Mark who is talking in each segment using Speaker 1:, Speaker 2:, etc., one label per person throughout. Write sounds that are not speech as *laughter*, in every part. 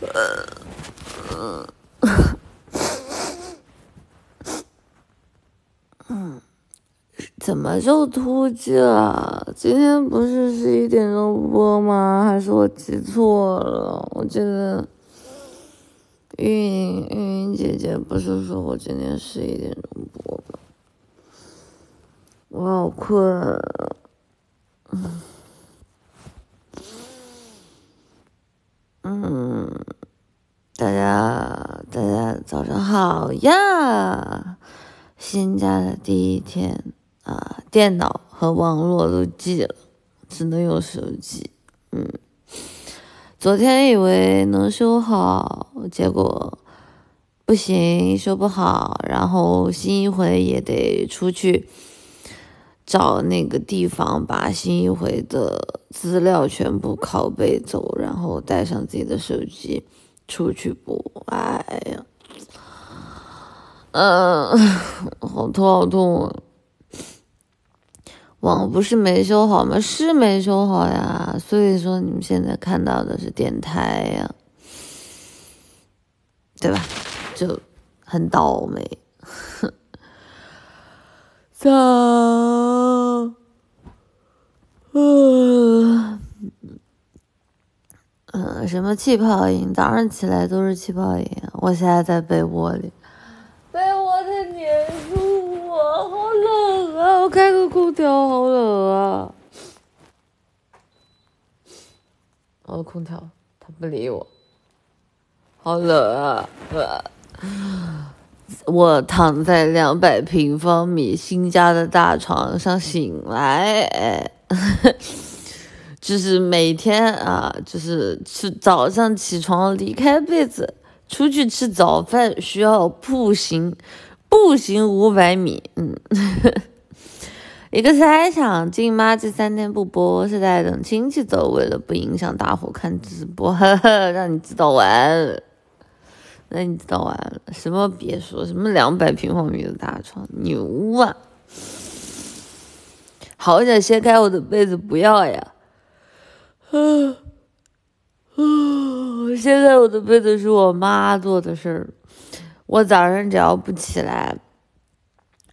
Speaker 1: 嗯，*laughs* 怎么就突击了？今天不是十一点钟播吗？还是我记错了？我记得运营运营姐姐不是说我今天十一点钟播吗？我好困。嗯。嗯，大家大家早上呀！新家的第一天啊，电脑和网络都寄了，只能用手机。嗯，昨天以为能修好，结果不行，修不好。然后新一回也得出去。找那个地方，把新一回的资料全部拷贝走，然后带上自己的手机出去补。哎呀，嗯，*laughs* 好痛好痛啊！网不是没修好吗？是没修好呀。所以说你们现在看到的是电台呀，对吧？就很倒霉。*laughs* 早，嗯，嗯，什么气泡音？早上起来都是气泡音。我现在在被窝里，我，好冷啊！我开个空调，好冷啊！我的空调，它不理我，好冷啊！我躺在两百平方米新家的大床上醒来，*laughs* 就是每天啊，就是吃早上起床离开被子出去吃早饭需要步行，步行五百米。嗯，*laughs* 一个猜想，静妈这三天不播是在等亲戚走，为了不影响大伙看直播，*laughs* 让你知道完。那你知道完了？什么别说，什么两百平方米的大床，牛啊！好想掀开我的被子，不要呀！啊啊！现在我的被子是我妈做的事儿。我早上只要不起来，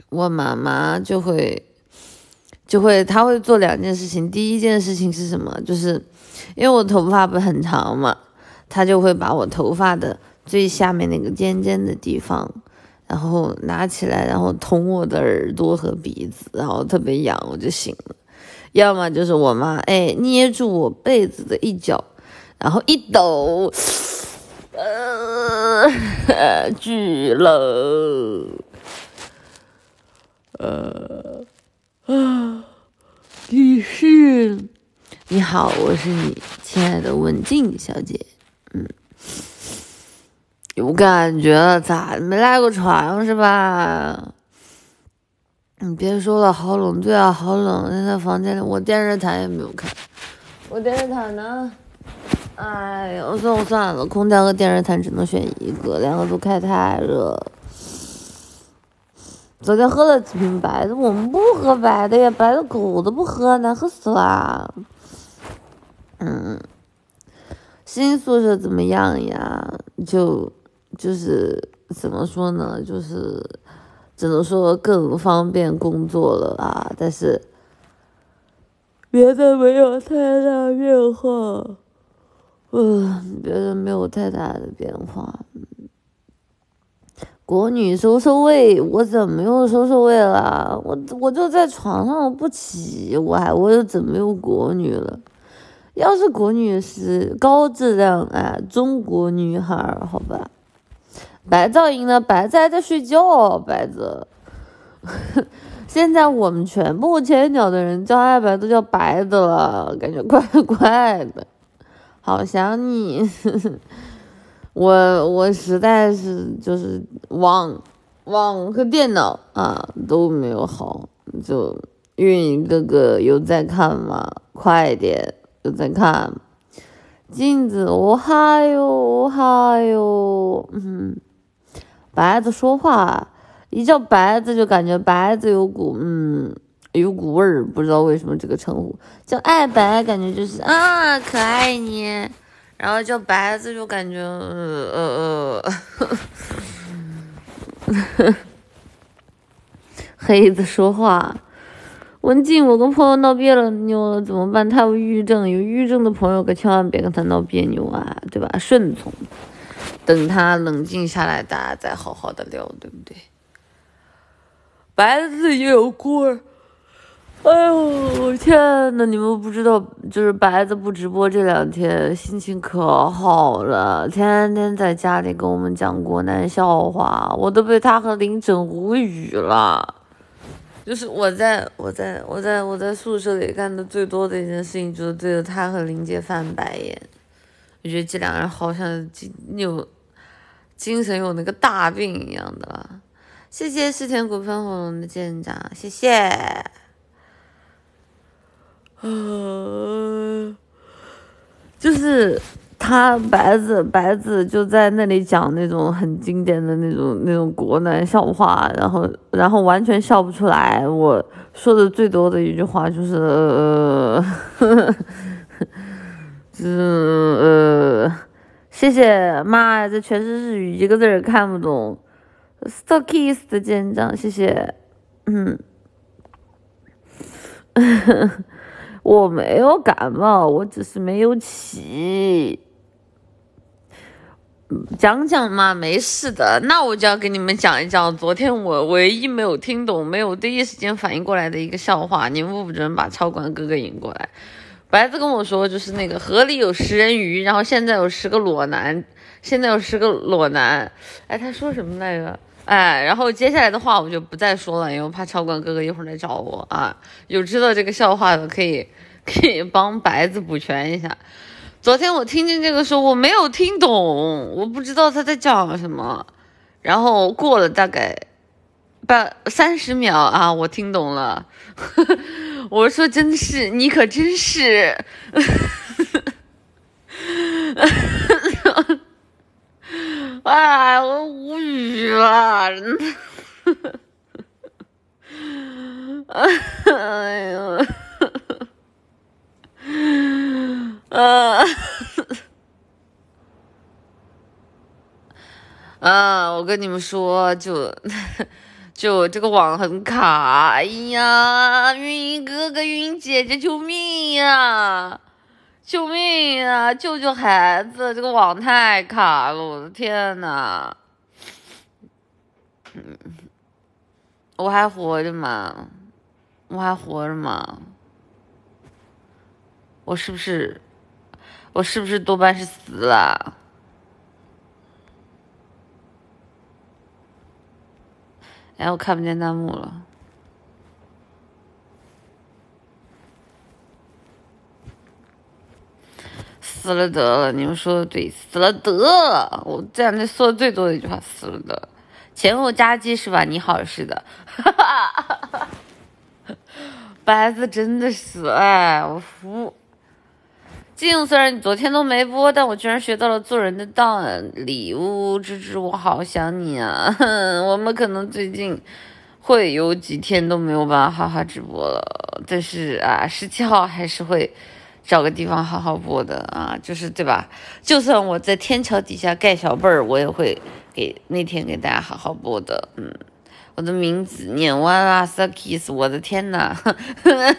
Speaker 1: 我妈妈就会就会，她会做两件事情。第一件事情是什么？就是因为我头发不很长嘛，她就会把我头发的。最下面那个尖尖的地方，然后拿起来，然后捅我的耳朵和鼻子，然后特别痒，我就醒了。要么就是我妈，哎，捏住我被子的一角，然后一抖，呃，巨冷，呃，啊，你是？你好，我是你亲爱的文静小姐，嗯。有感觉了，咋没赖过床是吧？你别说了，好冷，对啊，好冷。现在房间里，我电热毯也没有开，我电热毯呢？哎呀，算了算了，空调和电热毯只能选一个，两个都开太热。昨天喝了几瓶白的，我们不喝白的呀，白的狗都不喝，难喝死了。嗯，新宿舍怎么样呀？就。就是怎么说呢？就是只能说更方便工作了啊，但是别的没有太大变化，嗯，别的没有太大的变化。国女收收位，我怎么又收收位了？我我就在床上不起，我还我又怎么又国女了？要是国女是高质量啊，中国女孩儿，好吧。白噪音呢？白子还在睡觉，白子。*laughs* 现在我们全部千鸟的人叫爱白都叫白的了，感觉怪怪的。好想你，我我实在是就是网网和电脑啊都没有好，就运营哥哥有在看吗？快点，有在看。镜子，我嗨哟，我嗨哟，嗯。白子说话，一叫白子就感觉白子有股嗯有股味儿，不知道为什么这个称呼叫爱白，感觉就是啊可爱你，然后叫白子就感觉呃呃，*laughs* 黑子说话。文静，我跟朋友闹别扭了，怎么办？他有抑郁症，有抑郁症的朋友可千万别跟他闹别扭啊，对吧？顺从，等他冷静下来，大家再好好的聊，对不对？白子也有锅儿，哎呦天呐，你们不知道，就是白子不直播这两天心情可好了，天天在家里跟我们讲国难笑话，我都被他和林整无语了。就是我在我在我在我在宿舍里干的最多的一件事情，就是对着他和林姐翻白眼。我觉得这两个人好像精有精神有那个大病一样的。谢谢世田股份火龙的舰长，谢谢。嗯，就是。他白子白子就在那里讲那种很经典的那种那种国难笑话，然后然后完全笑不出来。我说的最多的一句话就是呃，就是呃，谢谢妈呀，这全是日语，一个字儿看不懂。Stockies 的舰长，谢谢。嗯，我没有感冒，我只是没有起。讲讲嘛，没事的。那我就要给你们讲一讲昨天我唯一没有听懂、没有第一时间反应过来的一个笑话。你们不准把超管哥哥引过来。白子跟我说，就是那个河里有食人鱼，然后现在有十个裸男，现在有十个裸男。哎，他说什么来着？哎，然后接下来的话我就不再说了，因为怕超管哥哥一会儿来找我啊。有知道这个笑话的可以可以帮白子补全一下。昨天我听见这个时候，我没有听懂，我不知道他在讲什么。然后过了大概半三十秒啊，我听懂了。*laughs* 我说：“真是，你可真是。*laughs* ”哎，我无语了。*laughs* 哎呀。*laughs* 呃，啊，我跟你们说，就就这个网很卡，哎呀，云哥哥、云姐姐，救命呀！救命呀！救救孩子，这个网太卡了，我的天呐！我还活着吗？我还活着吗？我是不是？我是不是多半是死了？哎，我看不见弹幕了。死了得了，你们说的对，死了得了。我这两天说的最多的一句话，死了得。前后夹击是吧？你好，是的。*laughs* 白子真的是，哎，我服。静，虽然你昨天都没播，但我居然学到了做人的道理。呜呜，芝芝，我好想你啊！*laughs* 我们可能最近会有几天都没有办法好好直播了，但是啊，十七号还是会找个地方好好播的啊，就是对吧？就算我在天桥底下盖小被儿，我也会给那天给大家好好播的，嗯。我的名字念完了 s a k i s 我的天呐！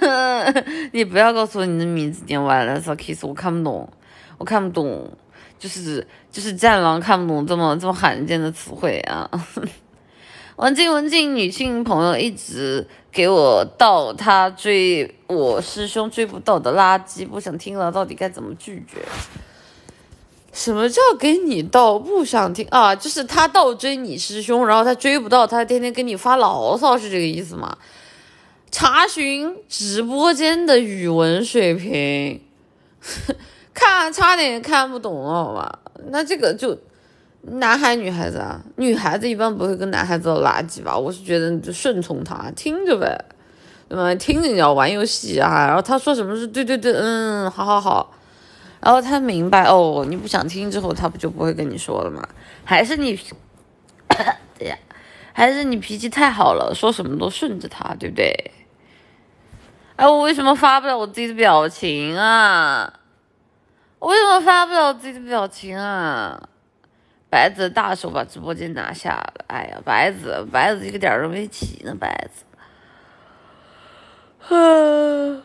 Speaker 1: *laughs* 你不要告诉我你的名字念完了 s a k i s 我看不懂，我看不懂，就是就是战狼看不懂这么这么罕见的词汇啊！*laughs* 文静文静，女性朋友一直给我倒他追我师兄追不到的垃圾，不想听了，到底该怎么拒绝？什么叫给你倒不想听啊？就是他倒追你师兄，然后他追不到，他天天跟你发牢骚，是这个意思吗？查询直播间的语文水平，*laughs* 看差点看不懂了，好吧？那这个就男孩女孩子啊，女孩子一般不会跟男孩子垃圾吧？我是觉得你就顺从他，听着呗，对吧？听着你要玩游戏啊，然后他说什么是对对对，嗯，好好好。然后他明白哦，你不想听之后，他不就不会跟你说了吗？还是你，*coughs* 对呀，还是你脾气太好了，说什么都顺着他，对不对？哎，我为什么发不了我自己的表情啊？我为什么发不了我自己的表情啊？白子大手把直播间拿下了。哎呀，白子，白子一个点儿都没起呢，白子。啊，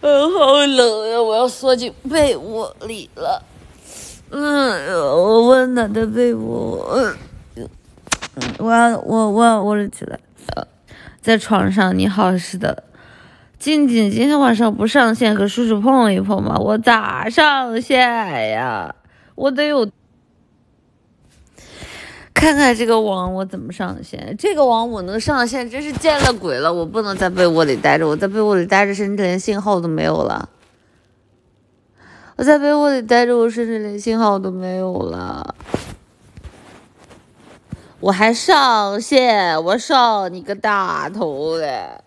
Speaker 1: 嗯，好冷呀，我要缩进被窝里了。嗯，我温暖的被窝。嗯，我要，我我要窝了起来。在床上，你好是的。静静今天晚上不上线，和叔叔碰一碰吗？我咋上线呀？我得有看看这个网我怎么上线。这个网我能上线，真是见了鬼了！我不能在被窝里待着，我在被窝里待着，甚至连信号都没有了。我在被窝里待着，我甚至连信号都没有了。我还上线，我上你个大头嘞！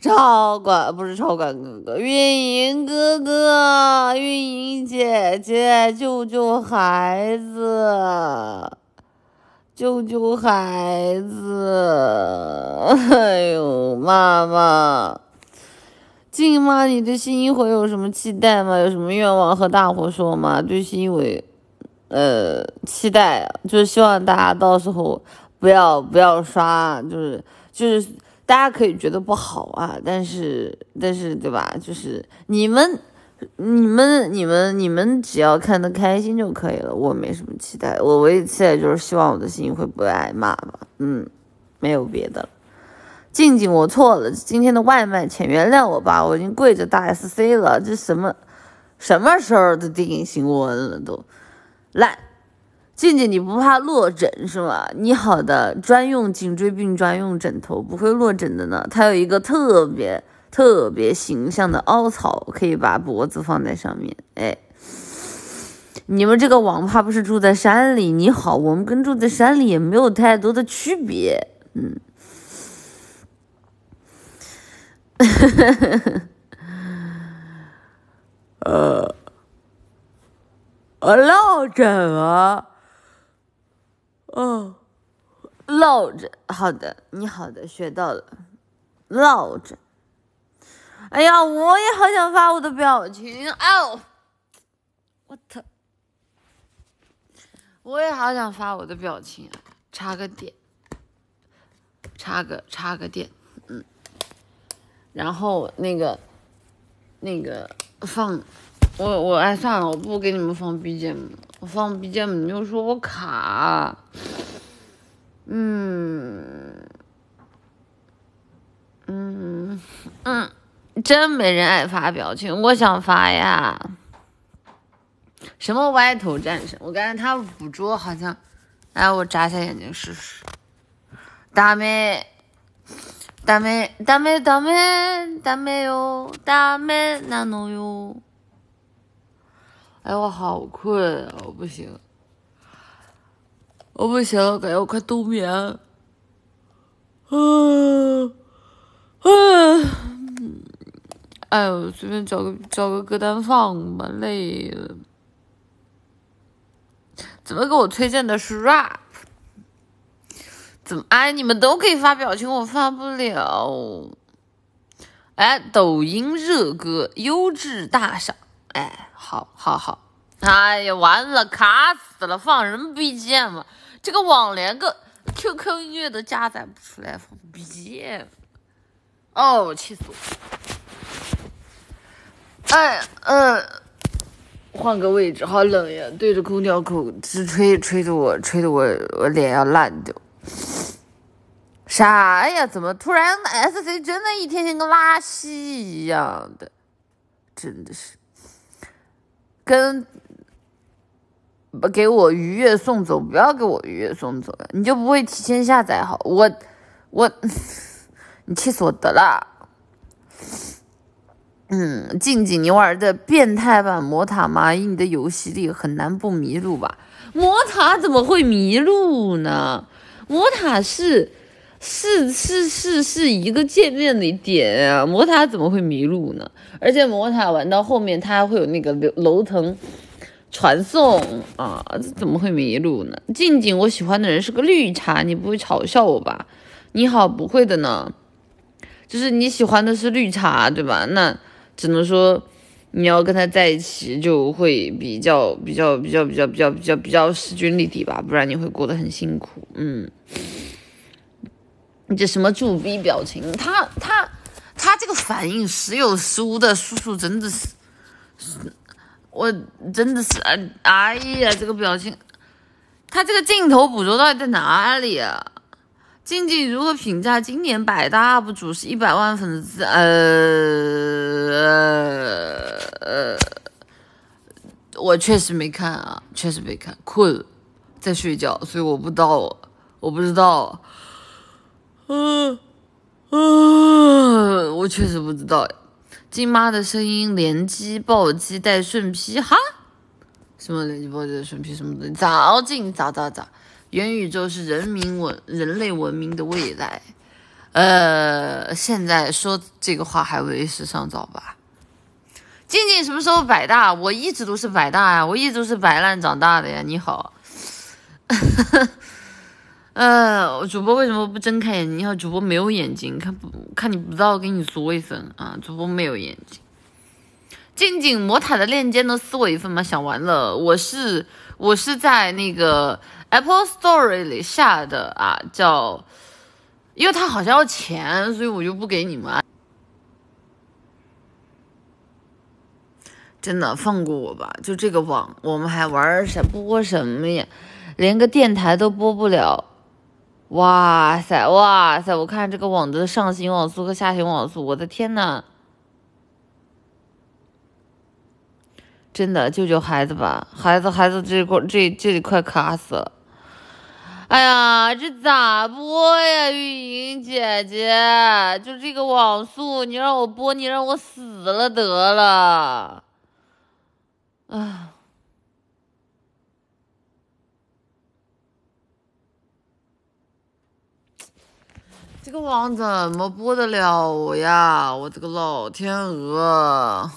Speaker 1: 超管不是超管哥哥，运营哥哥，运营姐姐，救救孩子，救救孩子！*laughs* 哎呦，妈妈，静妈，你对新一会有什么期待吗？有什么愿望和大伙说吗？对新一回，呃，期待就是希望大家到时候不要不要刷，就是就是。大家可以觉得不好啊，但是但是对吧？就是你们你们你们你们只要看得开心就可以了。我没什么期待，我唯一期待就是希望我的心会不会挨骂吧。嗯，没有别的。静静，我错了，今天的外卖，请原谅我吧，我已经跪着打 SC 了。这什么什么时候的电影新闻了都烂。静静，你不怕落枕是吗？你好的专用颈椎病专用枕头不会落枕的呢。它有一个特别特别形象的凹槽，可以把脖子放在上面。哎，你们这个网怕不是住在山里？你好，我们跟住在山里也没有太多的区别。嗯，*laughs* 呃，呃，落枕啊。哦，落着，好的，你好的，学到了，落着。哎呀，我也好想发我的表情，哦，我操，我也好想发我的表情，插个电，插个插个电，嗯，然后那个那个放，我我哎算了，我不给你们放 BGM。我放 BGM，你又说我卡，嗯，嗯嗯，真没人爱发表情，我想发呀。什么歪头战神？我感觉他捕捉好像，哎，我眨下眼睛试试。大妹，大妹，大妹，大妹，大妹哟，大妹哪能哟？哎，我好困！我不行，我不行了，感觉我快冬眠。啊啊！哎呦，随便找个找个歌单放吧，累了。怎么给我推荐的是 rap？怎么？哎，你们都可以发表情，我发不了。哎，抖音热歌，优质大赏。哎。好，好，好，哎呀，完了，卡死了，放什么 BGM？这个网连个 QQ 音乐都加载不出来，放 BGM，哦，气死我！哎，嗯，换个位置，好冷呀，对着空调口直吹，吹的我，吹的我，我脸要烂掉。啥呀？怎么突然 SC 真的一天天跟拉稀一样的？真的是。跟给我愉悦送走，不要给我愉悦送走！你就不会提前下载好？我我，你气死我得了！嗯，静静，你玩的变态版魔塔吗？以，你的游戏力很难不迷路吧？魔塔怎么会迷路呢？魔塔是是是是是一个界面的点啊，魔塔怎么会迷路呢？而且魔塔玩到后面，它还会有那个楼楼层传送啊，这怎么会迷路呢？静静，我喜欢的人是个绿茶，你不会嘲笑我吧？你好，不会的呢，就是你喜欢的是绿茶，对吧？那只能说你要跟他在一起就会比较比较比较比较比较比较比较势均力敌吧，不然你会过得很辛苦。嗯，你这什么助逼表情？他他他这个反应时有时无的，叔叔真的是，我真的是哎呀，这个表情，他这个镜头捕捉到底在哪里啊？静静如何评价今年百大 UP 主是一百万粉丝？呃呃，我确实没看啊，确实没看，困，在睡觉，所以我不知道，我不知道，嗯嗯，我确实不知道。金妈的声音连击暴击带顺劈，哈？什么连击暴击带顺劈什么的？早进早早早。元宇宙是人民文人类文明的未来，呃，现在说这个话还为时尚早吧？静静什么时候百大？我一直都是百大呀，我一直都是摆烂长大的呀。你好，呃，主播为什么不睁开眼睛？要，主播没有眼睛，看不看你不知道，给你说一声啊。主播没有眼睛。静静魔塔的链接能撕我一份吗？想完了，我是我是在那个。Apple Store 里下的啊，叫，因为它好像要钱，所以我就不给你们。真的放过我吧，就这个网，我们还玩什播什么呀？连个电台都播不了。哇塞，哇塞！我看这个网的上行网速和下行网速，我的天呐！真的救救孩子吧，孩子孩子这块这这里快卡死了。哎呀，这咋播呀，雨莹姐姐？就这个网速，你让我播，你让我死了得了。啊，这个网怎么播得了呀？我的个老天鹅！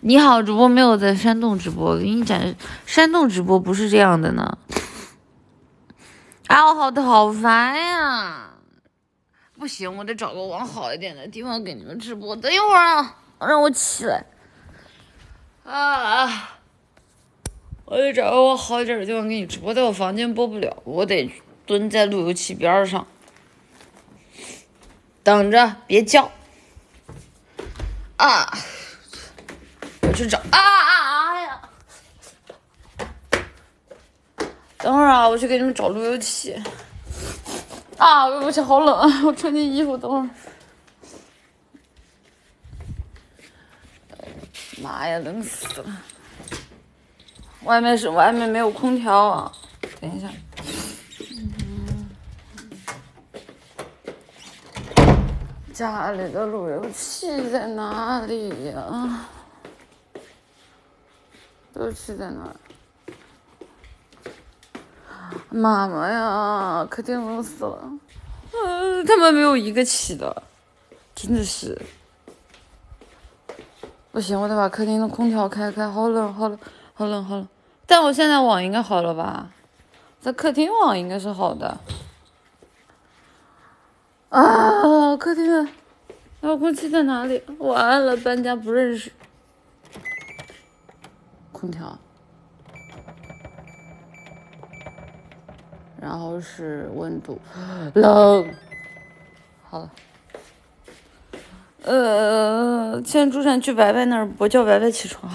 Speaker 1: 你好，主播没有在山洞直播，给你讲，山洞直播不是这样的呢。啊，我好的好烦呀！不行，我得找个网好一点的地方给你们直播。等一会儿啊，让我起来。啊啊！我得找个我好点的地方给你直播，在我房间播不了，我得蹲在路由器边上，等着，别叫。啊！我去找啊啊啊呀！等会儿啊，我去给你们找路由器。啊，路由器好冷！我穿件衣服，等会儿。妈呀，冷死了！外面是外面没有空调啊。等一下。家里的路由器在哪里呀？都去在哪？妈妈呀，客厅冷死了！嗯，他们没有一个起的，真的是。不行，我得把客厅的空调开开，好冷，好冷，好冷，好冷。但我现在网应该好了吧？在客厅网应该是好的。啊，客厅的遥控器在哪里？完了，搬家不认识。空调，然后是温度，冷，好了，呃，现在朱晨去白白那儿，我叫白白起床，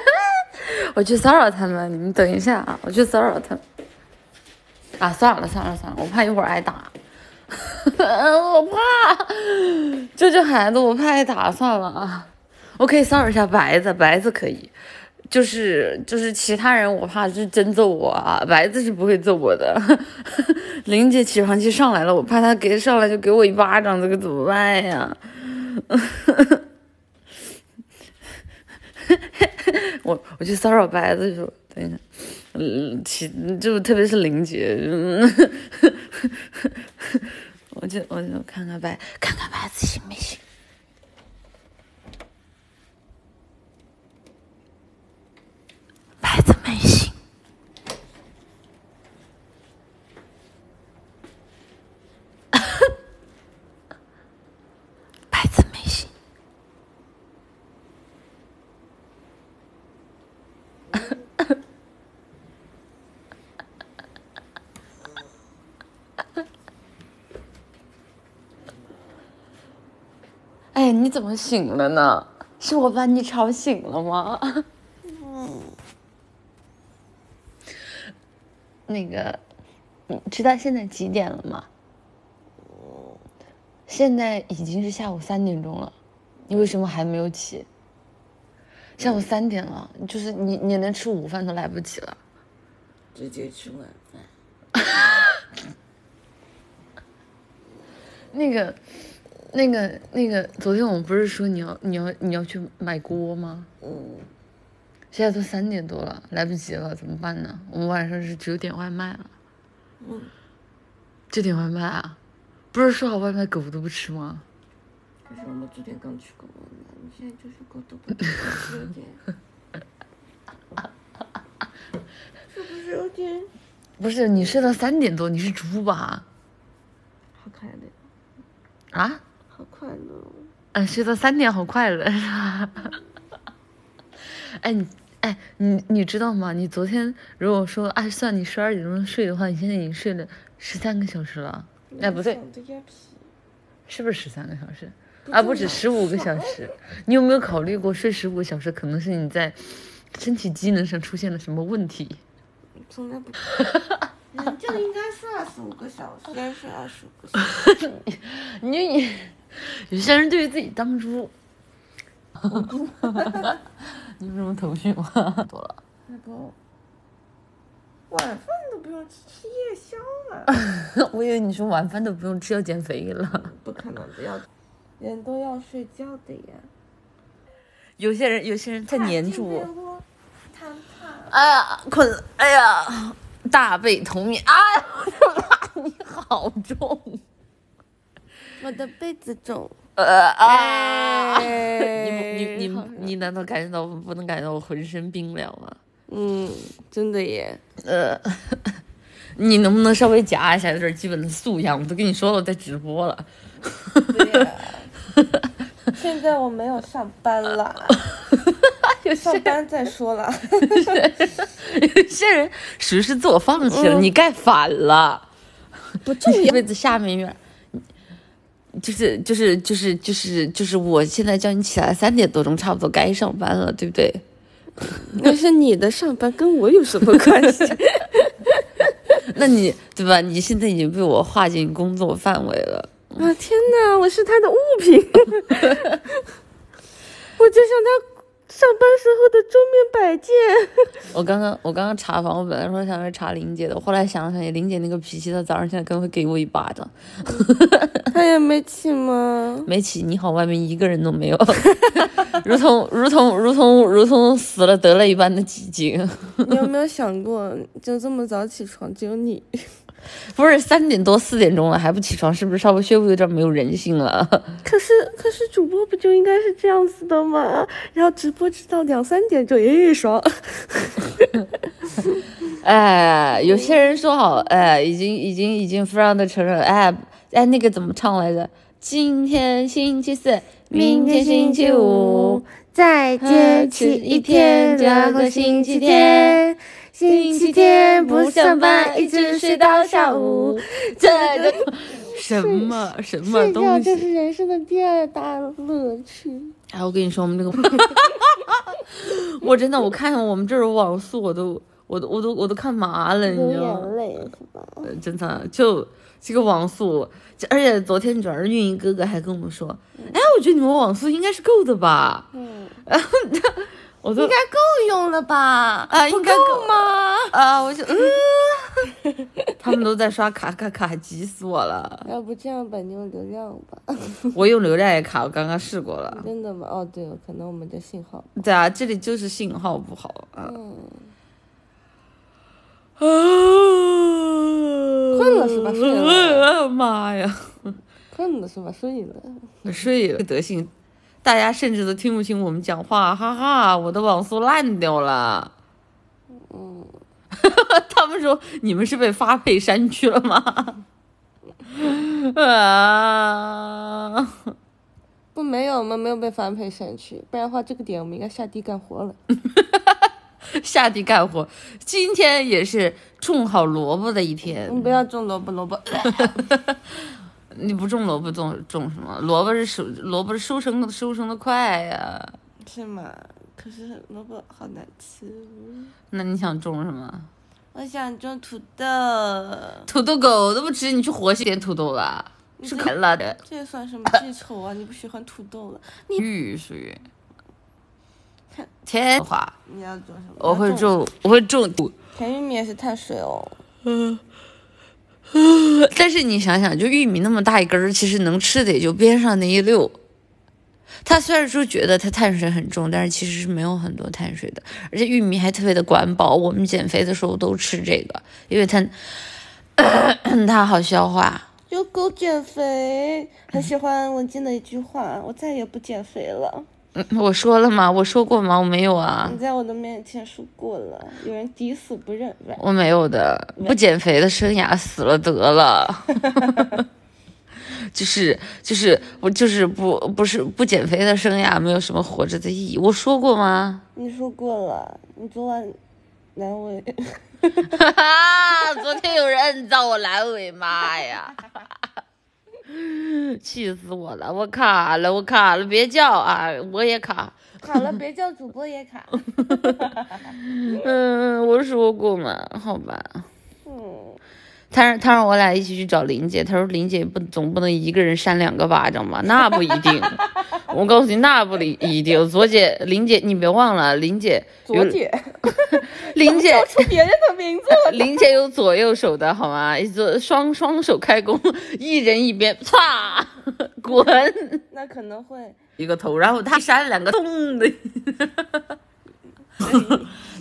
Speaker 1: *laughs* 我去骚扰他们，你们等一下啊，我去骚扰他们，啊，算了算了算了，我怕一会儿挨打，*laughs* 我怕，救救孩子，我怕挨打，算了啊，我可以骚扰一下白子，白子可以。就是就是其他人，我怕是真揍我啊！白子是不会揍我的。*laughs* 玲姐起床气上来了，我怕她给上来就给我一巴掌，这个怎么办呀？*laughs* 我我去骚扰白子去，等一下，嗯，其就特别是林姐，*laughs* 我就我就看看白看看白子行不行。白子没醒，你怎么醒了呢？是我把你吵醒了吗？嗯。那个，你知道现在几点了吗？现在已经是下午三点钟了，你为什么还没有起？下午三点了，就是你你连吃午饭都来不及了。
Speaker 2: 直接吃晚饭。*laughs*
Speaker 1: 那个，那个，那个，昨天我们不是说你要你要你要去买锅吗？嗯。现在都三点多了，来不及了，怎么办呢？我们晚上是只有点外卖了。嗯。就点外卖啊？不是说好外卖狗都不吃吗？
Speaker 2: 可是我们昨天刚吃过外卖，你现在就是狗都不吃，有点。*laughs* 是不是有点？
Speaker 1: 不是你睡到三点多，你是猪吧？
Speaker 2: 好可爱的。
Speaker 1: 啊？
Speaker 2: 好快乐。
Speaker 1: 嗯，睡到三点好快乐 *laughs* 是吧？哎你哎你你知道吗？你昨天如果说按算你十二点钟睡的话，你现在已经睡了十三个小时了。哎不对，是不是十三个小时？啊不止十五个小时。你有没有考虑过睡十五个小时可能是你在身体机能上出现了什么问题？
Speaker 2: 从来不。人就应该睡二十五个小时，应该睡二十五个小时。*laughs* 你
Speaker 1: 你有些人对于自己当猪，*laughs* 你有什么头绪吗？*laughs* 多了。
Speaker 2: 那个晚饭都不用吃，吃夜宵了。*laughs*
Speaker 1: 我以为你说晚饭都不用吃，要减肥了。
Speaker 2: 不可能的，要人都要睡觉的呀。
Speaker 1: 有些人，有些人太黏住我。哎呀，困了！哎呀，大背同眠！哎呀，你好重，
Speaker 2: 我的被子重。
Speaker 1: 呃啊！*laughs* 你你你你难道感觉到不能感觉到我浑身冰凉吗？
Speaker 2: 嗯，真的耶。
Speaker 1: 呃，*laughs* 你能不能稍微夹一下，有点基本的素养？我都跟你说了，我在直播了。*laughs*
Speaker 2: 现在我没有上班了。上班再说了，
Speaker 1: 有些人属于是自我放弃了，你盖反了，
Speaker 2: 不重要。
Speaker 1: 被子下面一点，就是就是就是就是就是，我现在叫你起来三点多钟，差不多该上班了，对不对？*laughs*
Speaker 2: 那是你的上班，跟我有什么关系？*laughs*
Speaker 1: 那你对吧？你现在已经被我划进工作范围了。
Speaker 2: 啊天哪！我是他的物品，*laughs* 我就像他。上班时候的桌面摆件。*laughs*
Speaker 1: 我刚刚我刚刚查房，我本来说想去查林姐的，后来想了想，林姐那个脾气，她早上起来可能会给我一巴掌。*laughs*
Speaker 2: 她也没起吗？
Speaker 1: 没起。你好，外面一个人都没有，*laughs* 如同如同如同如同死了得了一般的寂静。
Speaker 2: 你有没有想过，就这么早起床，只有你？*laughs*
Speaker 1: 不是三点多四点钟了还不起床，是不是稍微稍微有点没有人性了？*laughs*
Speaker 2: 可是可是主播不就应该是这样子的吗？然后直播直到两三点就一爽。*laughs*
Speaker 1: 哎，有些人说好，哎，已经已经已经非常的承认，哎哎，那个怎么唱来着？今天星期四，明天星期五，再坚持一天，这个星期天。星期天不上班，一直睡到下午。这个 *laughs* 什么什么东西？
Speaker 2: 这是人生的第二大乐趣。
Speaker 1: 哎，我跟你说，我们这个 *laughs* *laughs* 我真的，我看见我们这儿网速，我都，我都，我都，我都看麻了，你知道吗？
Speaker 2: 眼泪是吧？
Speaker 1: 真的，就这个网速，而且昨天主要是运营哥哥还跟我们说，哎，我觉得你们网速应该是够的吧？嗯。然后我
Speaker 2: 应该够用了吧？
Speaker 1: 啊，应该
Speaker 2: 够吗？
Speaker 1: 啊，我就嗯，*laughs* 他们都在刷卡卡卡，急死我了。
Speaker 2: 要不这样吧，你用流量吧。*laughs*
Speaker 1: 我用流量也卡，我刚刚试过了。
Speaker 2: 真的吗？哦，对了，可能我们的信号。
Speaker 1: 对啊，这里就是信号不好啊。
Speaker 2: 啊。困了是吧？睡了。*laughs*
Speaker 1: 妈呀！
Speaker 2: 困了是吧？睡了。
Speaker 1: 睡了，德行。大家甚至都听不清我们讲话，哈哈！我的网速烂掉了。嗯，*laughs* 他们说你们是被发配山区了吗？*laughs* 啊！
Speaker 2: 不，没有吗？没有被发配山区，不然的话，这个点我们应该下地干活了。*laughs*
Speaker 1: 下地干活，今天也是种好萝卜的一天。
Speaker 2: 你不要种萝卜，萝卜。
Speaker 1: 你不种萝卜种种什么？萝卜是收萝卜是收成的收成的快呀。
Speaker 2: 是吗？可是萝卜好难吃。
Speaker 1: 那你想种什么？
Speaker 2: 我想种土豆。
Speaker 1: 土豆狗都不吃，你去活些点土豆吧。是啃了的。
Speaker 2: 这算什么记仇啊？你不喜欢土豆了？你
Speaker 1: 玉属于
Speaker 2: 看
Speaker 1: 天花。
Speaker 2: 你要种什么？
Speaker 1: 我会种，我会种土。
Speaker 2: 甜玉米也是碳水哦。
Speaker 1: 嗯。*laughs* 但是你想想，就玉米那么大一根儿，其实能吃的也就边上那一溜。它虽然说觉得它碳水很重，但是其实是没有很多碳水的。而且玉米还特别的管饱，我们减肥的时候都吃这个，因为它 *coughs* 它好消化。
Speaker 2: 有狗减肥，很喜欢文静的一句话：“我再也不减肥了。”
Speaker 1: 嗯，我说了吗？我说过吗？我没有啊。
Speaker 2: 你在我的面前说过了，有人抵死不认。
Speaker 1: 我没有的，不减肥的生涯死了得了。*laughs* 就是就是我就是不不是不减肥的生涯没有什么活着的意义。我说过吗？
Speaker 2: 你说过了，你昨晚阑尾。
Speaker 1: 哈哈，昨天有人造我阑尾，妈呀！*laughs* 气死我了！我卡了，我卡了，别叫啊！我也卡，
Speaker 2: 卡了，别叫主播也卡。*laughs*
Speaker 1: 嗯，我说过嘛，好吧。嗯，他让他让我俩一起去找林姐，他说林姐不总不能一个人扇两个巴掌吧？那不一定。*laughs* 我告诉你，那不一一定。左姐，林姐，你别忘了，林姐。
Speaker 2: 左姐。*laughs*
Speaker 1: 林姐。*laughs*
Speaker 2: 叫出别人的名字。
Speaker 1: 林姐有左右手的好吗？左双双手开弓，一人一边，唰，滚。
Speaker 2: 那可能会
Speaker 1: 一个头，然后他扇两个咚的。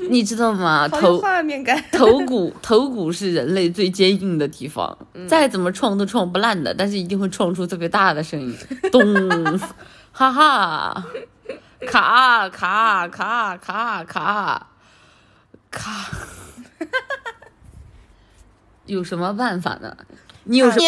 Speaker 1: 你知道吗？头
Speaker 2: 画面感。
Speaker 1: 头骨头骨是人类最坚硬的地方，再怎么撞都撞不烂的，但是一定会撞出特别大的声音，咚。哈哈，卡卡卡卡卡卡，*laughs* 有什么办法呢？你有什么？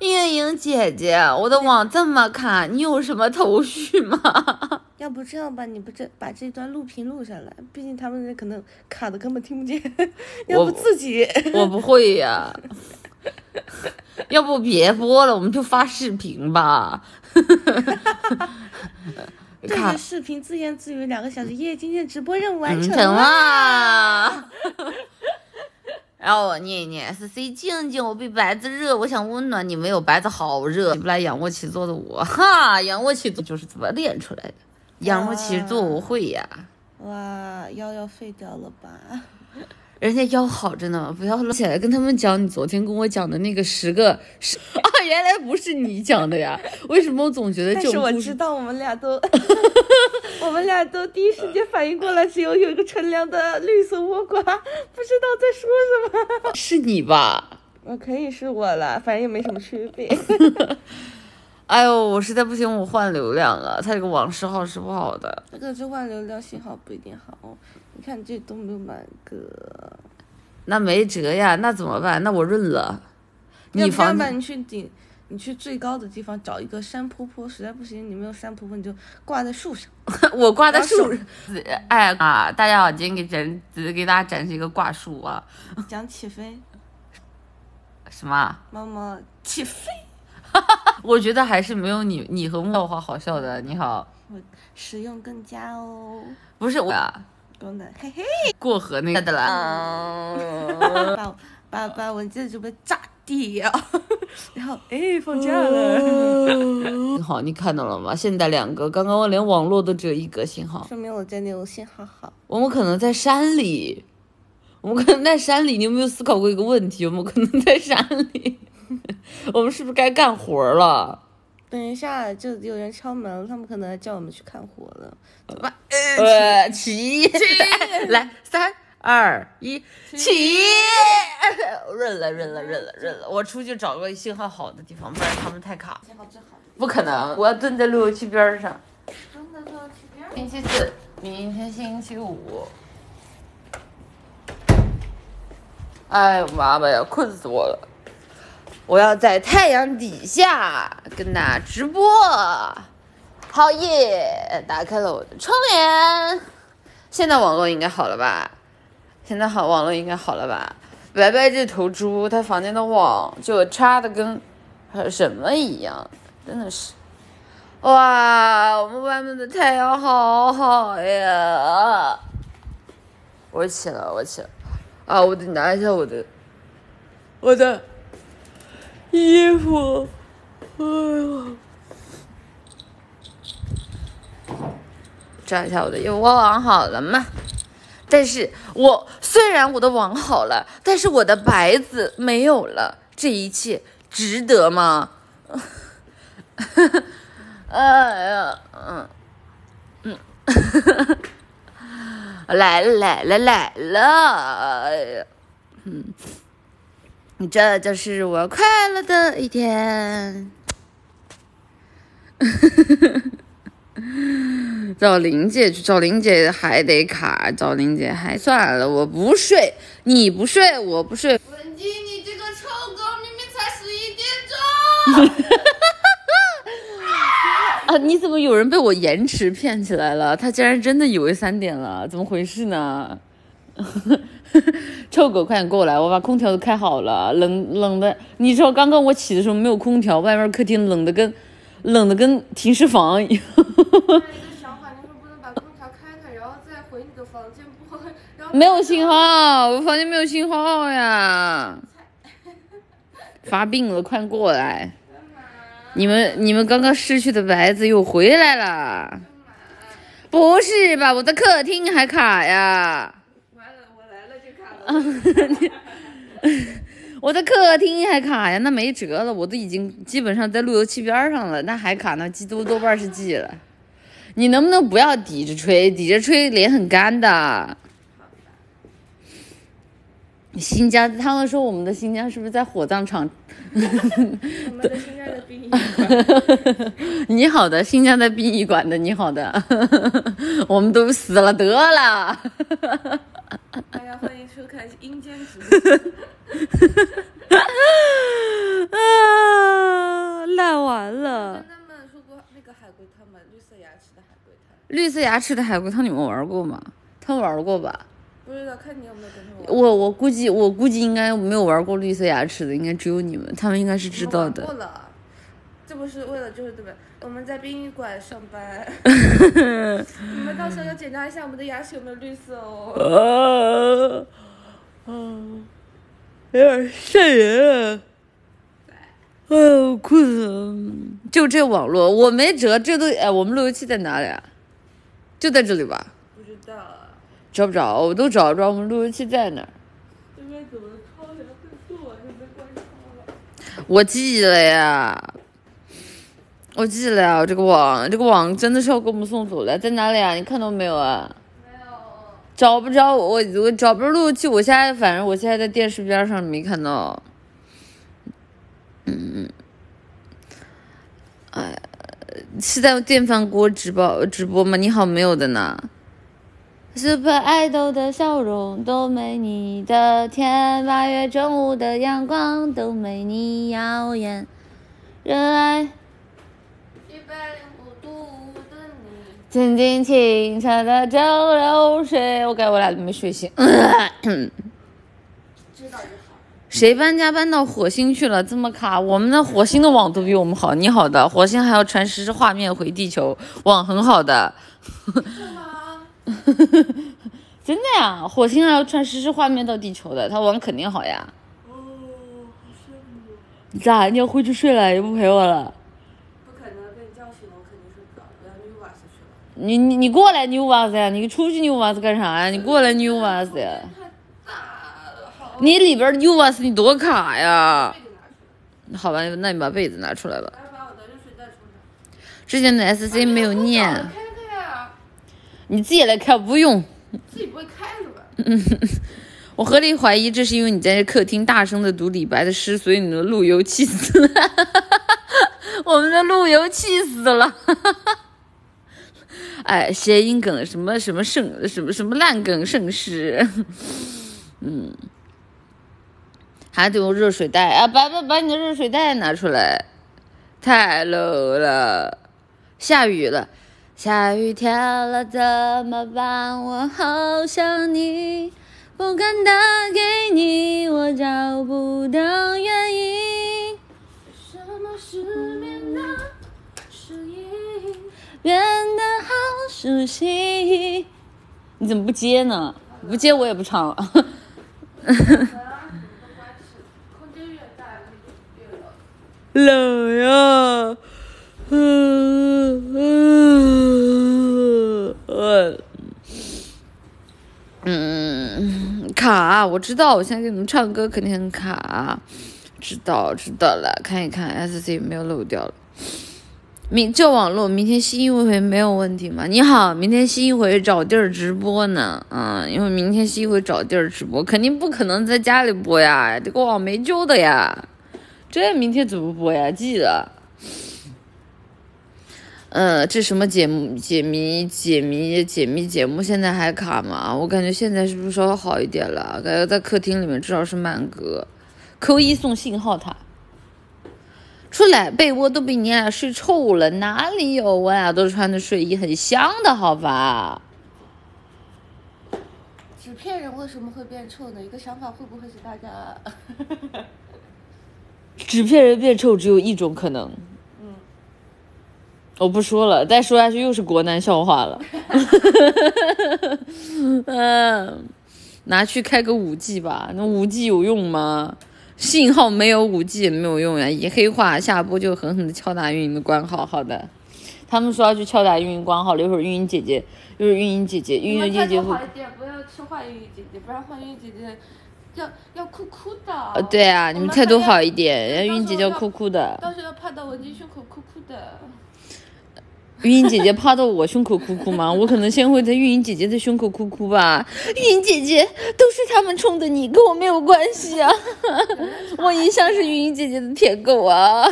Speaker 1: 运营姐姐，我的网这么卡，你有什么头绪吗？*laughs*
Speaker 2: 要不这样吧，你不这把这段录屏录下来，毕竟他们可能卡的根本听不见。*laughs* 要不自己？
Speaker 1: 我不会呀。*laughs* 要不别播了，我们就发视频吧。
Speaker 2: 这个视频自言自语两个小时，耶！今天直播任务完成
Speaker 1: 了。然后我念一念是 C 静静，我比白子热，我想温暖你，没有白子好热。起不来仰卧起坐的我，哈，仰卧起坐就是这么练出来的。仰卧起坐我会呀。
Speaker 2: 哇，腰要废掉了吧？
Speaker 1: 人家腰好着呢，不要起来跟他们讲你昨天跟我讲的那个十个十啊，原来不是你讲的呀？*laughs* 为什么我总觉得就
Speaker 2: 是我知道，我们俩都，*laughs* 我们俩都第一时间反应过来，只有有一个乘凉的绿色倭瓜，不知道在说什么。
Speaker 1: 是你吧？
Speaker 2: 我可以是我了，反正也没什么区别。*laughs*
Speaker 1: 哎呦，我实在不行，我换流量了，他这个网时号是不好的。
Speaker 2: 这个是换流量信号不一定好。你看这都没有满格，
Speaker 1: 那没辙呀，那怎么办？那我润了。
Speaker 2: 你房吧，你去顶，你去最高的地方找一个山坡坡，实在不行，你没有山坡坡，你就挂在树上。*laughs*
Speaker 1: 我挂在树上。哎啊！大家好，今天给展给大家展示一个挂树啊。
Speaker 2: 讲起飞。
Speaker 1: 什么？
Speaker 2: 妈妈起飞。*laughs*
Speaker 1: 我觉得还是没有你你和木花好笑的。你好。
Speaker 2: 我实用更佳哦。
Speaker 1: 不是我。
Speaker 2: 功能，嘿嘿，
Speaker 1: 过河那个的
Speaker 2: 啦，*laughs* 把把把文件准备炸掉，*laughs* 然后哎放假了。
Speaker 1: 好，你看到了吗？现在两个，刚刚我连网络都只有一格信号，
Speaker 2: 说明我这里有信号好。
Speaker 1: 我们可能在山里，我们可能在山里。你有没有思考过一个问题？我们可能在山里，*laughs* 我们是不是该干活了？
Speaker 2: 等一下，就有人敲门，他们可能叫我们去看火了，怎么办？
Speaker 1: 呃，起，*laughs* 来，三二一，起！润 *laughs* 了，润了，润了，润了。我出去找个信号好的地方，不然他们太卡。
Speaker 2: 信号最好。
Speaker 1: 不可能，我要蹲在路由器边
Speaker 2: 上。蹲在路由器边。
Speaker 1: 星期四，明天星期五。哎呦妈妈呀，困死我了！我要在太阳底下跟大家直播，好耶！打开了我的窗帘，现在网络应该好了吧？现在好，网络应该好了吧？白白这头猪，他房间的网就插的跟和什么一样，真的是。哇，我们外面的太阳好好呀！我起了，我起了。啊，我得拿一下我的，我的衣服。哎呦，抓一下我的衣服，我网好了吗？但是我虽然我的网好了，但是我的白子没有了，这一切值得吗？哎呀，嗯嗯，来了来了来了，哎呀，嗯，*laughs* 这就是我快乐的一天。*laughs* 找林姐去，找林姐还得卡，找林姐还算了，我不睡，你不睡，我不睡。
Speaker 2: 文静，你这个臭狗，明明才十一点钟。*laughs*
Speaker 1: 啊！你怎么有人被我延迟骗起来了？他竟然真的以为三点了，怎么回事呢？*laughs* 臭狗，快点过来！我把空调都开好了，冷冷的。你知道刚刚我起的时候没有空调，外面客厅冷的跟冷的跟停尸房一样。
Speaker 2: 想法，你说不能把空调开开，然后再回你的房间播，然后
Speaker 1: 没有信号，我房间没有信号呀！*laughs* 发病了，快过来！你们你们刚刚失去的白子又回来了？不是吧？我的客厅还卡呀！
Speaker 2: 啊，*laughs* 我。
Speaker 1: 的客厅还卡呀？那没辙了，我都已经基本上在路由器边上了，那还卡呢？记多多半是记了。你能不能不要抵着吹？抵着吹脸很干的。新疆，他们说我们的新疆是不是在火葬场？
Speaker 2: 我们的新疆的殡仪馆。*laughs*
Speaker 1: 你好的，新疆在殡仪馆的，你好的，我们都死了得了。
Speaker 2: 大家欢迎收看阴间直播。*laughs*
Speaker 1: 啊，烂完了。
Speaker 2: 跟他们说过那个海龟汤吗？绿色牙齿的海龟汤。
Speaker 1: 绿色牙齿的海龟汤你们玩过吗？他们玩过吧？
Speaker 2: 不知道，看你有没有跟他。
Speaker 1: 我我估计我估计应该没有玩过绿色牙齿的，应该只有你们，他们应该是知道的
Speaker 2: 过。了，这不是为了就是对吧？我们在殡仪馆上班，*laughs* 你们到时候要检查一下我们的牙齿有没有绿色哦。
Speaker 1: 啊，嗯，有点吓人。哎呦，困死了！就这网络，我没辙，这都哎，我们路由器在哪里啊？就在这里吧？找不着，我都找不着，我们路由器在哪儿？
Speaker 2: 这边怎么抄起来会做啊？就被关抄了。
Speaker 1: 我记了呀，我记了呀，这个网，这个网真的是要给我们送走了，在哪里啊？你看到没有啊？
Speaker 2: 没有。
Speaker 1: 找不着我，我找不着路由器，我现在反正我现在在电视边上没看到。嗯，哎呀，是在电饭锅直播直播吗？你好，没有的呢。Super Idol 的笑容都没你的甜，八月正午的阳光都没你耀眼。热爱
Speaker 2: 一百零五度的你。
Speaker 1: 曾经清澈的蒸馏水，我感觉我俩都没睡醒。
Speaker 2: 知道就好。
Speaker 1: 谁搬家搬到火星去了？这么卡，我们的火星的网都比我们好。你好的，火星还要传实时画面回地球，网很好的。*laughs* *laughs* 真的呀，火星还要传实时画面到地球的，它网肯定好呀。
Speaker 2: 哦，好羡慕。
Speaker 1: 咋？你要回去睡了，也不陪我了？
Speaker 2: 不可能被你叫醒了，我肯定睡不着，我要溜瓦斯去了。
Speaker 1: 你你你过来扭娃子呀？你出去扭娃子干啥呀？你过来扭娃子呀？你里边扭娃子你多卡呀好吧，那你把被子拿出来吧。之前的 SC 没有念，你自己来开，不用。
Speaker 2: 自己不会开是吧？
Speaker 1: 嗯 *laughs* 我合理怀疑，这是因为你在客厅大声的读李白的诗，所以你的路由器死了。*laughs* 我们的路由器死了。哎，谐音梗，什么什么盛，什么什么烂梗盛世。嗯，还得用热水袋啊！把把把你的热水袋拿出来，太 low 了。下雨了，下雨天了怎么办？我好想你，不敢打给你，我找不到原因。
Speaker 2: 什么失眠的声音。
Speaker 1: 变得好熟悉。你怎么不接呢？不接我也不唱了。*laughs*
Speaker 2: 冷
Speaker 1: 呀，嗯嗯嗯嗯，卡，我知道，我现在给你们唱歌肯定很卡，知道知道了，看一看 S C 有没有漏掉了。明这网络明天新一回没有问题吗？你好，明天新一回找地儿直播呢，嗯，因为明天新一回找地儿直播，肯定不可能在家里播呀，这个网没救的呀。这明天怎么播呀？记得。呃，这什么解？解谜、解谜、解谜节目现在还卡吗？我感觉现在是不是稍微好一点了？感觉在客厅里面至少是慢歌，扣一送信号塔。出来，被窝都被你俩睡臭了，哪里有？我俩都穿的睡衣，很香的，好吧？
Speaker 2: 纸片人为什么会变臭呢？一个想法会不会是大家？*laughs*
Speaker 1: 纸片人变臭只有一种可能。
Speaker 2: 嗯，
Speaker 1: 我不说了，再说下去又是国难笑话了。*laughs* 嗯，拿去开个五 G 吧，那五 G 有用吗？信号没有五 G 也没有用呀，一黑化下播就狠狠的敲打运营的官号。好的，他们说要去敲打运营官号了，一会儿运营姐姐，一会儿运营姐姐，运营姐姐会
Speaker 2: 好一点，不要去坏运营姐姐，不然坏运营姐姐要要哭哭的。
Speaker 1: 呃，对啊，你们态度好一点，人家运营姐姐要哭哭的。
Speaker 2: 到时候要趴到文静胸口哭哭的。
Speaker 1: 运营姐姐趴到我胸口哭哭吗？我可能先会在运营姐姐的胸口哭哭吧。运营姐姐都是他们冲的你，跟我没有关系啊。*laughs* 我一向是运营姐姐的舔狗啊。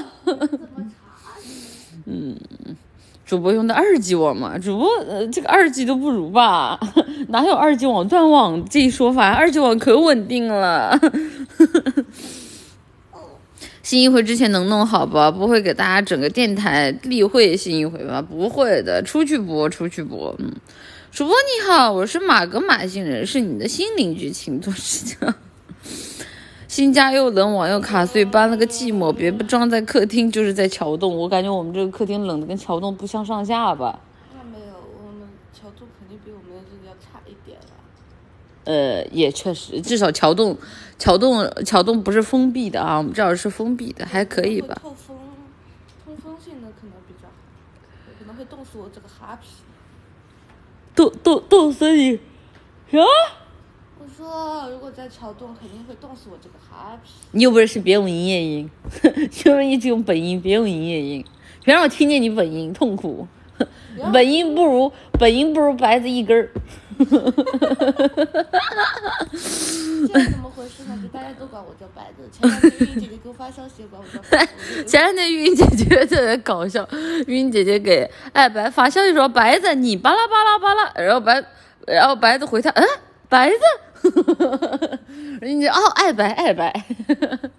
Speaker 1: *laughs* 嗯，主播用的二 G 网嘛，主播呃这个二 G 都不如吧？哪有二 G 网断网这一说法？二 G 网可稳定了。新一回之前能弄好吧？不会给大家整个电台例会新一回吧？不会的，出去播，出去播。嗯，主播你好，我是马格马星人，是你的新邻居，请多指教。新家又冷，网又卡，所以搬了个寂寞。别不装在客厅，就是在桥洞。我感觉我们这个客厅冷的跟桥洞不相上下吧？
Speaker 2: 那没有，我们桥洞肯定比我们这个要差一点了。
Speaker 1: 呃，也确实，至少桥洞，桥洞，桥洞不是封闭的啊，我们这儿是封闭的，还可以吧？
Speaker 2: 透风，通风性的可能比较好，可能会冻死我这个哈皮。
Speaker 1: 冻冻冻死你！啥？
Speaker 2: 我说，如果在桥洞，肯定会冻死我这个哈皮。
Speaker 1: 你有本事别用营业音，*laughs* 就是一直用本音，别用营业音，别让我听见你本音，痛苦。本音不如本音不如白子一根儿。
Speaker 2: 这怎么回事呢？就大家都管我叫白子。前两天玉英姐姐给我发消息，管我叫白。*laughs*
Speaker 1: 前两天玉英姐姐特别搞笑，玉英姐姐给爱白发消息说：“白子，你巴拉巴拉巴拉。”然后白，然后白子回他：“嗯，白子。”玉英姐哦，爱白爱白。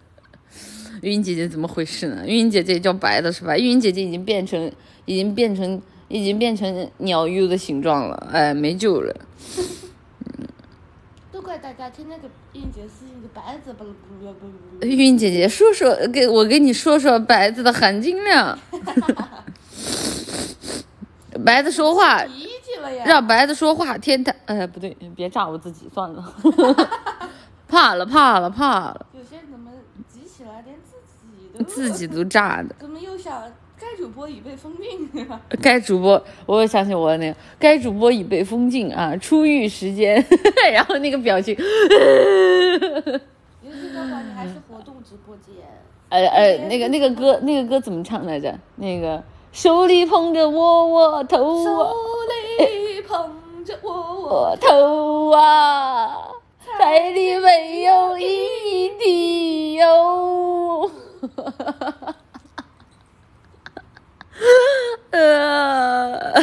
Speaker 1: *laughs* 玉英姐姐怎么回事呢？玉英姐姐叫白的是吧？玉英姐姐已经变成，已经变成，已经变成鸟 U 的形状了，哎，没救了。*laughs*
Speaker 2: 都怪大家天天给韵姐私信个白子，不不不不不。
Speaker 1: 玉英姐姐，说说给我给你说说白子的含金量。*laughs* 白子说话！让白子说话，天台，哎，不对，别炸我自己，算了。*laughs* 怕了，怕了，怕了。
Speaker 2: 有些人怎么急起来，连自己都
Speaker 1: 自己都炸的。
Speaker 2: 怎么又想该主播已被封禁啊？
Speaker 1: 该主播，我又想起我那个，该主播已被封禁啊，出狱时间，*laughs* 然后那个表情。
Speaker 2: 尤其的话，你还是活动直播间。
Speaker 1: 呃呃，那个那个歌，那个歌怎么唱来着？那个手里捧着窝窝头
Speaker 2: 手
Speaker 1: 啊，
Speaker 2: 里捧着窝窝
Speaker 1: 窝头啊，菜里没有一滴油。*laughs* *laughs* 呃，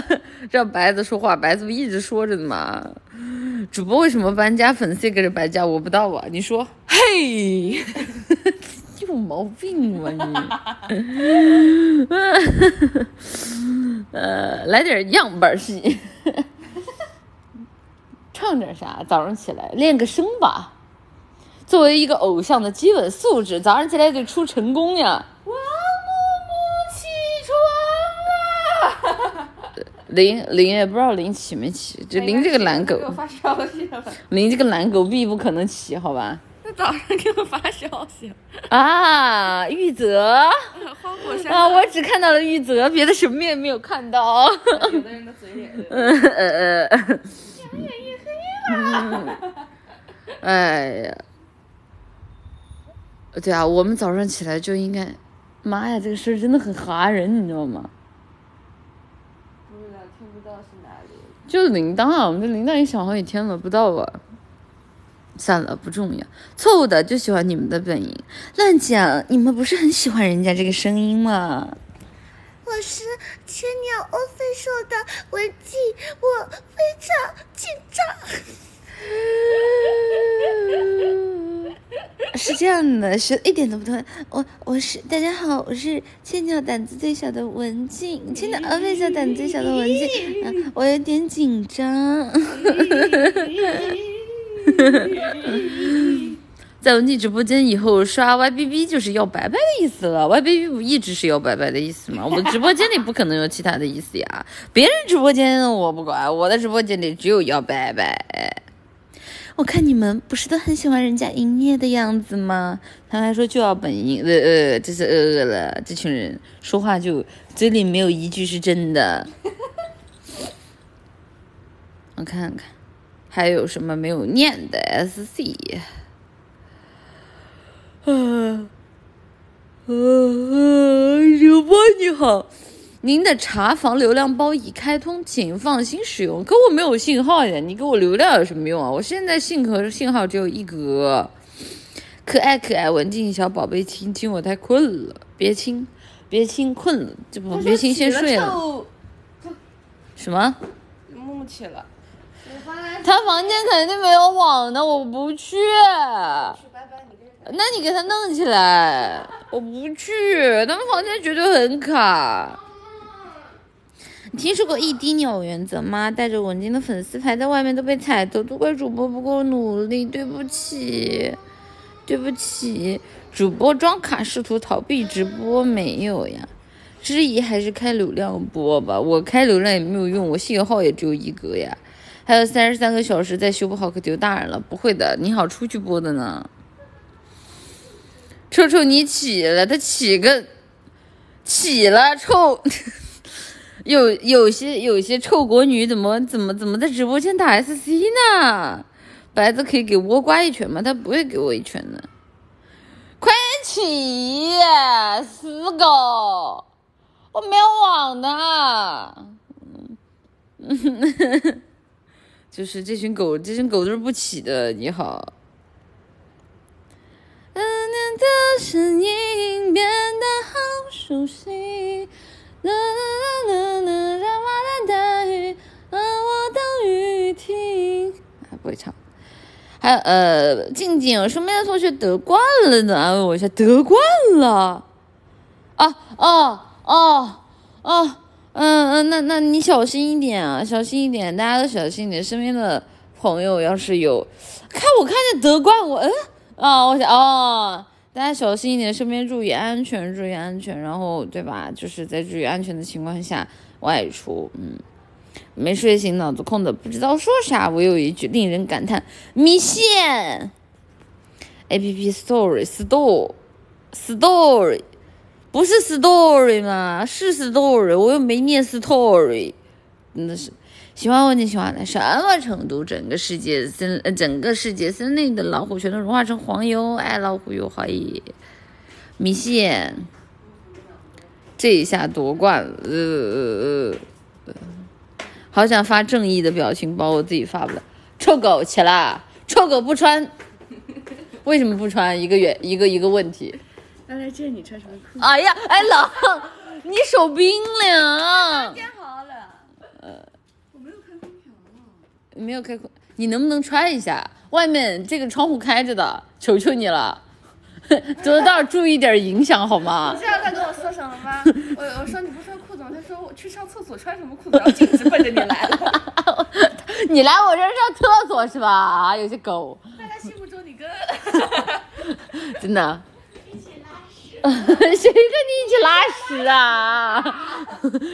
Speaker 1: 让白子说话，白子不一直说着呢吗。主播为什么搬家，粉丝也跟着搬家？我不知道啊，你说？嘿，*laughs* 有毛病吧你？*laughs* 呃，来点样板戏，唱点啥？早上起来练个声吧。作为一个偶像的基本素质，早上起来得出成功呀。
Speaker 2: 哇
Speaker 1: 零零也不知道林起没起，就林这个懒狗
Speaker 2: 给，我发消息了，*laughs*
Speaker 1: 零这个懒狗必不可能起，好吧？
Speaker 2: 他早上给我发消息，
Speaker 1: 啊，玉泽
Speaker 2: 花果山
Speaker 1: 啊，我只看到了玉泽，别的什么也没有看到。
Speaker 2: 有的人的嘴脸，
Speaker 1: 呃呃呃，*laughs* 哎呀，对啊，我们早上起来就应该，妈呀，这个事儿真的很哈人，你知道吗？
Speaker 2: 不知道听不到是哪里。
Speaker 1: 就是铃铛啊，我们这铃铛也响好几天了，不到吧？算了，不重要。错误的就喜欢你们的本音，乱讲！你们不是很喜欢人家这个声音吗？
Speaker 3: 我是千鸟 official 的文静，我非常紧张。*laughs* *laughs*
Speaker 1: 是这样的，是一点都不痛。我我是大家好，我是千鸟胆子最小的文静，千鸟 official 胆子最小的文静，啊、*laughs* 我有点紧张。*laughs* 在文静直播间以后刷 YBB 就是要拜拜的意思了，YBB 不一直是要拜拜的意思吗？我们直播间里不可能有其他的意思呀，别人直播间我不管，我的直播间里只有要拜拜。我看你们不是都很喜欢人家营业的样子吗？他还说就要本音，呃呃，这是呃呃了，这群人说话就嘴里没有一句是真的。我看看还有什么没有念的 SC。啊，呃，主播你好，您的查房流量包已开通，请放心使用。可我没有信号呀，你给我流量有什么用啊？我现在信和信号只有一格。可爱可爱文静小宝贝，亲亲我太困了，别亲，别亲，困了，这不别亲先睡了。什么？
Speaker 2: 木木起了，
Speaker 1: 他房间肯定没有网的，我不去。那你给他弄起来，我不去，他们房间绝对很卡。你听说过一滴鸟原则吗？带着文静的粉丝牌在外面都被踩走，都怪主播不够努力，对不起，对不起，主播装卡试图逃避直播没有呀？质疑还是开流量播吧，我开流量也没有用，我信号也只有一个呀。还有三十三个小时再修不好可丢大人了，不会的，你好出去播的呢。臭臭，你起了，他起个起了，臭。有有些有些臭国女怎么怎么怎么在直播间打 SC 呢？白子可以给倭瓜一拳吗？他不会给我一拳的。快点起，死狗！我没有网的。嗯，就是这群狗，这群狗都是不起的。你好。思念的声音变得好熟悉，呃，静静，身边的同学得冠了呢，安慰我一下，得冠了。啊哦哦哦，嗯嗯，那那你小心一点啊，小心一点，大家都小心一点。身边的朋友要是有，看我看见得冠，我嗯。啊、我想哦，大家小心一点，身边注意安全，注意安全，然后对吧？就是在注意安全的情况下外出。嗯，没睡醒，脑子空的，不知道说啥。我有一句令人感叹：米线。A P P Story Store Story 不是 Story 吗？是 Story，我又没念 Story，真的是。喜欢我，你喜欢到什么程度？整个世界森，呃，整个世界森林的老虎全都融化成黄油，爱老虎有怀疑。米线，这一下夺冠了，呃呃呃，好想发正义的表情包，我自己发不了。臭狗起啦！臭狗不穿，为什么不穿？一个原一个一个问题。
Speaker 2: 刚才见你穿什么裤子？
Speaker 1: 哎呀，哎冷，你手冰凉。
Speaker 2: 天好冷。呃。我没有开空调啊。
Speaker 1: 没有开空，你能不能穿一下？外面这个窗户开着的，求求你了，*laughs* 得到注意点影响好吗
Speaker 2: 你？知道他跟我说什么吗？我我说你不穿裤说我去上厕所穿什么裤子？然后径直奔着你来了。*laughs*
Speaker 1: 你来我这儿上厕所是吧？啊，有些狗，
Speaker 2: 在他心目中，你跟 *laughs*
Speaker 1: 真的。*laughs* 谁跟你一起拉屎啊？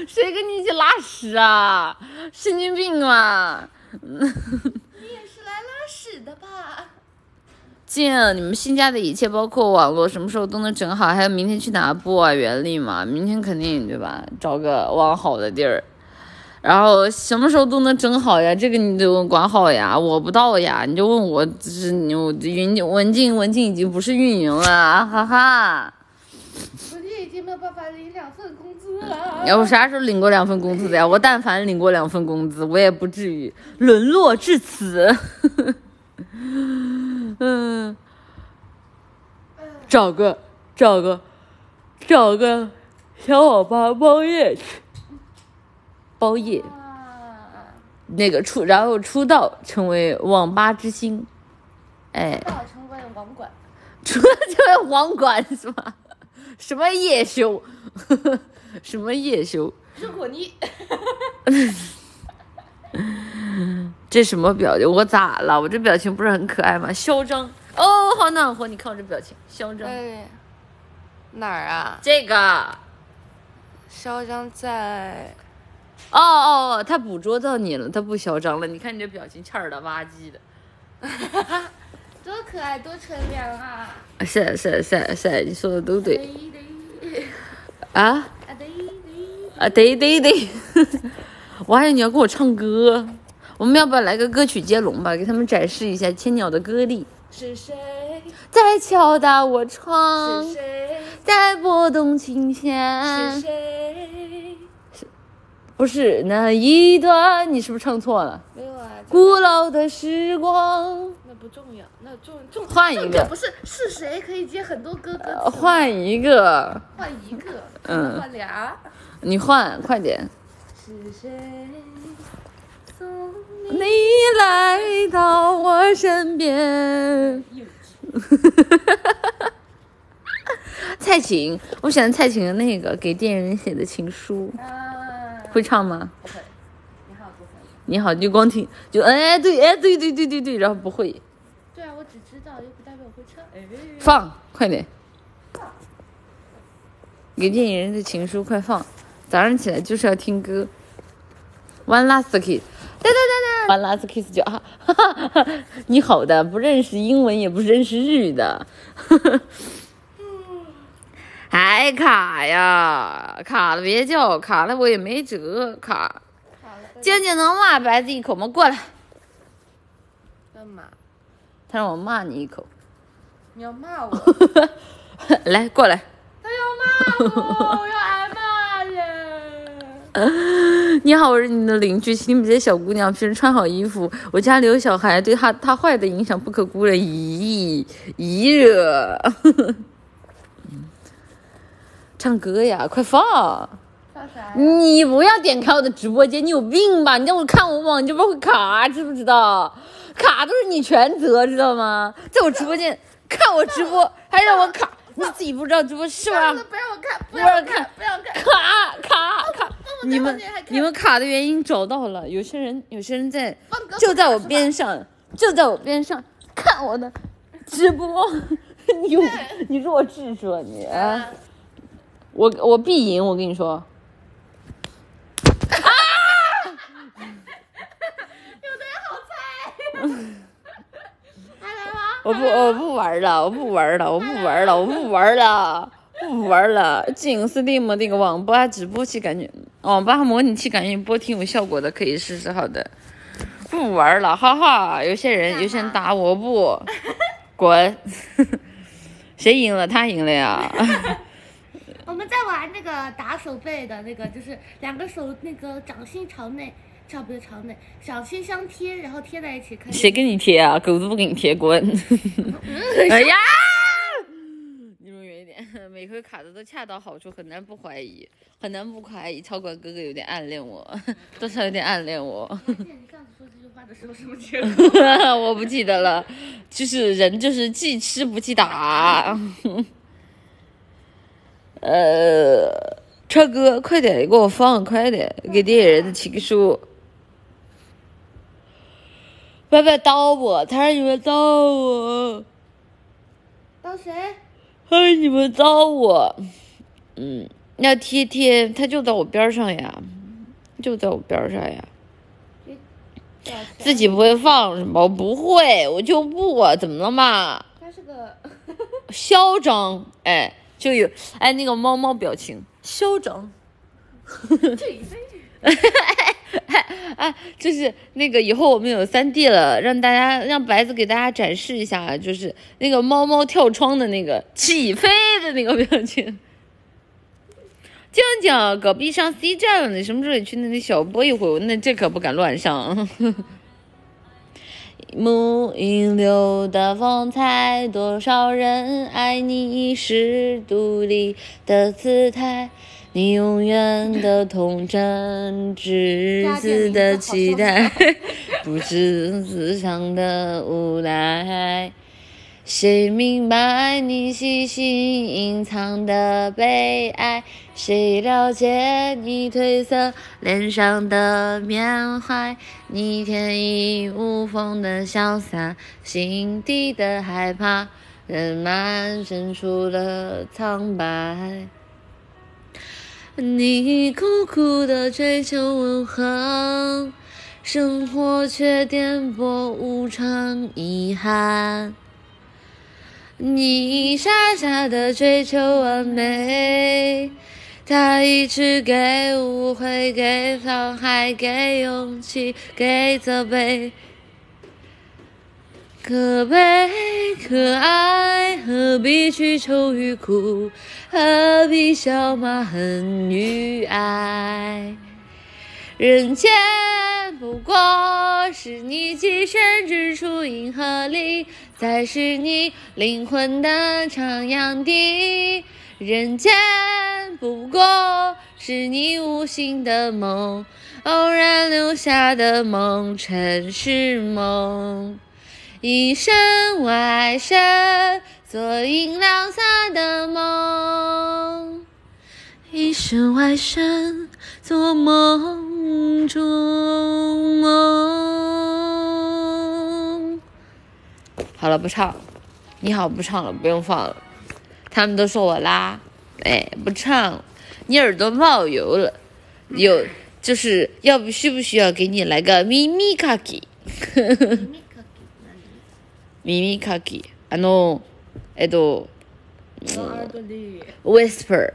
Speaker 1: 谁跟你一起拉屎啊？神经病啊！
Speaker 2: 你也是来拉屎的吧？
Speaker 1: 静，你们新家的一切，包括网络，什么时候都能整好？还有明天去哪布啊？原力嘛，明天肯定对吧？找个网好的地儿，然后什么时候都能整好呀？这个你得管好呀，我不到呀，你就问我，就是你我云文静文静已经不是运营了，哈哈。
Speaker 2: 我就已经没有办法领两份工资了。
Speaker 1: 要我啥时候领过两份工资的呀？我但凡领过两份工资，我也不至于沦落至此。嗯，找个找个找个小网吧包夜去，包夜
Speaker 2: 啊，
Speaker 1: 那个出，然后出道成为网吧之星，哎，
Speaker 2: 到成为网管。*laughs*
Speaker 1: 出道成为网管是吧？什么夜修？*laughs* 什么夜修？
Speaker 2: 如果你 *laughs*
Speaker 1: 这什么表情？我咋了？我这表情不是很可爱吗？嚣张哦，好暖和！你看我这表情，嚣张。
Speaker 2: 哎哪儿啊？
Speaker 1: 这个，
Speaker 2: 嚣张在
Speaker 1: 哦哦哦，他捕捉到你了，他不嚣张了。你看你这表情，欠儿的吧唧的。*laughs*
Speaker 2: 多可爱，多纯良啊！
Speaker 1: 是是是是，你说的都对啊
Speaker 2: 啊对对，
Speaker 1: 啊！对对对，我还以为你要给我唱歌。我们要不要来个歌曲接龙吧？给他们展示一下千鸟的歌力。
Speaker 2: 是谁？
Speaker 1: 在敲打我窗
Speaker 2: 是，谁？
Speaker 1: 在拨动琴弦是
Speaker 2: 谁？是？
Speaker 1: 不是那一段，你是不是唱错了？
Speaker 2: 没有啊，
Speaker 1: 古老的时光，
Speaker 2: 那不重要，那重重
Speaker 1: 换一个
Speaker 2: 不是是谁可以接很多歌歌
Speaker 1: 换一个，
Speaker 2: 换一个，
Speaker 1: 嗯
Speaker 2: 换俩。
Speaker 1: 你换，快点。
Speaker 2: 是谁送你？
Speaker 1: 来到我身边。蔡琴，我选的蔡琴的那个给电影人写的情书，
Speaker 2: 啊，
Speaker 1: 会唱吗？
Speaker 2: 不会。你好，不会。
Speaker 1: 你好，就光听，就哎对哎对对对对对，然后不会
Speaker 2: 对啊，我只知道，又不代表我会唱。哎，
Speaker 1: 放，快点。给电影人的情书，快放！早上起来就是要听歌。One last kiss，哒哒哒哒，One last kiss 就啊，哈哈哈，你好的，不认识英文也不认识日语的，还 *laughs* 卡呀，卡了别叫，卡了我也没辙，卡。静静能骂白子一口吗？过来，
Speaker 2: 干嘛？
Speaker 1: 他让我骂你一口，
Speaker 2: 你要骂我？*laughs* *laughs*
Speaker 1: 来过来。
Speaker 2: 他要骂我，我要挨！*laughs*
Speaker 1: 你好，我是你的邻居。请你们这些小姑娘平时穿好衣服。我家里有小孩，对他他坏的影响不可估量。咦咦热，*laughs* 唱歌呀，快放！你不要点开我的直播间，你有病吧？你让我看我网，你这边会卡，知不知道？卡都是你全责，知道吗？在我直播间看我直播，还让我卡，你自己不知道直播是吧
Speaker 2: 算？了，不让我看，不
Speaker 1: 不让
Speaker 2: 看
Speaker 1: 看，
Speaker 2: 不让我看。
Speaker 1: 卡卡卡！你们你们卡的原因找到了，有些人有些人在就在我边上，就在我边上看我的直播，*laughs* 你有你弱智是吧你？我我必赢，我跟你说。
Speaker 2: 啊 *laughs* 有的人好菜。*laughs*
Speaker 1: 我不我不玩了，我不玩了，我不玩了，我不玩了，不玩了。进 Steam 那个网吧直播器，感觉网吧模拟器感觉播挺有效果的，可以试试。好的，不玩了，哈哈。有些人有些人打我不，滚。*laughs* 谁赢了？他赢了呀。*laughs*
Speaker 3: 我们在玩那个打手背的那个，就是两个手那个掌心朝内，差不多朝内，掌心相贴，然后贴在一起看。
Speaker 1: 谁给你贴啊？狗子不给你贴，滚！哎呀，*laughs* 离我远一点。每回卡的都恰到好处，很难不怀疑，很难不怀疑。超管哥哥有点暗恋我，*laughs* 多少有点暗恋我。
Speaker 3: 你上次说这句话的时候什么结果？*laughs*
Speaker 1: 我不记得了，就是人就是记吃不记打。呃，超哥，快点给我放，快点给电影人的情书。不要不要刀我，他让你们刀我，
Speaker 3: 刀谁？
Speaker 1: 哎，你们刀我，嗯，要贴贴，他就在我边上呀，就在我边上呀。自己不会放是吗？我不会，我就不，怎么了嘛？
Speaker 2: 他是个
Speaker 1: 嚣张，哎，就有哎那个猫猫表情，嚣张。
Speaker 2: 起飞。*laughs* *laughs*
Speaker 1: 哎，就是那个以后我们有三 D 了，让大家让白子给大家展示一下，就是那个猫猫跳窗的那个起飞的那个表情。*laughs* 静静，隔壁上 C 站了，你什么时候也去那里小播一会儿？那这可不敢乱上。*laughs* 木影流的风采，多少人爱你是独立的姿态。你永远的童真，稚子的期待，*laughs* 不是自强的无奈。谁明白你细心隐藏的悲哀？谁了解你褪色脸上的缅怀？你天衣无缝的潇洒，心底的害怕，人满深处的苍白。你苦苦的追求永恒，生活却颠簸无常遗憾。你傻傻的追求完美，他一直给误会，给伤害，给勇气，给责备。可悲可爱，何必去愁与苦？何必笑骂恨与爱？人间不过是你寄身之处，银河里才是你灵魂的徜徉地。人间不过是你无心的梦，偶然留下的梦，尘世梦。一身外身，做银亮色的梦；一身外身，做梦中梦。好了，不唱。你好，不唱了，不用放了。他们都说我拉，哎，不唱。你耳朵冒油了，有就是要不需不需要给你来个咪咪卡给？*laughs* 耳かきあのえっと whisper，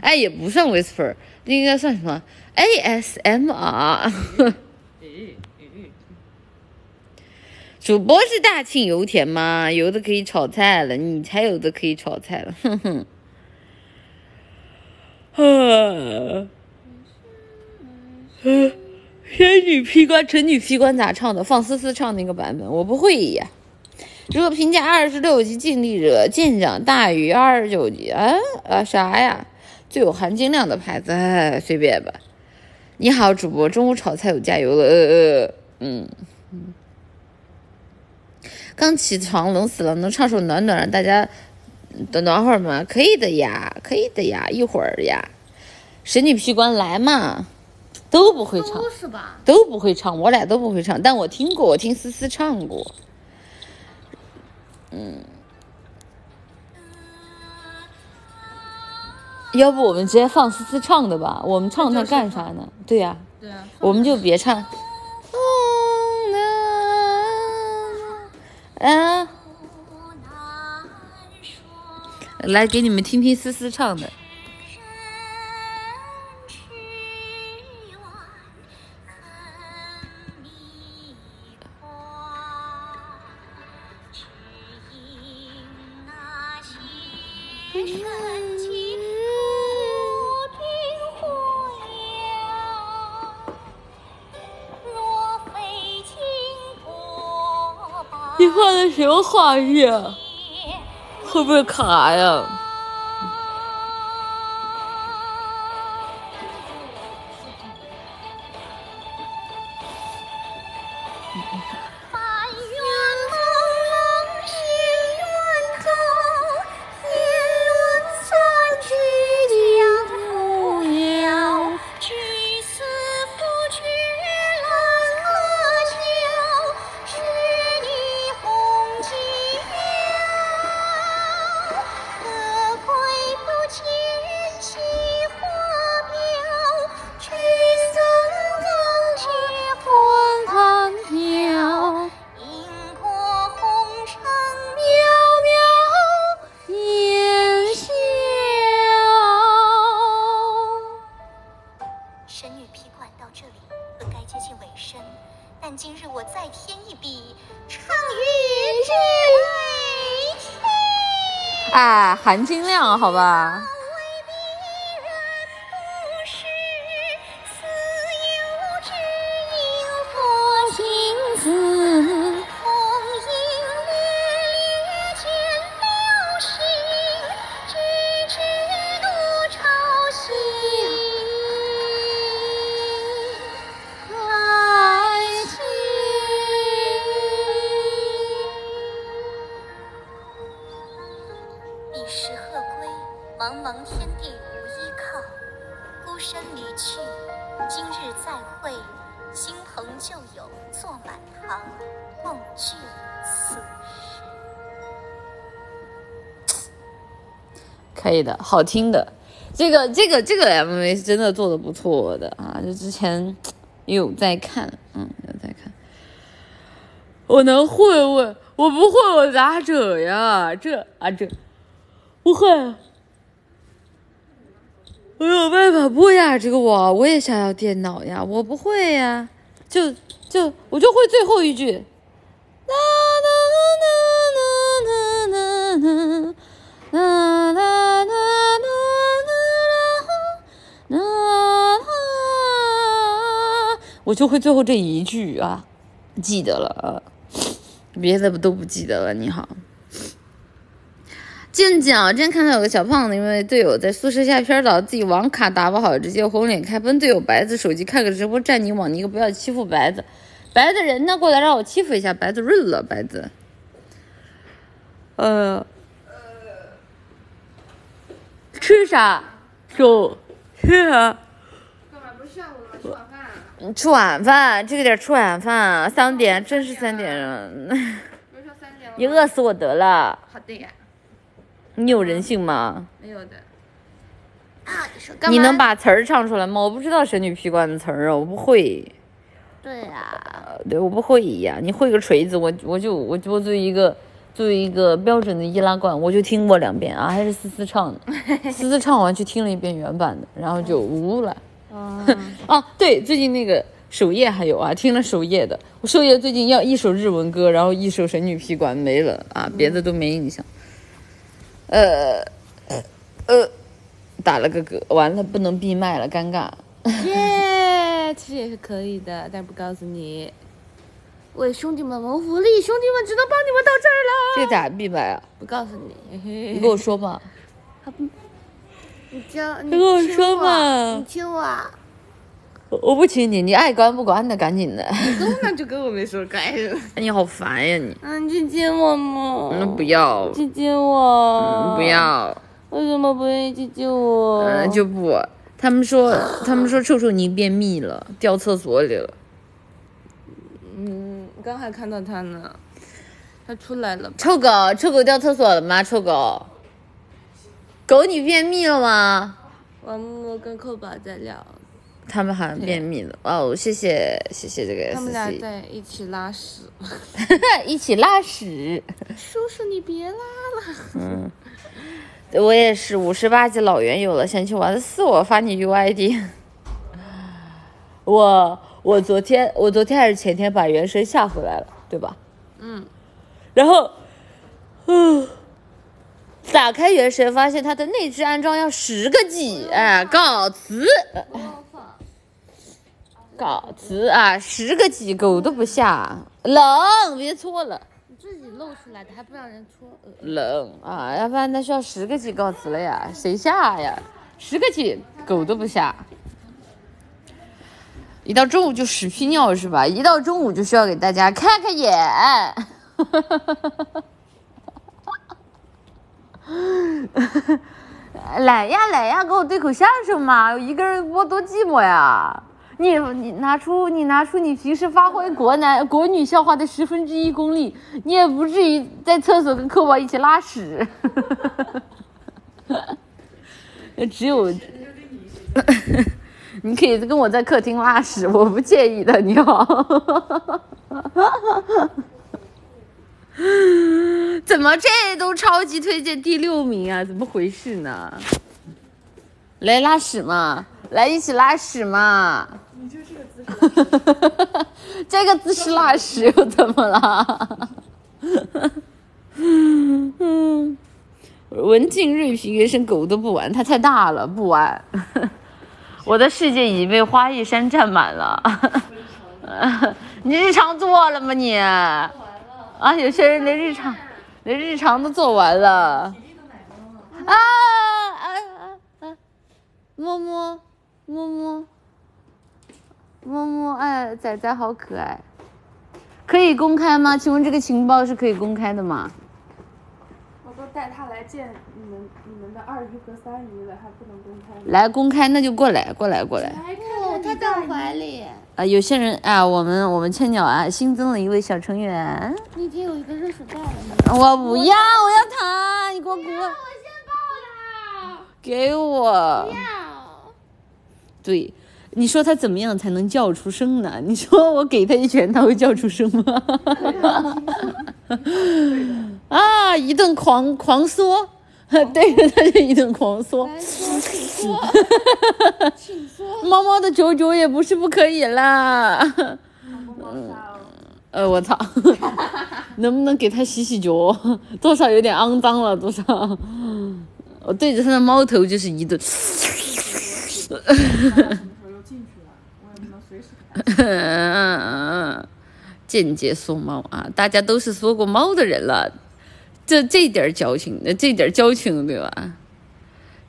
Speaker 1: 哎，也不算 whisper，那应该算什么？ASMR。主播是大庆油田吗？有的可以炒菜了，你才有的可以炒菜了，哼哼。啊，仙女劈关，臣女劈关咋唱的？放思思唱那个版本，我不会呀。 如果评价二十六级尽力者舰长大于二十九级，啊啊啥呀？最有含金量的牌子，哎，随便吧。你好，主播，中午炒菜有加油了，呃呃，嗯嗯。刚起床冷死了，能唱首暖暖让大家等暖会儿吗？可以的呀，可以的呀，一会儿呀。神女劈关来嘛，都不会唱，
Speaker 3: 都是吧？
Speaker 1: 都不会唱，我俩都不会唱，但我听过，我听思思唱过。嗯，要不我们直接放思思唱的吧？我们唱它干啥呢？对呀，
Speaker 2: 对啊，
Speaker 1: 我们就别唱。啊，来给你们听听思思唱的。画的什么画面？会不会卡呀？含金量好吧？可以的，好听的。这个这个这个 MV 是真的做的不错的啊！就之前有在看，嗯，有在看。我能会会，我不会，我咋整呀？这啊这不会，我有办法不呀？这个我我也想要电脑呀，我不会呀，就就我就会最后一句。我就会最后这一句啊，记得了，*laughs* 别的不都不记得了。你好，静静啊！今天看到有个小胖子，因为队友在宿舍下片岛，自己网卡打不好，直接红脸开喷队友白子手机开个直播，站你网你可不要欺负白子，白子人呢？过来让我欺负一下白子润了，白子，呃。吃啥？走，吃啥？
Speaker 2: 干嘛不是下午了吗？吃晚饭啊？
Speaker 1: 嗯吃晚饭，这个点吃晚饭，三点，真是三点了，
Speaker 2: 不是说三点了？
Speaker 1: 你饿死我得了！
Speaker 2: 好的呀，
Speaker 1: 你有人性吗？
Speaker 2: 没有的。
Speaker 3: 啊，你说
Speaker 1: 你能把词儿唱出来吗？我不知道神女劈关的词儿啊，我不会。
Speaker 3: 对啊，
Speaker 1: 呃，对，我不会呀。你会个锤子，我我就我我作为一个作为一个标准的易拉罐，我就听过两遍啊，还是思思唱的，*laughs* 思思唱完去听了一遍原版的，然后就无了。啊，*laughs* 对，最近那个首页还有啊，听了首页的，我首页最近要一首日文歌，然后一首神女劈关没了啊，别的都没印象。呃呃，打了个嗝，完了不能闭麦了，尴尬。*laughs*
Speaker 2: 耶，其实也是可以的，但不告诉你。
Speaker 3: 为兄弟们谋福利，兄弟们只能帮你们到这儿了。
Speaker 1: 这咋闭麦啊？
Speaker 2: 不告诉你，
Speaker 1: 你跟我说吧。*laughs*
Speaker 3: 你教你
Speaker 1: 跟我说嘛
Speaker 3: 你亲我啊，
Speaker 1: 我我不亲你，你爱关不关的，赶紧的。
Speaker 2: 那就跟我没说该了。
Speaker 1: 你好烦呀你！
Speaker 2: 嗯，你亲我嘛？
Speaker 1: 嗯，不要，
Speaker 2: 亲亲我。
Speaker 1: 嗯，不。要，
Speaker 2: 为什么不愿意亲亲我？
Speaker 1: 嗯，就不。他们说，他们说臭臭你便秘了，掉厕所里了。
Speaker 2: 嗯，刚还看到他呢，他出来了。
Speaker 1: 臭狗，臭狗掉厕所了吗？臭狗，狗你便秘了吗？
Speaker 2: 王木跟扣宝在聊，
Speaker 1: 他们好像便秘了。哦，谢谢谢谢这个
Speaker 2: 他们俩在一起拉屎。*laughs*
Speaker 1: 一起拉屎。
Speaker 2: 叔叔，你别拉了。*laughs*
Speaker 1: 嗯我也是五十八级老园有了，想去玩的是我发你 UID。*laughs* 我我昨天我昨天还是前天把原神下回来了，对吧？
Speaker 2: 嗯，
Speaker 1: 然后，嗯，打开原神发现它的内置安装要十个 G，哎，告辞，告辞啊，十个 G 狗都不下，冷，别搓了。
Speaker 3: 你自己露出来的，还不让人搓。呃
Speaker 1: 冷啊，要不然那需要十个 G 告辞了呀，谁下呀？十个 G 狗都不下。一到中午就屎屁尿是吧？一到中午就需要给大家开开眼。*laughs* 来呀来呀，给我对口相声嘛！一个人播多寂寞呀！你你拿出你拿出你平时发挥国男国女笑话的十分之一功力，你也不至于在厕所跟客宝一起拉屎。*laughs* 只有，*laughs* 你可以跟我在客厅拉屎，我不介意的。你好，*laughs* 怎么这都超级推荐第六名啊？怎么回事呢？来拉屎嘛，来一起拉屎嘛。你就这个姿势，*laughs* 这个姿势拉屎又怎么了？嗯，文静瑞皮原生狗都不玩，它太大了，不玩。我的世界已经被花叶山占满了。*laughs* 你日常做了吗你？啊，有些人连日常连日常都做完了。啊啊啊啊！摸摸摸摸摸摸，哎，仔仔好可爱。可以公开吗？请问这个情报是可以公开的吗？
Speaker 2: 我都带他来见你们你们的二姨和三姨了，还不能公开？
Speaker 1: 来公开，那就过来，过来，过来。
Speaker 2: 来
Speaker 3: 他在我怀里。
Speaker 1: 啊，有些人啊，我们我们千鸟啊新增了一位小成员。
Speaker 3: 你已经有一个热水袋了？
Speaker 1: 我不要，我要他，你给我滚我
Speaker 3: 我先抱
Speaker 1: 给我
Speaker 3: 不。。要。
Speaker 1: 对，你说他怎么样才能叫出声呢？你说我给他一拳，他会叫出声吗？*laughs* 啊，一顿狂狂缩，*laughs* 对着他就一顿狂 *laughs* 缩。
Speaker 3: 请说。*laughs*
Speaker 1: 猫猫的九九也不是不可以啦。呃，我操，能不能给它洗洗脚？多少有点肮脏了，多少。我对着它的猫头就是一顿。间接缩猫啊，大家都是缩过猫的人了，这这点儿交情，那这点儿交情对吧？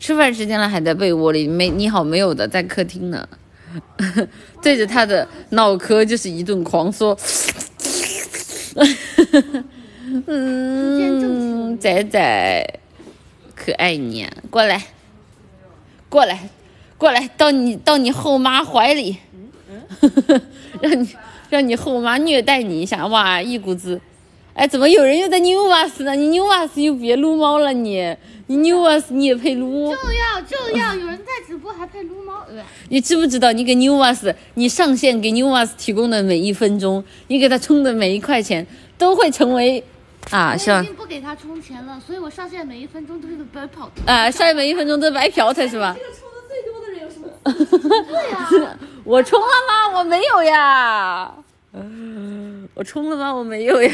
Speaker 1: 吃饭时间了还在被窝里，没你好没有的在客厅呢，*laughs* 对着他的脑壳就是一顿狂缩。*laughs* 嗯，仔仔，可爱你，过来，过来，过来，到你到你后妈怀里，*laughs* 让你让你后妈虐待你一下，哇，一股子，哎，怎么有人又在 new us 呢？你 new us 又别撸猫了你，你 new us 你也配撸？
Speaker 3: 就要就要，有人在直播还配撸猫，呃
Speaker 1: 你知不知道你给 new us，，你上线给 new us 提供的每一分钟，你给他充的每一块钱，都会成为啊，
Speaker 3: 我
Speaker 1: 像
Speaker 3: 已经不给他充钱了，所以我上线每一分钟都是白跑的。
Speaker 1: 啊，上线每一分钟都白嫖他是吧？
Speaker 2: 这个充的最多的人有什么？*laughs*
Speaker 3: 对呀、
Speaker 1: 我充了吗？我没有呀。*laughs* 我充了吗？我没有呀。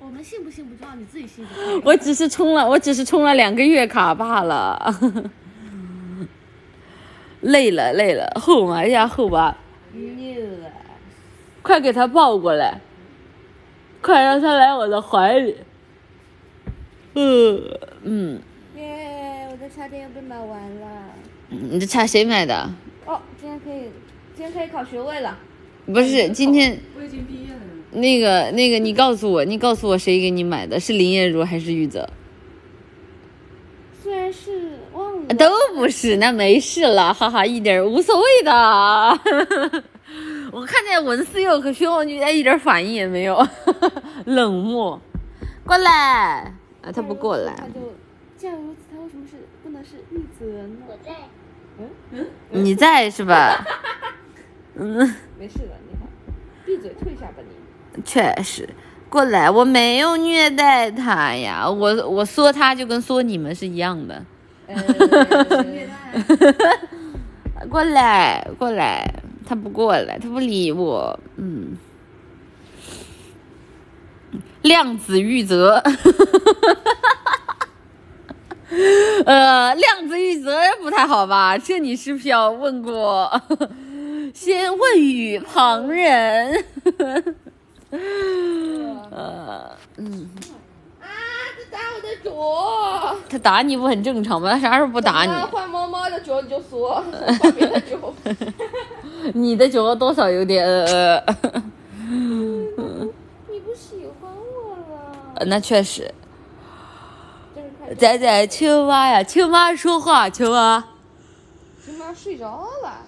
Speaker 3: 我们信不信不知道，你自己信。
Speaker 1: 我只是充了，我只是充了两个月卡罢了。*laughs* 累了，累了，后妈呀，后妈，快给他抱过来，快让他来我的怀里。嗯嗯，
Speaker 2: 耶！我的茶点又被买完了。
Speaker 1: 你这茶谁买的？
Speaker 2: 哦，今天可以，今天可以考学位了。
Speaker 1: 不是今天
Speaker 2: 我已经毕业了。
Speaker 1: 那个那个，你告诉我，你告诉我谁给你买的？是林彦如还是玉泽？
Speaker 2: 虽然是忘了，
Speaker 1: 都不是，那没事了，哈哈，一点儿无所谓的。*laughs* 我看见文思佑和薛望俊家一点反应也没有，*laughs* 冷漠。过来，啊，他不过来
Speaker 2: 他。就既然如此，他为什么是不能是玉泽呢？
Speaker 3: 我在。
Speaker 1: 嗯嗯你在是吧？*laughs* 嗯，
Speaker 2: 没事的，你看，闭嘴，退下吧你。
Speaker 1: 确实。过来，我没有虐待他呀，我我说他就跟说你们是一样的。
Speaker 2: 呃，*laughs*
Speaker 1: 过来，过来，他不过来，他不理我，嗯。量子玉泽，*laughs* 呃，量子玉泽不太好吧？这你是不是要问过？先问于旁人。*laughs* 呃，嗯，
Speaker 2: 啊，他打我的脚！
Speaker 1: 他打你不很正常吗？他啥时候不打你？
Speaker 2: 换猫猫的脚你就说，换别的脚。*laughs*
Speaker 1: 你的脚多少有点呃，
Speaker 2: 你不喜欢我了？
Speaker 1: 呃那确实。仔仔，青蛙呀，青蛙说话，青蛙，
Speaker 2: 青蛙睡着了。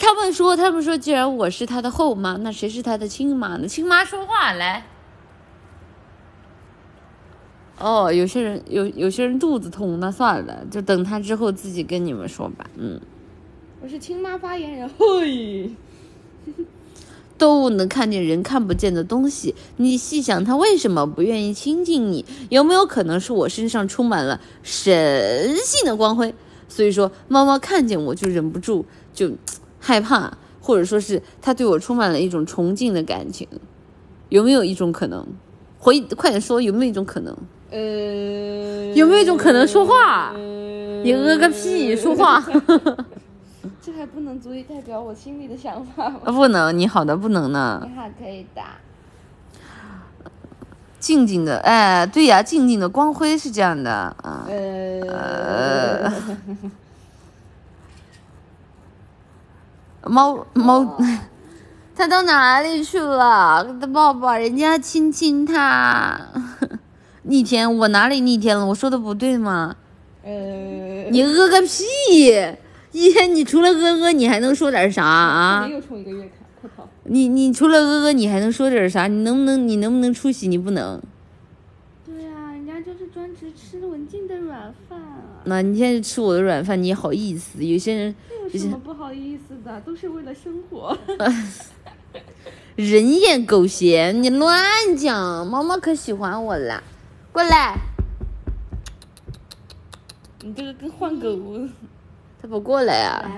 Speaker 1: 他们说，他们说，既然我是他的后妈，那谁是他的亲妈呢？亲妈说话来。哦，有些人有有些人肚子痛，那算了，就等他之后自己跟你们说吧。嗯，
Speaker 2: 我是亲妈发言人。嘿，
Speaker 1: 动物能看见人看不见的东西，你细想，它为什么不愿意亲近你？有没有可能是我身上充满了神性的光辉？所以说，猫猫看见我就忍不住就害怕，或者说是他对我充满了一种崇敬的感情，有没有一种可能？回快点说，有没有一种可能？
Speaker 2: 呃，
Speaker 1: 有没有一种可能说话？你呃个屁，说话。*laughs*
Speaker 2: 这还不能足以代表我心里的想法吗？
Speaker 1: 不能，你好的不能呢。
Speaker 2: 你好，可以的。
Speaker 1: 静静的，哎，对呀，静静的光辉是这样的啊。
Speaker 2: 呃，*laughs*
Speaker 1: 猫猫，它 *laughs* 到哪里去了？给它抱抱，人家亲亲它。*laughs* 逆天，我哪里逆天了？我说的不对吗？
Speaker 2: 呃，
Speaker 1: 你呃个屁！一天你除了呃呃，你还能说点啥啊？
Speaker 2: 又充一个月卡，快跑！
Speaker 1: 你你除了呃呃，你还能说点啥？你能不能你能不能出席？你不能。
Speaker 2: 对啊，人家就是专职吃文静的软饭啊，
Speaker 1: 那你现在吃我的软饭，你也好意思？有些人
Speaker 2: 有什么不好意思的？都是为了生活。*laughs*
Speaker 1: 人言狗嫌，你乱讲。猫猫可喜欢我了，过来。
Speaker 2: 你这个跟换狗，
Speaker 1: 它不过来啊？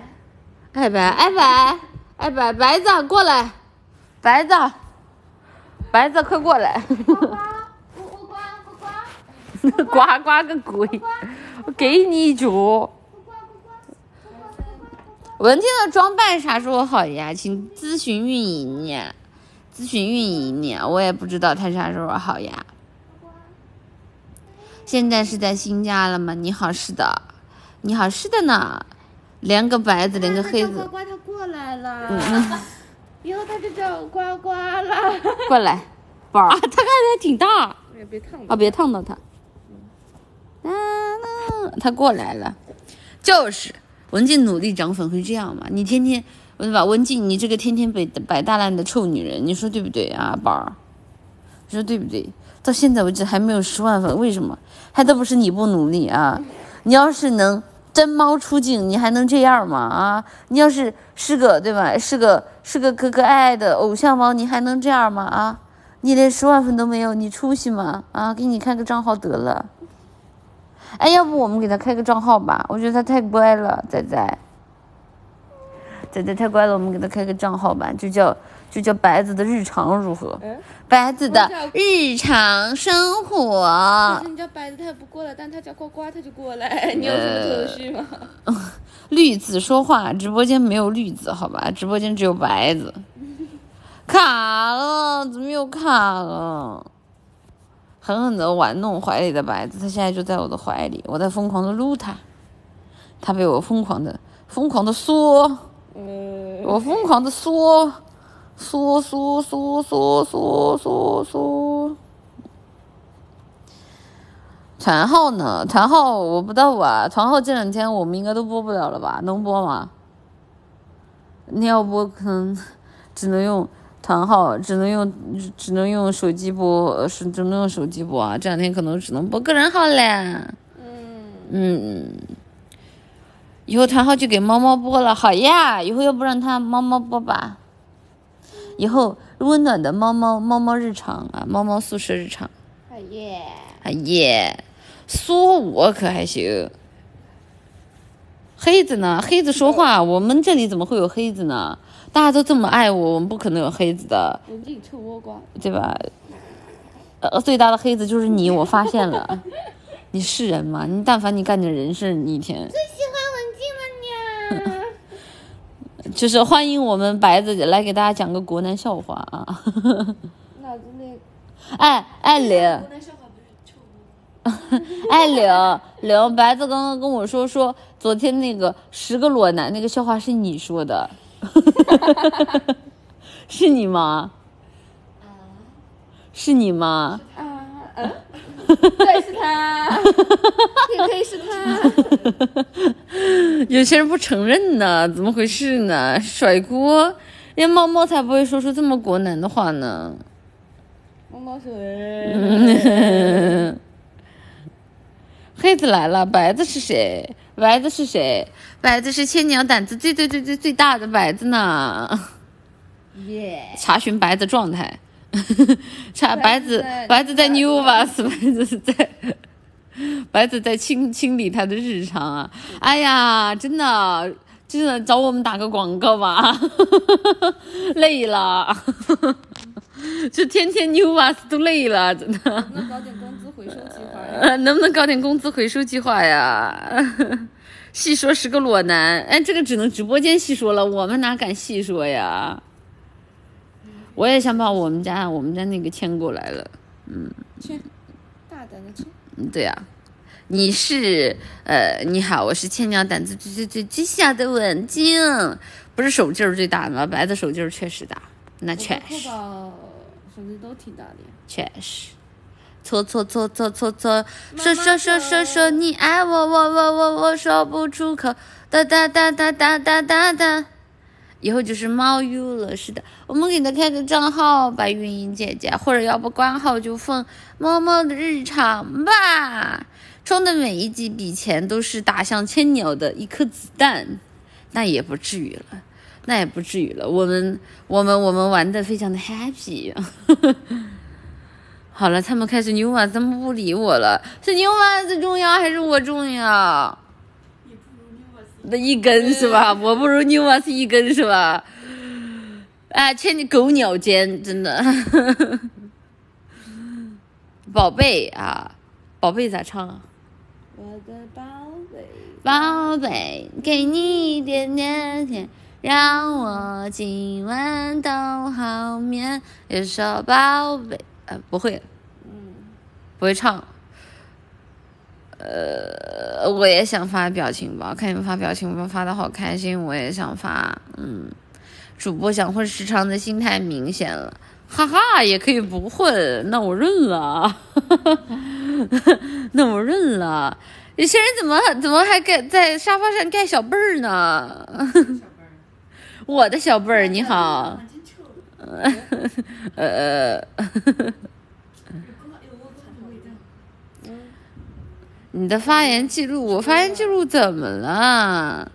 Speaker 1: 哎白哎白哎白白子过来，白子白子快过来！
Speaker 3: 呱呱，我我呱呱呱，
Speaker 1: 呱呱 *laughs* 个鬼！我给你一脚。文静的装扮啥时候好呀？请咨询运营呀，咨询运营呀，我也不知道他啥时候好呀。现在是在新家了吗？你好，是的，你好，是的呢。连个白子，连个黑子，
Speaker 2: 呱呱它过来了，以后它就叫呱呱了。
Speaker 1: 过来，宝儿，啊，他看起来挺大
Speaker 2: 哎，别烫
Speaker 1: 啊，别烫到他。啊，那他过来了，就是文静努力涨粉会这样吗？你天天，对吧？文静，你这个天天摆摆大烂的臭女人，你说对不对啊，宝儿？你说对不对？到现在为止还没有十万粉，为什么？还都不是你不努力啊！你要是能真猫出镜，你还能这样吗？啊！你要是是个对吧？是个是个可可爱爱的偶像猫，你还能这样吗？啊！你连十万粉都没有，你出息吗？啊！给你开个账号得了。哎，要不我们给他开个账号吧？我觉得他太乖了，仔仔。仔仔太乖了，我们给他开个账号吧，就叫就叫白子的日常如何？
Speaker 2: 嗯，
Speaker 1: 白子的日常生
Speaker 2: 可
Speaker 1: 活
Speaker 2: 是。你叫白子他也不过来，但他叫呱呱他就过来，你有什么头绪吗？
Speaker 1: 绿子说话，直播间没有绿子，好吧？直播间只有白子。*laughs* 卡了，怎么又卡了？狠狠的玩弄怀里的白子，他现在就在我的怀里，我在疯狂的撸他，他被我疯狂的疯狂的缩，我疯狂的缩，缩缩缩缩缩缩缩。团号呢？团号我不知道啊。团号这两天我们应该都播不了了吧？能播吗？你要播可能只能用团号，只能用只能用手机播，呃是只能用手机播啊。这两天可能只能播个人号了。
Speaker 2: 嗯，
Speaker 1: 嗯，以后团号就给猫猫播了，好呀。以后要不让它猫猫播吧？以后温暖的猫猫猫猫日常啊，猫猫宿舍日常。
Speaker 2: 好耶，
Speaker 1: 哎耶，说我可还行。黑子呢？黑子说话，我们这里怎么会有黑子呢？大家都这么爱我，我们不可能有黑子的，
Speaker 2: 臭倭瓜，
Speaker 1: 对吧？呃，最大的黑子就是你，我发现了。*laughs* 你是人吗？你但凡你干点人事，你一天
Speaker 3: 最喜欢文静了呢。*laughs*
Speaker 1: 就是欢迎我们白子来给大家讲个国难笑话啊！
Speaker 2: 脑子里
Speaker 1: 哎哎玲，
Speaker 2: 那笑话不是臭倭瓜。*laughs*
Speaker 1: 哎玲玲，白子刚刚跟我说说昨天那个十个裸男那个笑话是你说的，*laughs* 是你吗？啊是你吗？
Speaker 2: 啊，嗯，*laughs* 对，是他，也可以是他。*laughs*
Speaker 1: 有些人不承认呢，怎么回事呢？甩锅，连猫猫才不会说出这么国难的话呢。
Speaker 2: 猫猫说，
Speaker 1: 黑子来了，白子是谁？白子是谁？白子是千鸟胆子最最最最最大的白子呢。
Speaker 2: 耶，
Speaker 1: 查询白子状态，*laughs* 查白子
Speaker 2: 白子
Speaker 1: 在 New 吧，是白子在白子 *laughs* 在清清理他的日常啊！哎呀，真的真的找我们打个广告吧，*laughs* 累了。*laughs* 就天天 New Bus 都累了，真的。
Speaker 2: 能搞点工资回收计划呀。
Speaker 1: 呃，能不能搞点工资回收计划呀？细说是个裸男，哎，这个只能直播间细说了，我们哪敢细说呀？我也想把我们家我们家那个牵过来了，
Speaker 2: 签，大胆的签。
Speaker 1: 嗯，对呀、你是呃，你好，我是千鸟，胆子最最最最小的文静，不是手劲儿最大的吗？白的手劲儿确实大，那确
Speaker 2: 我
Speaker 1: 实
Speaker 2: 手机都挺大的呀。
Speaker 1: 确实。错错错错错错，说说说说说你爱我，我我我我说不出口，哒哒哒哒哒哒哒哒。以后就是猫 U 了，是的，我们给他开个账号，吧，运营姐姐，或者要不关号就放猫猫的日常吧。充的每一几笔钱都是打向千鸟的一颗子弹，那也不至于了，那也不至于了。我们我们我们玩的非常的 happy。*laughs* 好了，他们开始牛娃怎么不理我了？是牛娃最重要还是我重要？那一根是吧？我不如牛娃是一根是吧？哎，欠你狗鸟奸，真的。宝贝啊，宝贝咋唱啊？
Speaker 2: 我的宝贝，
Speaker 1: 宝贝，给你一点点甜，让我今晚都好眠。也说宝贝，呃，不会，
Speaker 2: 嗯，
Speaker 1: 不会唱。呃，我也想发表情包，看你们发表情包发的好开心，我也想发。嗯，主播想混时长的心态明显了，哈哈，也可以不混，那我认了，*laughs* 那我认了。有些人怎么怎么还盖在沙发上盖小被儿呢？我的小贝儿，你好。呃，你的发言记录，我发言记录怎么了？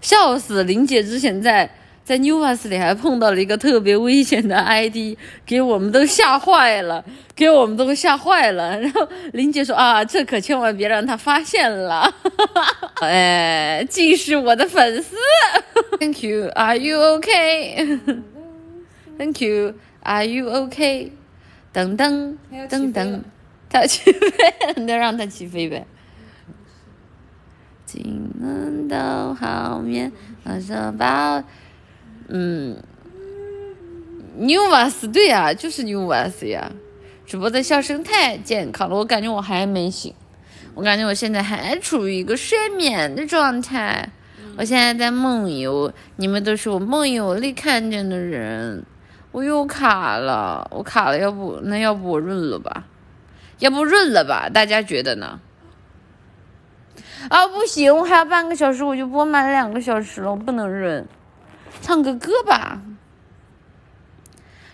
Speaker 1: 笑死！林姐之前在在 New Us 里还碰到了一个特别危险的 ID，给我们都吓坏了，给我们都吓坏了。*laughs* 然后林姐说啊，这可千万别让他发现了。*laughs* 哎，竟是我的粉丝。*laughs* Thank you. Are you okay? Thank you. Are you okay? 噔噔噔噔，他起飞，那让他起飞呗。今晚都好眠，我说抱。嗯，New Was 对呀、就是 New Was 呀。主播的笑声太健康了，我感觉我还没醒，我感觉我现在还处于一个睡眠的状态。我现在在梦游，你们都是我梦游里看见的人。我又卡了，我卡了，要不那要不我润了吧？要不润了吧？大家觉得呢？啊，不行，我还要半个小时，我就播满两个小时了，我不能润。唱个歌吧，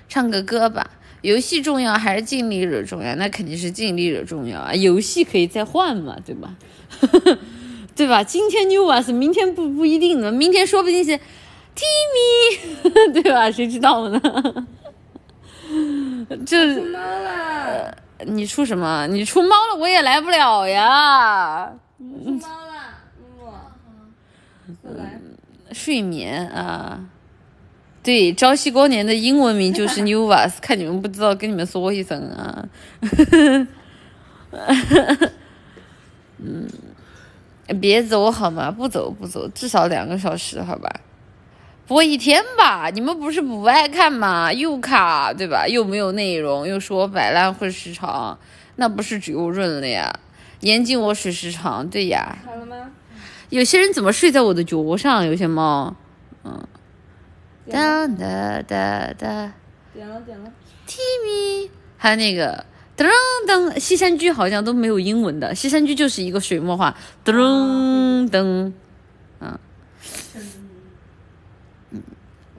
Speaker 1: 唱个歌吧。游戏重要还是尽力者重要？那肯定是尽力者重要啊！游戏可以再换嘛，对吧？*laughs* 对吧？今天 New Was，明天不不一定呢，明天说不定是 Timmy，*laughs* 对吧？谁知道呢？*laughs* 这
Speaker 2: 出猫啦！
Speaker 1: 你出什么？你出猫了，我也来不了呀。
Speaker 2: 出猫了！我，过来。
Speaker 1: 睡眠啊，对，朝夕光年的英文名就是 New Was，看你们不知道，跟你们说一声啊。*laughs* 嗯，别走好吗？不走不走，至少两个小时好吧？播一天吧，你们不是不爱看吗？又卡对吧？又没有内容，又说我摆烂混时长，那不是只有润了呀？严禁我水时长，对呀。
Speaker 2: 好了吗？
Speaker 1: 有些人怎么睡在我的脚上？有些猫，
Speaker 2: 点了，
Speaker 1: 哒哒哒哒。
Speaker 2: 点了，点了。
Speaker 1: ，Timmy，还有那个噔噔，西山居好像都没有英文的，西山居就是一个水墨画，噔噔，嗯。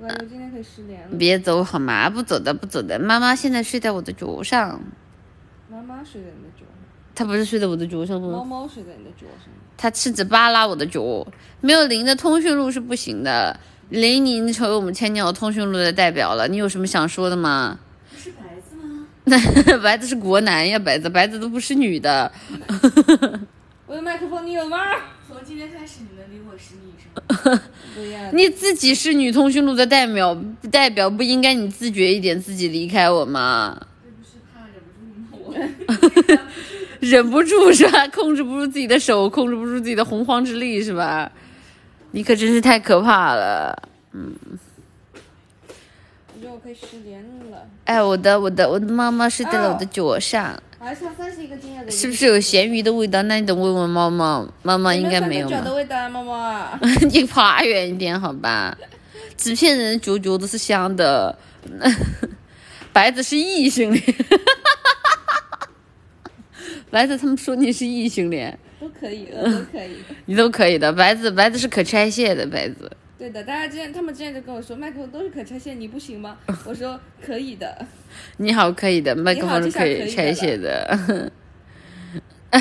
Speaker 2: 我感觉今天可以失联了。
Speaker 1: 别走好吗？不走的，不走的，妈妈现在睡在我的脚上，
Speaker 2: 妈妈睡在你的脚上，
Speaker 1: 她不是睡在我的脚上吗？
Speaker 2: 猫猫睡在你的脚上。
Speaker 1: 它吃着扒拉我的脚，没有零的通讯录是不行的。零，你成为我们千鸟通讯录的代表了，你有什么想说的吗？
Speaker 4: 不是白子吗？
Speaker 1: 那 *laughs* 白子是国男呀，白子白子都不是女的。*laughs*
Speaker 2: 我的麦克风你有吗？
Speaker 4: 从今天开始，你能离我十米以上。*laughs*
Speaker 1: 你自己是女通讯录的代表，代表不应该你自觉一点，自己离开我吗？
Speaker 4: 这不是怕忍不住骂？我
Speaker 1: 忍不住是吧？控制不住自己的手，控制不住自己的洪荒之力是吧？你可真是太可怕了。
Speaker 2: 嗯我觉得我可以失联了。
Speaker 1: 哎，我的我的我的妈妈睡在了我的脚上，
Speaker 2: 我还差三十一个金额的。
Speaker 1: 是不是有咸鱼的味道？那你等问问猫猫，猫猫应该没有
Speaker 2: 有脚的？味道啊，猫猫。*laughs*
Speaker 1: 你爬远一点好吧？纸片人脚脚都是香的，*laughs* 白子是异性恋。白子他们说你是异性恋，
Speaker 2: 都可以的，都可以。
Speaker 1: 你都可以的。白子白子是可拆卸的，白子。
Speaker 2: 对的，大家之前他们之前就跟我说麦克风都是可拆卸，你不行吗？*laughs* 我说可以的。
Speaker 1: 你好，可以的，麦克风是可以拆卸的。*laughs*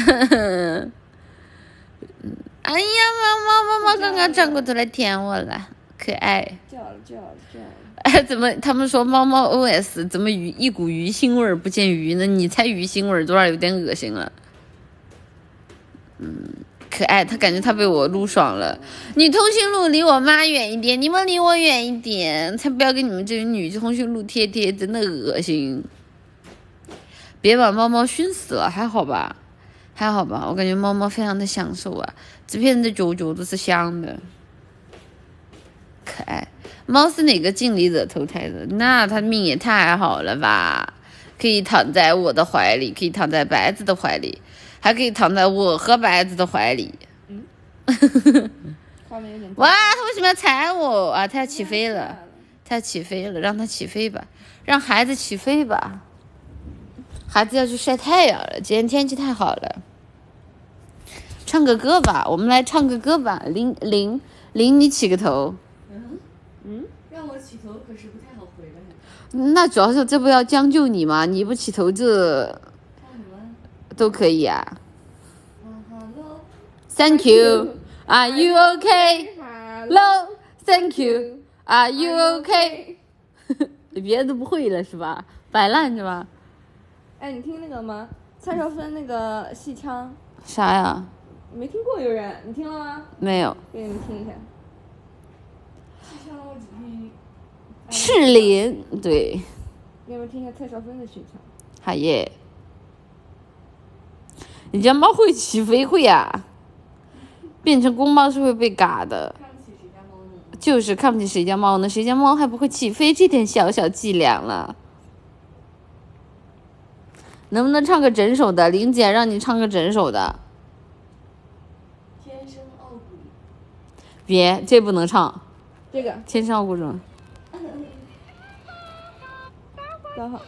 Speaker 1: 哎呀，猫猫猫猫刚刚转过头来舔我了，可爱。
Speaker 2: 叫了叫了叫了。
Speaker 1: 哎，*laughs* 怎么他们说猫猫 OS 怎么鱼一股鱼腥味儿不见鱼呢？你猜鱼腥味儿多少有点恶心了。嗯，可爱，他感觉他被我撸爽了。女通讯录离我妈远一点，你们离我远一点，才不要跟你们这些女通讯录贴贴，真的恶心。别把猫猫熏死了，还好吧？还好吧？我感觉猫猫非常的享受啊，纸片人的脚脚都是香的，可爱。猫是哪个镜里惹投胎的？那它命也太好了吧！可以躺在我的怀里，可以躺在白子的怀里，还可以躺在我和白子的怀里。
Speaker 2: 嗯画面有点。
Speaker 1: 哇，它为什么要踩我啊？它要起飞了，它要起飞了，让它起飞吧，让孩子起飞吧。孩子要去晒太阳了，今天天气太好了。唱个歌吧，我们来唱个歌吧。林林林，你起个头。
Speaker 4: 让我起头可是不太好回的。
Speaker 1: 那主要是这不要将就你吗？你不起头这？都可以啊。
Speaker 4: 啊，Hello。
Speaker 1: Thank you. Are you okay?
Speaker 2: Hello。
Speaker 1: Thank you. Are you okay? *laughs* 别的都不会了是吧？摆烂是吧？
Speaker 2: 哎，你听那个吗？蔡少芬那个戏腔，
Speaker 1: 啥呀？
Speaker 2: 没听过有人？你听了吗？
Speaker 1: 没有。
Speaker 2: 给你们听一下。
Speaker 4: 戏腔我只听。
Speaker 1: 赤林，对，
Speaker 2: 给你们听一下蔡少芬的戏腔。
Speaker 1: 好耶。你家猫会起飞会呀、变成公猫是会被嘎的。
Speaker 4: 看不起谁家猫呢？
Speaker 1: 就是看不起谁家猫呢？谁家猫还不会起飞？这点小小伎俩了，能不能唱个整首的？玲姐让你唱个整首的，
Speaker 4: 天生傲骨。
Speaker 1: 别，这不能唱，
Speaker 2: 这个
Speaker 1: 天上古筝。
Speaker 2: 刚好。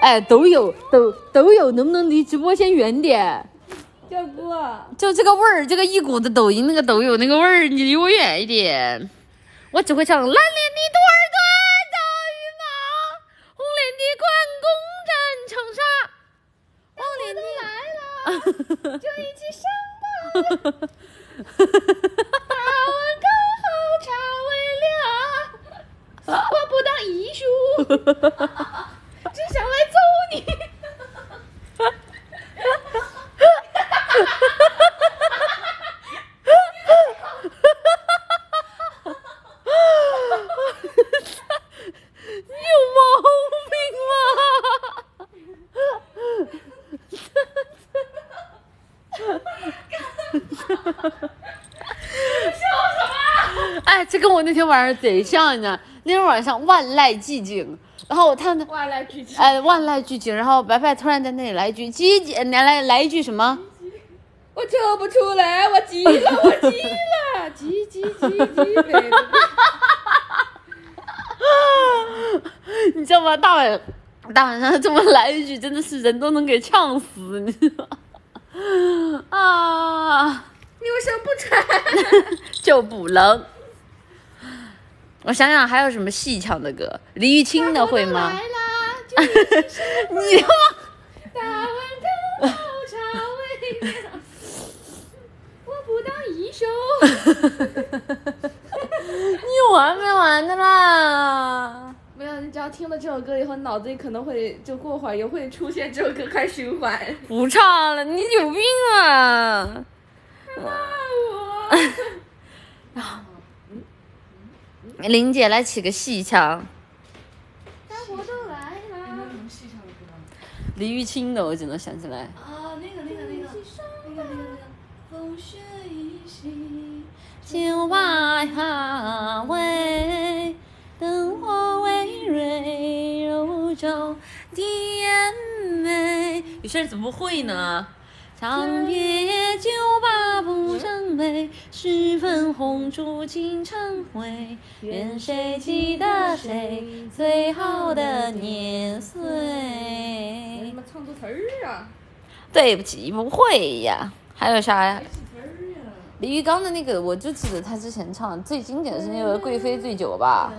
Speaker 1: 哎，都有，都都有，能不能离直播间远点？
Speaker 2: 叫哥，
Speaker 1: 就这个味儿，这个一股子抖音那个抖友那个味儿，你离我远一点。我只会唱蓝脸的多尔短，大羽毛，红脸的关公战长沙，黄脸的来了，*laughs* 就一起上吧。大碗刚好茶未凉，*laughs* 我不当艺术，*laughs* 只想来揍。你有毛病吗？哎，天晚上贼像呢。那天晚上万籁俱静，然后我看到
Speaker 2: 哇来剧情。
Speaker 1: 哎万籁俱静，然后白白突然在那里来一句“叽叽”，来来来一句什么？
Speaker 2: 我抽不出来，我急了，我急了，急急急急北。
Speaker 1: 你知道吗？大晚大晚上这么来一句，真的是人都能给呛死，你知道吗？啊，
Speaker 2: 你为什么不穿？
Speaker 1: 就不冷。我想想还有什么戏腔的歌？李玉清的会吗？
Speaker 2: 来啦，*laughs* 就一起
Speaker 1: 你
Speaker 2: 大碗我不当艺术。*laughs*
Speaker 1: 你有完没完的啦。
Speaker 2: 没有，你只要听了这首歌以后，脑子里可能会就过会儿也会出现这首歌开循环。*laughs*
Speaker 1: 不唱了，你有病啊！林姐来起个戏腔。
Speaker 2: 大伙都来了。
Speaker 1: 李玉清的，我只能想起来。
Speaker 4: 啊，那个那个那个那个那个，风雪依稀，
Speaker 1: 酒吧下微，灯火微蕊，柔州甜美。有些人怎么不会呢？长夜酒吧不胜杯，十分红烛尽成灰。愿谁记得谁最好的年岁
Speaker 2: 你们唱错词儿啊？
Speaker 1: 对不起，不会呀。还有啥呀。李玉刚的那个，我就记得他之前唱最经典的是那个《贵妃醉酒》吧？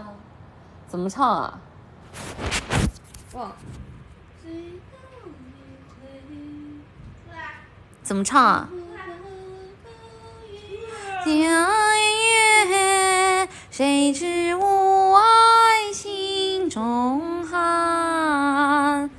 Speaker 1: 怎么唱啊？
Speaker 2: 忘。
Speaker 1: 怎么唱啊？江月谁知吾爱心中寒，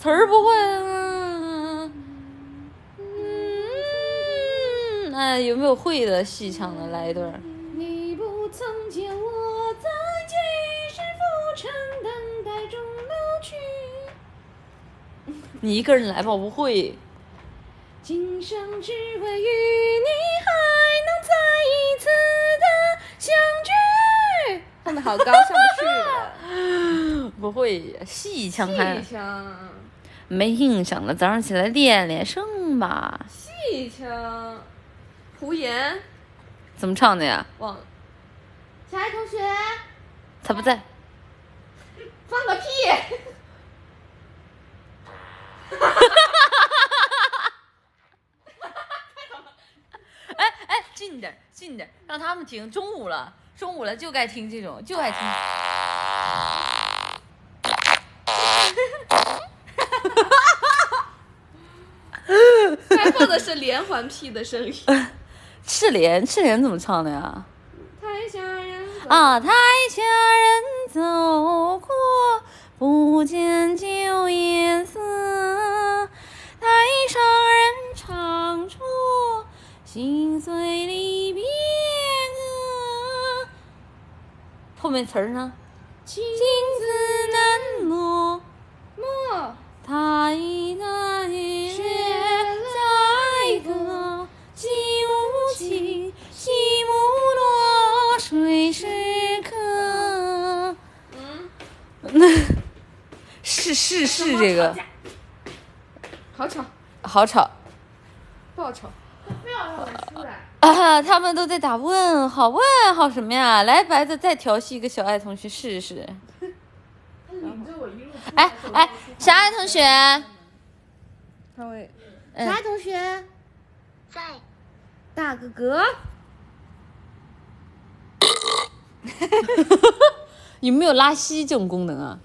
Speaker 1: 词儿不会啊。嗯，哎，有没有会的戏腔的来一段儿？
Speaker 2: 你不曾见我在几世浮沉等待中老去，
Speaker 1: 你一个人来吧，我不会。
Speaker 2: 今生只为与你还能再一次的相聚。唱的好高，上不去了。*laughs*
Speaker 1: 不会，戏腔还
Speaker 2: 戏腔，
Speaker 1: 没印象了，早上起来练练声吧。
Speaker 2: 戏腔，胡言
Speaker 1: 怎么唱的呀？
Speaker 2: 忘了，
Speaker 3: 小爱同学，
Speaker 1: 他不在。
Speaker 2: 放个屁！
Speaker 1: 哈哈哈哈哈哈哎哎，近点儿，近点儿，让他们听。中午了，中午了就该听这种，就爱听。
Speaker 2: 该放的是连环屁的声音。*laughs*
Speaker 1: 赤莲，赤莲怎么唱的呀？
Speaker 2: 太吓人！
Speaker 1: 啊，台下人走过，不见旧颜色；台上人唱出心碎离别歌。后面词儿呢？情字难落，
Speaker 2: 莫
Speaker 1: 他一那是是是这个，
Speaker 2: 好吵，
Speaker 1: 好吵
Speaker 2: 不好吵。
Speaker 3: 非要让我出来。
Speaker 1: 啊！他们都在打问号，问号什么呀？来，白子再调戏一个小爱同学试试。
Speaker 4: 他领着我一路
Speaker 1: 哎哎，小爱同学，
Speaker 2: 他会
Speaker 1: 嗯
Speaker 3: 小爱同学，
Speaker 5: 在
Speaker 2: 大哥哥，*laughs*
Speaker 1: 有没有拉稀这种功能啊？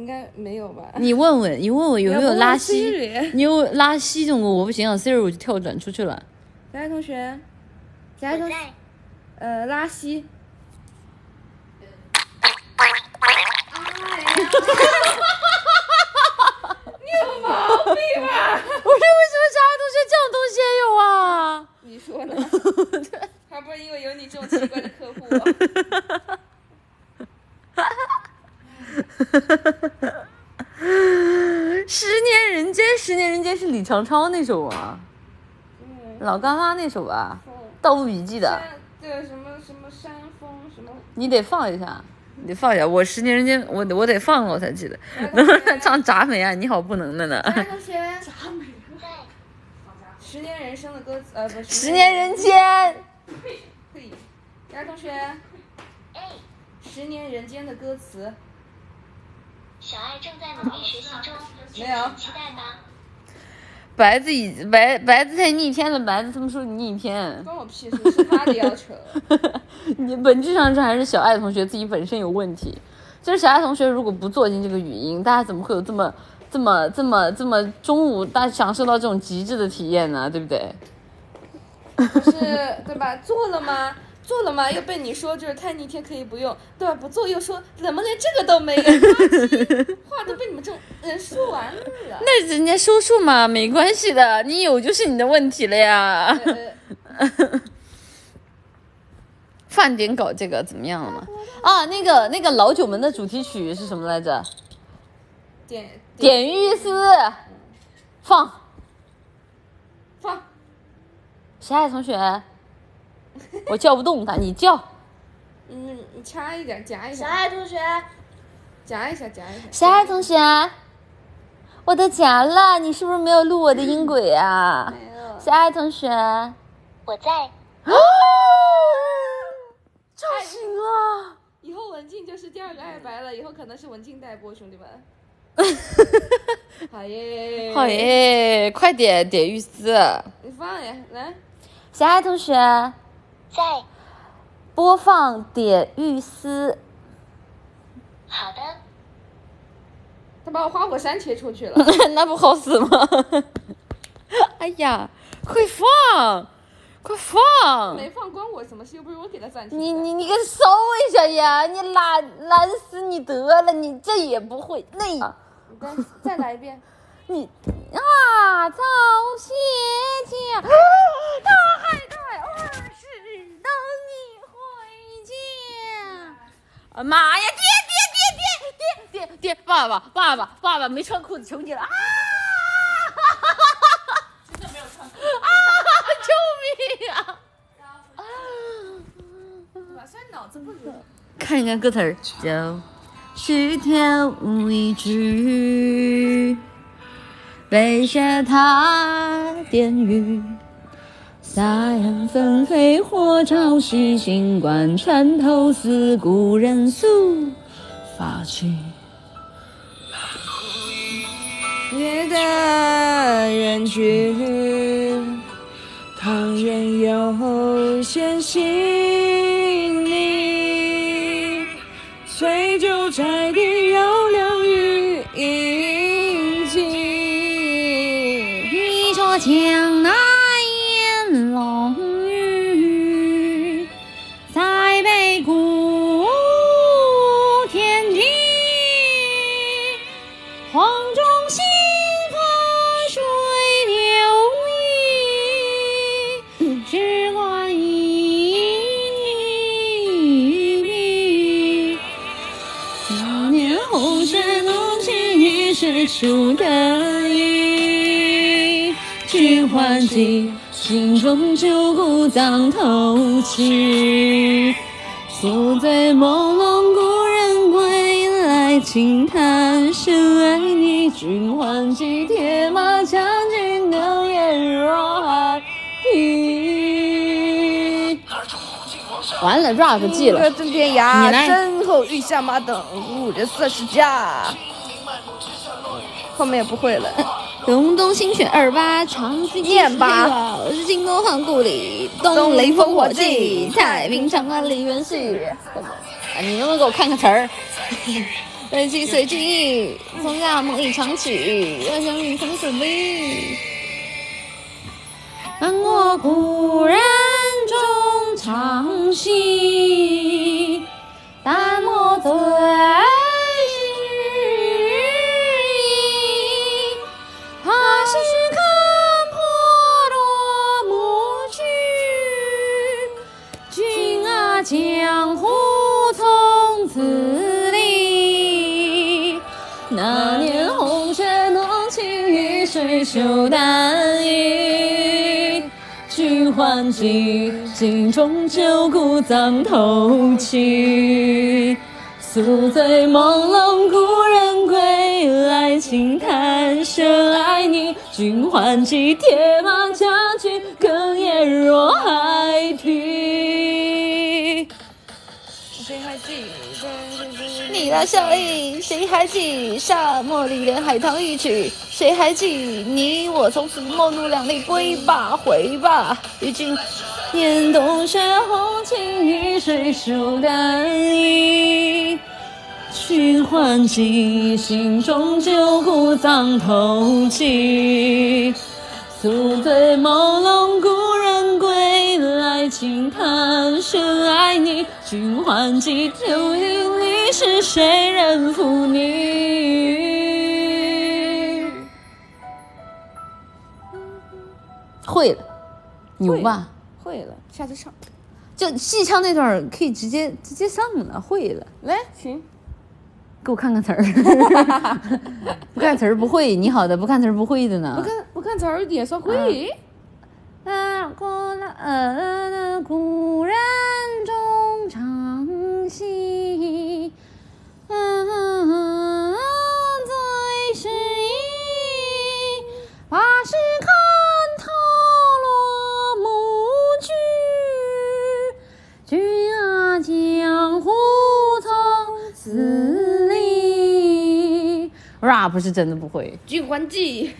Speaker 2: 应该没有吧？
Speaker 1: 你问问，你问问有没有拉稀？你有拉稀这种我不行啊，Siri 我就跳转出去了。
Speaker 2: 小爱同学，
Speaker 3: 小爱同学，
Speaker 2: 呃，拉稀，*laughs*
Speaker 1: 你有毛病吧？我说为什么小爱同学这种东西也有啊？
Speaker 2: 你说呢？*laughs* 还不是因为有你这种奇怪的客户。*laughs* *laughs*
Speaker 1: 十年人间，十年人间是李长超那首啊，老干妈那首吧，《盗墓笔记》的，
Speaker 2: 山对什么什么山峰什么，
Speaker 1: 你得放一下，你得放一下。我十年人间，我我得放了我才记得。*laughs* 唱铡美啊，你好不能的呢。
Speaker 3: 同学，
Speaker 5: 在
Speaker 2: 十年人生的歌词，呃，不是
Speaker 1: 十年人间，
Speaker 2: 嘿，小爱同学，
Speaker 5: 哎，
Speaker 2: 十年人间的歌词
Speaker 5: 小爱正在努力学习中，*laughs*
Speaker 2: 没有
Speaker 5: 请期待吧。
Speaker 1: 白子已白白子太逆天了，白子他们说你逆天，
Speaker 2: 关我屁事，是他的要求。*laughs*
Speaker 1: 你本质上这还是小爱同学自己本身有问题。就是小爱同学如果不做进这个语音，大家怎么会有这么这么这么这么中午大家享受到这种极致的体验呢？对不对？
Speaker 2: 不是对吧？做了吗？做了吗？又被你说就是太逆天可以不用，对吧？不做又说怎么连这个都没有，*laughs* 话都被你们这种人说完了。
Speaker 1: 那人家说说嘛，没关系的，你有就是你的问题了呀。饭点搞这个怎么样了嘛？啊，那个那个老九门的主题曲是什么来着？
Speaker 2: 点
Speaker 1: 点玉丝，放
Speaker 2: 放。
Speaker 1: 小爱同学，我叫不动他，你叫。
Speaker 2: 嗯，你掐一点，夹一下。
Speaker 3: 小爱同学，
Speaker 2: 夹一下，夹一下。
Speaker 1: 小爱同学，我都夹了，你是不是没有录我的音轨啊？
Speaker 2: 没有。
Speaker 1: 小爱同学，
Speaker 5: 我在。
Speaker 1: 啊叫醒了！
Speaker 2: 以后文静就是第二个爱白了，以后可能是文静带播，兄弟们。*laughs* 好耶！
Speaker 1: 好耶！快点点玉丝。
Speaker 2: 你放呀，来。
Speaker 1: 小爱同学，
Speaker 5: 在
Speaker 1: 播放点玉丝。
Speaker 5: 好的。
Speaker 2: 他把我花果山切出去了，*laughs*
Speaker 1: 那不好死吗？*laughs* 哎呀，快放！快放！
Speaker 2: 没放关我什么事？又不是我给他暂停。
Speaker 1: 你你你给他搜一下呀！你懒懒死你得了！你这也不会那。你
Speaker 2: 再再来一遍。*laughs*
Speaker 1: 你啊，早些家，大 *gasps* 海带儿时等你回家。啊妈呀！爹爹爹爹爹爹！爸爸爸爸爸爸没穿裤子求你了啊！
Speaker 4: 真的没有穿裤子
Speaker 1: 啊！救命啊！
Speaker 2: 啊！虽然脑子不灵。
Speaker 1: 看一看歌词儿，就是跳舞一曲。背着它点雨，大雁纷飞火朝夕，尽管穿透似故人素发去。
Speaker 2: 夜的人群，唐人有些心雨
Speaker 1: 是出的意，君还记心中旧故葬头去。宿醉朦胧故人归来，轻叹深爱你。君还记铁马将军能言若海啼。完了，rap 记了。你
Speaker 2: 涯，
Speaker 1: 来
Speaker 2: 身后遇下马等，五人四十家。后面也不会了。
Speaker 1: 隆冬新雪二八，长飞
Speaker 2: 念吧。
Speaker 1: 我是进攻汉故里，东雷烽火记，太平长安梨园戏。啊，你能不能给我看看词儿？随机随机，从家梦里唱起，我想你从此离。看我故人中唱戏，淡墨醉水袖单衣，君还记镜中旧故葬头去。宿醉朦胧故人归来，轻叹深爱你。君还记铁马将军哽咽若海啼。
Speaker 2: 这个还记得
Speaker 1: 你的笑意，谁还记？沙漠里的海棠一曲，谁还记？你我从此陌路两地，归吧，回吧，与君年冬雪红情与水书淡意。寻欢记，心中旧故藏透气。宿醉朦胧，故人归来，轻叹深爱你。寻欢记，旧林里是谁人负你？会了，牛吧？
Speaker 2: 会了，下次唱。
Speaker 1: 就戏唱那段可以直接直接上了，会了。
Speaker 2: 来，行。
Speaker 1: 给我看看词儿，*laughs* 不看词儿不会。你好的，不看词儿不会的呢。
Speaker 2: 不看不看词儿也算会。
Speaker 1: 啊，古人故人中唱戏，嗯，最是意，把诗看透落幕句，君啊江湖从此离。rap 是真的不会。
Speaker 2: 剧欢记。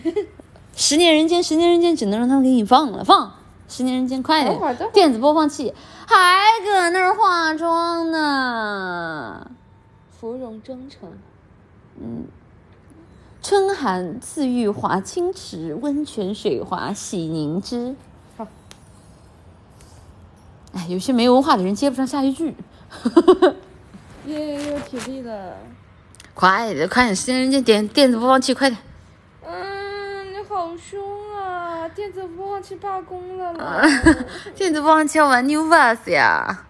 Speaker 1: 十年人间，十年人间，只能让他们给你放了，放。十年人间，快点！电子播放器还搁那儿化妆呢。
Speaker 2: 芙蓉妆成，
Speaker 1: 嗯，春寒赐浴华清池，温泉水滑洗凝脂。
Speaker 2: 好。
Speaker 1: 哎，有些没文化的人接不上下一句。*laughs*
Speaker 2: 耶，有体力了。
Speaker 1: 快点，快点！十年人间，点电子播放器，快点。
Speaker 2: 啊！电子播放器罢工了啦！
Speaker 1: 电子播放器要玩 New Bus 呀！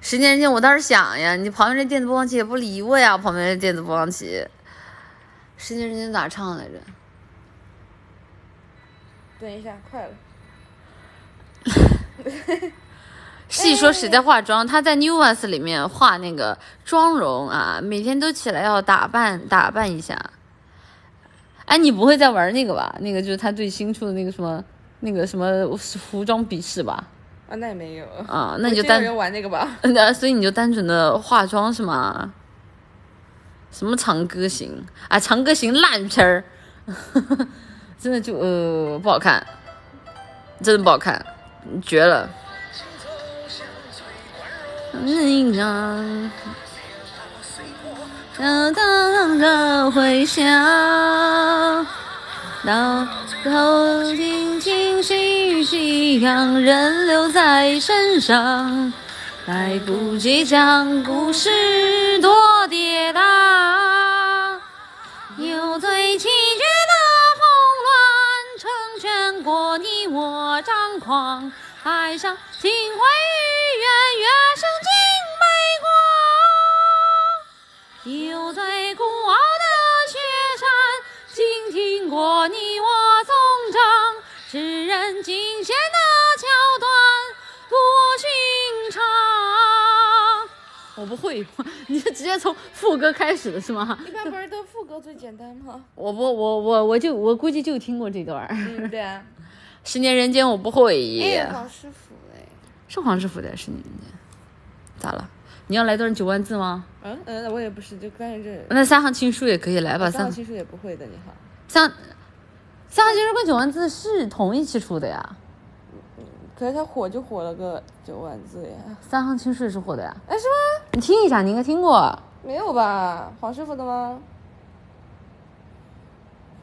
Speaker 1: 十年前我倒是想呀，你旁边这电子播放器也不理我呀，旁边这电子播放器。十年前咋唱来着？
Speaker 2: 等一下，快了。*laughs*
Speaker 1: 细说谁在化妆？他在 New Bus 里面化那个妆容啊，每天都起来要打扮打扮一下。哎，你不会在玩那个吧？那个就是他最新出的那个什么，那个什么服装比试吧？
Speaker 2: 啊，那也没有。
Speaker 1: 啊，那你就单
Speaker 2: 玩那个吧。*laughs*
Speaker 1: 那所以你就单纯的化妆是吗？什么长歌行啊？长歌行烂片儿，*laughs* 真的就呃不好看，真的不好看，绝了。嗯呀。当当的回响，到头听清细细让人留在身上，来不及讲故事多跌宕，有最气绝的慌乱，成全过你我张狂，爱上情会愈远，越生情。有最孤傲的雪山，倾听过你我颂章，世人惊险的桥段不寻常。*laughs* 我不会，你是直接从副歌开始的是吗？
Speaker 2: 一般不是都副歌最简单吗？*laughs*
Speaker 1: 我不，我我我就我估计就听过这段。
Speaker 2: 嗯，对啊。*laughs*
Speaker 1: 十年人间我不会。
Speaker 2: 哎，黄师傅哎，
Speaker 1: 是黄师傅的十年人间，咋了？你要来段九万字吗？
Speaker 2: 嗯嗯，我也不是，就关键这。
Speaker 1: 那三行情书也可以来吧？
Speaker 2: 三行情书也不会的，你好。
Speaker 1: 三三行情书跟九万字是同一期出的呀。
Speaker 2: 可是它火就火了个九万字呀。
Speaker 1: 三行情书也是火的呀？
Speaker 2: 哎，是吗？
Speaker 1: 你听一下，你应该听过。
Speaker 2: 没有吧？黄师傅的吗？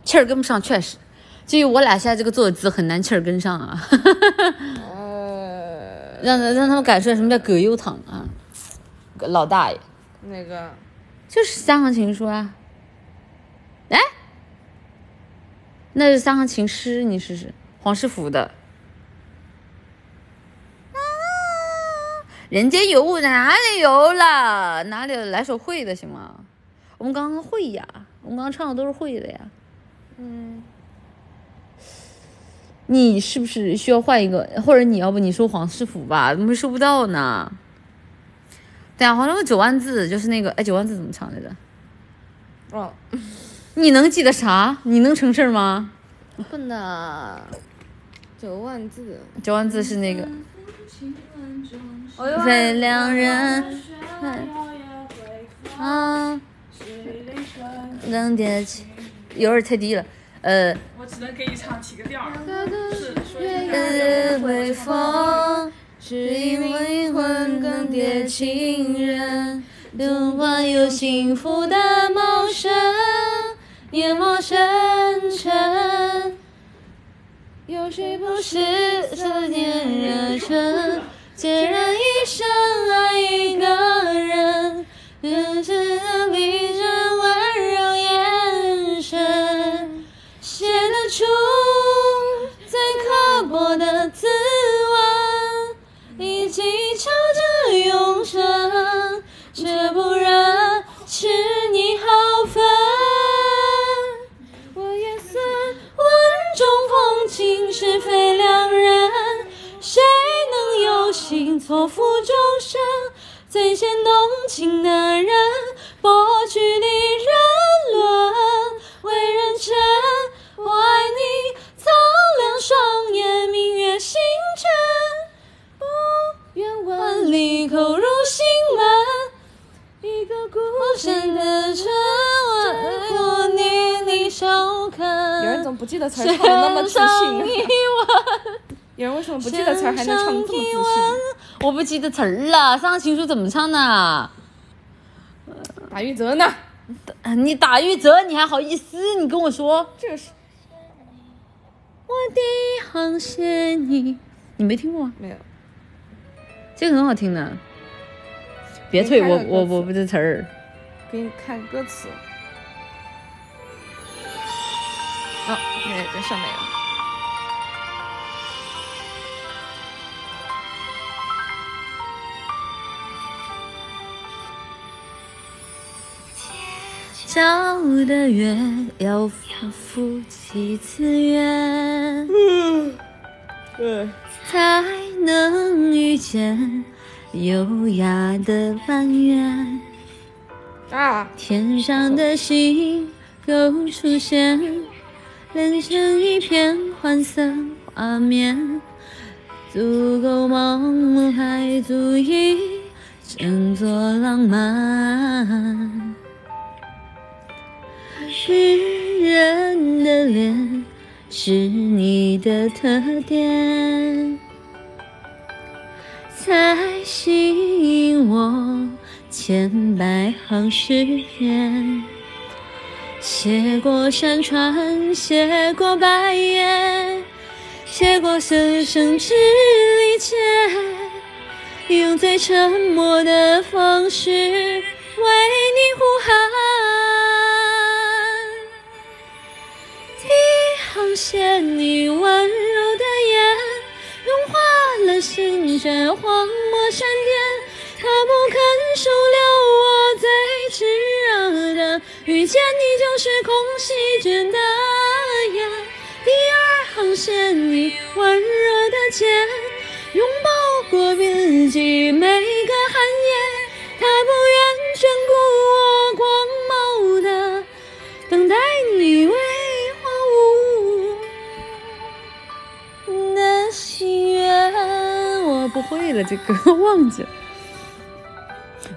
Speaker 1: 气儿跟不上，确实。至于我俩现在这个坐姿很难气儿跟上啊。呃。让让他们感受什么叫葛优躺啊。老大爷，
Speaker 2: 那个
Speaker 1: 就是三行情书啊！哎，那是三行情诗，你试试黄世福的。人间有雾哪里有了？哪里来首会的行吗？我们刚刚会呀，我们刚刚唱的都是会的呀。嗯，你是不是需要换一个？或者你要不你说黄世福吧？怎么会收不到呢？对啊，好像九万字就是那个，哎，九万字怎么唱来着？
Speaker 2: 哦，
Speaker 1: 你能记得啥？你能成事儿吗？
Speaker 2: 不能，九万字，
Speaker 1: 九万字是那个。非两人。啊，更迭起，有点太低了。呃，
Speaker 6: 我只能给你唱起个调儿。
Speaker 1: 日微风，只因为灵魂更迭，情人都怀有幸福的茂盛，眼眸深沉。有谁不是思念热忱，孑然一身爱一个人？深深的闭是非两人，谁能有幸错付终身？最先动情的人，博取的人伦，为人臣。我爱你，苍凉双眼，明月星辰，不愿万里叩入心门。一个孤身的城，我念你少肯。
Speaker 2: 有人怎么不记得词儿唱的那么自信？有人为什么不记得词儿还能唱这么自信？
Speaker 1: 我不记得词儿了，上情书怎么唱呢？
Speaker 2: 打玉泽呢？
Speaker 1: 你打玉泽，你还好意思？你跟我说，
Speaker 2: 这是
Speaker 1: 我的航线，你你没听过吗？
Speaker 2: 没有，
Speaker 1: 这个很好听的。别退，我我我不知词儿。
Speaker 2: 给你看歌词。哦，对，在上面了。
Speaker 1: 交的月要复几次约，才能遇见优雅的蓝月。
Speaker 2: 啊！
Speaker 1: 天上的星又出现，连成一片黄色画面，足够梦，还足以称作浪漫。诗人的脸是你的特点，才吸引我千百行诗篇。写过山川，写过白夜，写过生生之离切，用最沉默的方式为你呼喊。牵你温柔的眼，融化了心却荒漠山巅。他不肯收留我最炽热的，遇见你就是空席卷的眼。第二行线，你温热的肩，拥抱过自己每个寒夜。它不愿眷顾我光芒的，等待你为。心愿，我不会了，这歌 *laughs* 忘记了。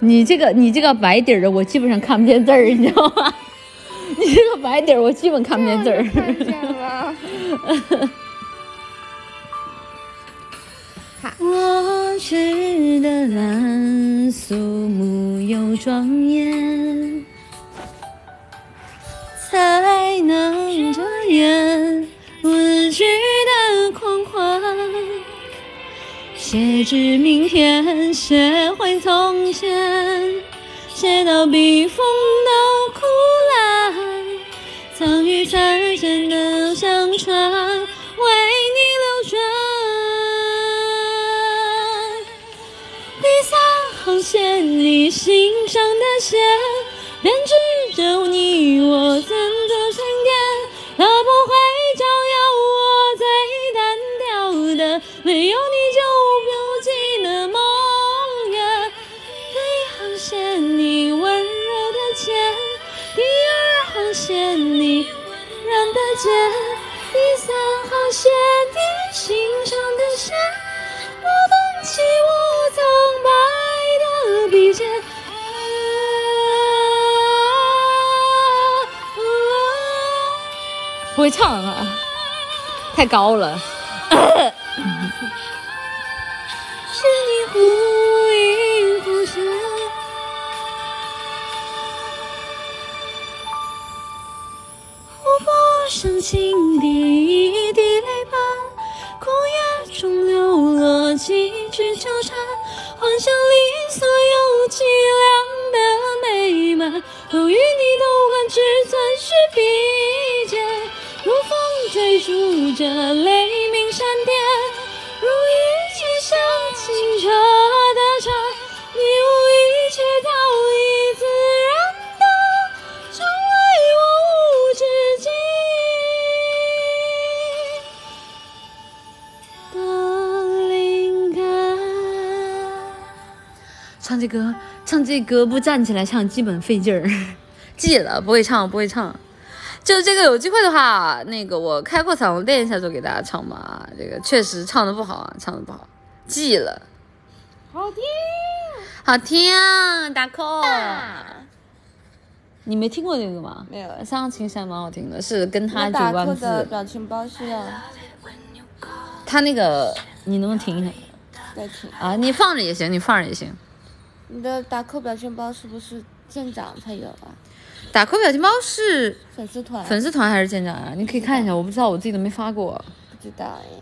Speaker 1: 你这个，你这个白底儿的，我基本上看不见字儿，你知道吗？*laughs* 你这个白底儿，我基本看不见字儿。
Speaker 2: 看见了。
Speaker 1: 我织的蓝，肃穆又庄严，才能遮掩写至明天，写回从前，写到笔锋都枯烂，藏于残生的相传，为你流转。第三行线，你心上的线，编织着你间，三号线你心上的线，我动起我苍白的笔尖。不会唱、啊，太高了。*laughs* 湖泊上轻滴一滴泪般，枯叶中流落几句纠缠，幻想里所有凄凉的美满，都与你同换，只存续笔尖，如风追逐着雷鸣闪电，唱这歌，唱这歌不站起来唱，基本费劲儿。*laughs* 记了，不会唱，不会唱。就这个有机会的话，那个我开过嗓，我练一下就给大家唱吧。这个确实唱的不好啊，唱的不好，记了。
Speaker 2: 好听。
Speaker 1: 好听，打 call。你没听过这个吗？
Speaker 2: 没有
Speaker 1: 上青山蛮好听的，是跟他
Speaker 2: 打
Speaker 1: 万
Speaker 2: 扣的
Speaker 1: 字。
Speaker 2: 表情包是要
Speaker 1: 他那个你能不能停一下
Speaker 2: 再停。
Speaker 1: 啊？你放着也行，你放着也行。
Speaker 2: 你的打扣表情包是不是舰长才有啊？
Speaker 1: 打扣表情包是
Speaker 2: 粉丝团？
Speaker 1: 粉丝团还是舰长啊？你可以看一下，我不知道，我自己都没发过。
Speaker 2: 不知道哎。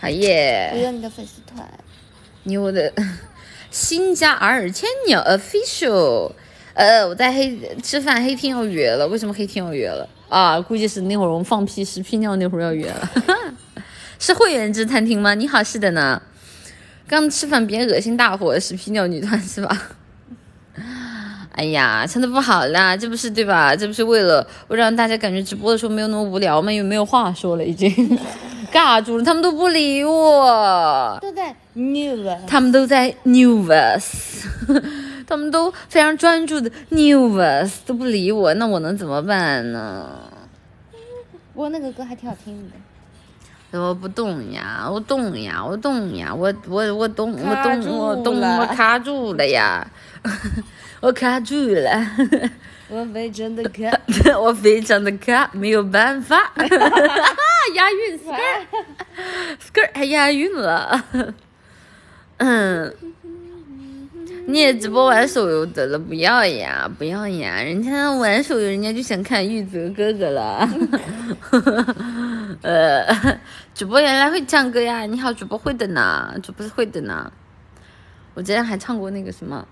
Speaker 1: 哎
Speaker 2: 我
Speaker 1: 耶，
Speaker 2: 有你的粉丝团。
Speaker 1: 你有我的新加尔千鸟 official。呃，我在黑吃饭，黑天要约了。为什么黑天要约了啊？估计是那会儿我们放屁屎屁尿那会儿要约了。*laughs* 是会员制餐厅吗？你好，是的呢。刚吃饭别恶心大伙，是皮尿女团是吧？*laughs* 哎呀，唱的不好啦，这不是对吧？这不是为了我让大家感觉直播的时候没有那么无聊吗？又没有话说了，已经 *laughs* 尬住了，他们都不理我。
Speaker 2: 都在 new 啊。
Speaker 1: 他们都在 Newverse，*laughs* 他们都非常专注的 Newverse 都不理我，那我能怎么办呢？
Speaker 2: 不过那个歌还挺好听的。
Speaker 1: 我不动呀，我动呀，我动呀，我我我动，我动，我动，我卡住了呀，*laughs* 我卡住了，*laughs* *laughs*
Speaker 2: 我非常的卡
Speaker 1: 我非常的卡，没有办法，押韵 skirt skirt 还押韵了，嗯。你也直播玩手游得了，不要呀，不要呀！人家玩手游，人家就想看玉泽哥哥了。呃，*laughs* 主播原来会唱歌呀！你好，主播会的呢，主播是会的呢。我之前还唱过那个什么，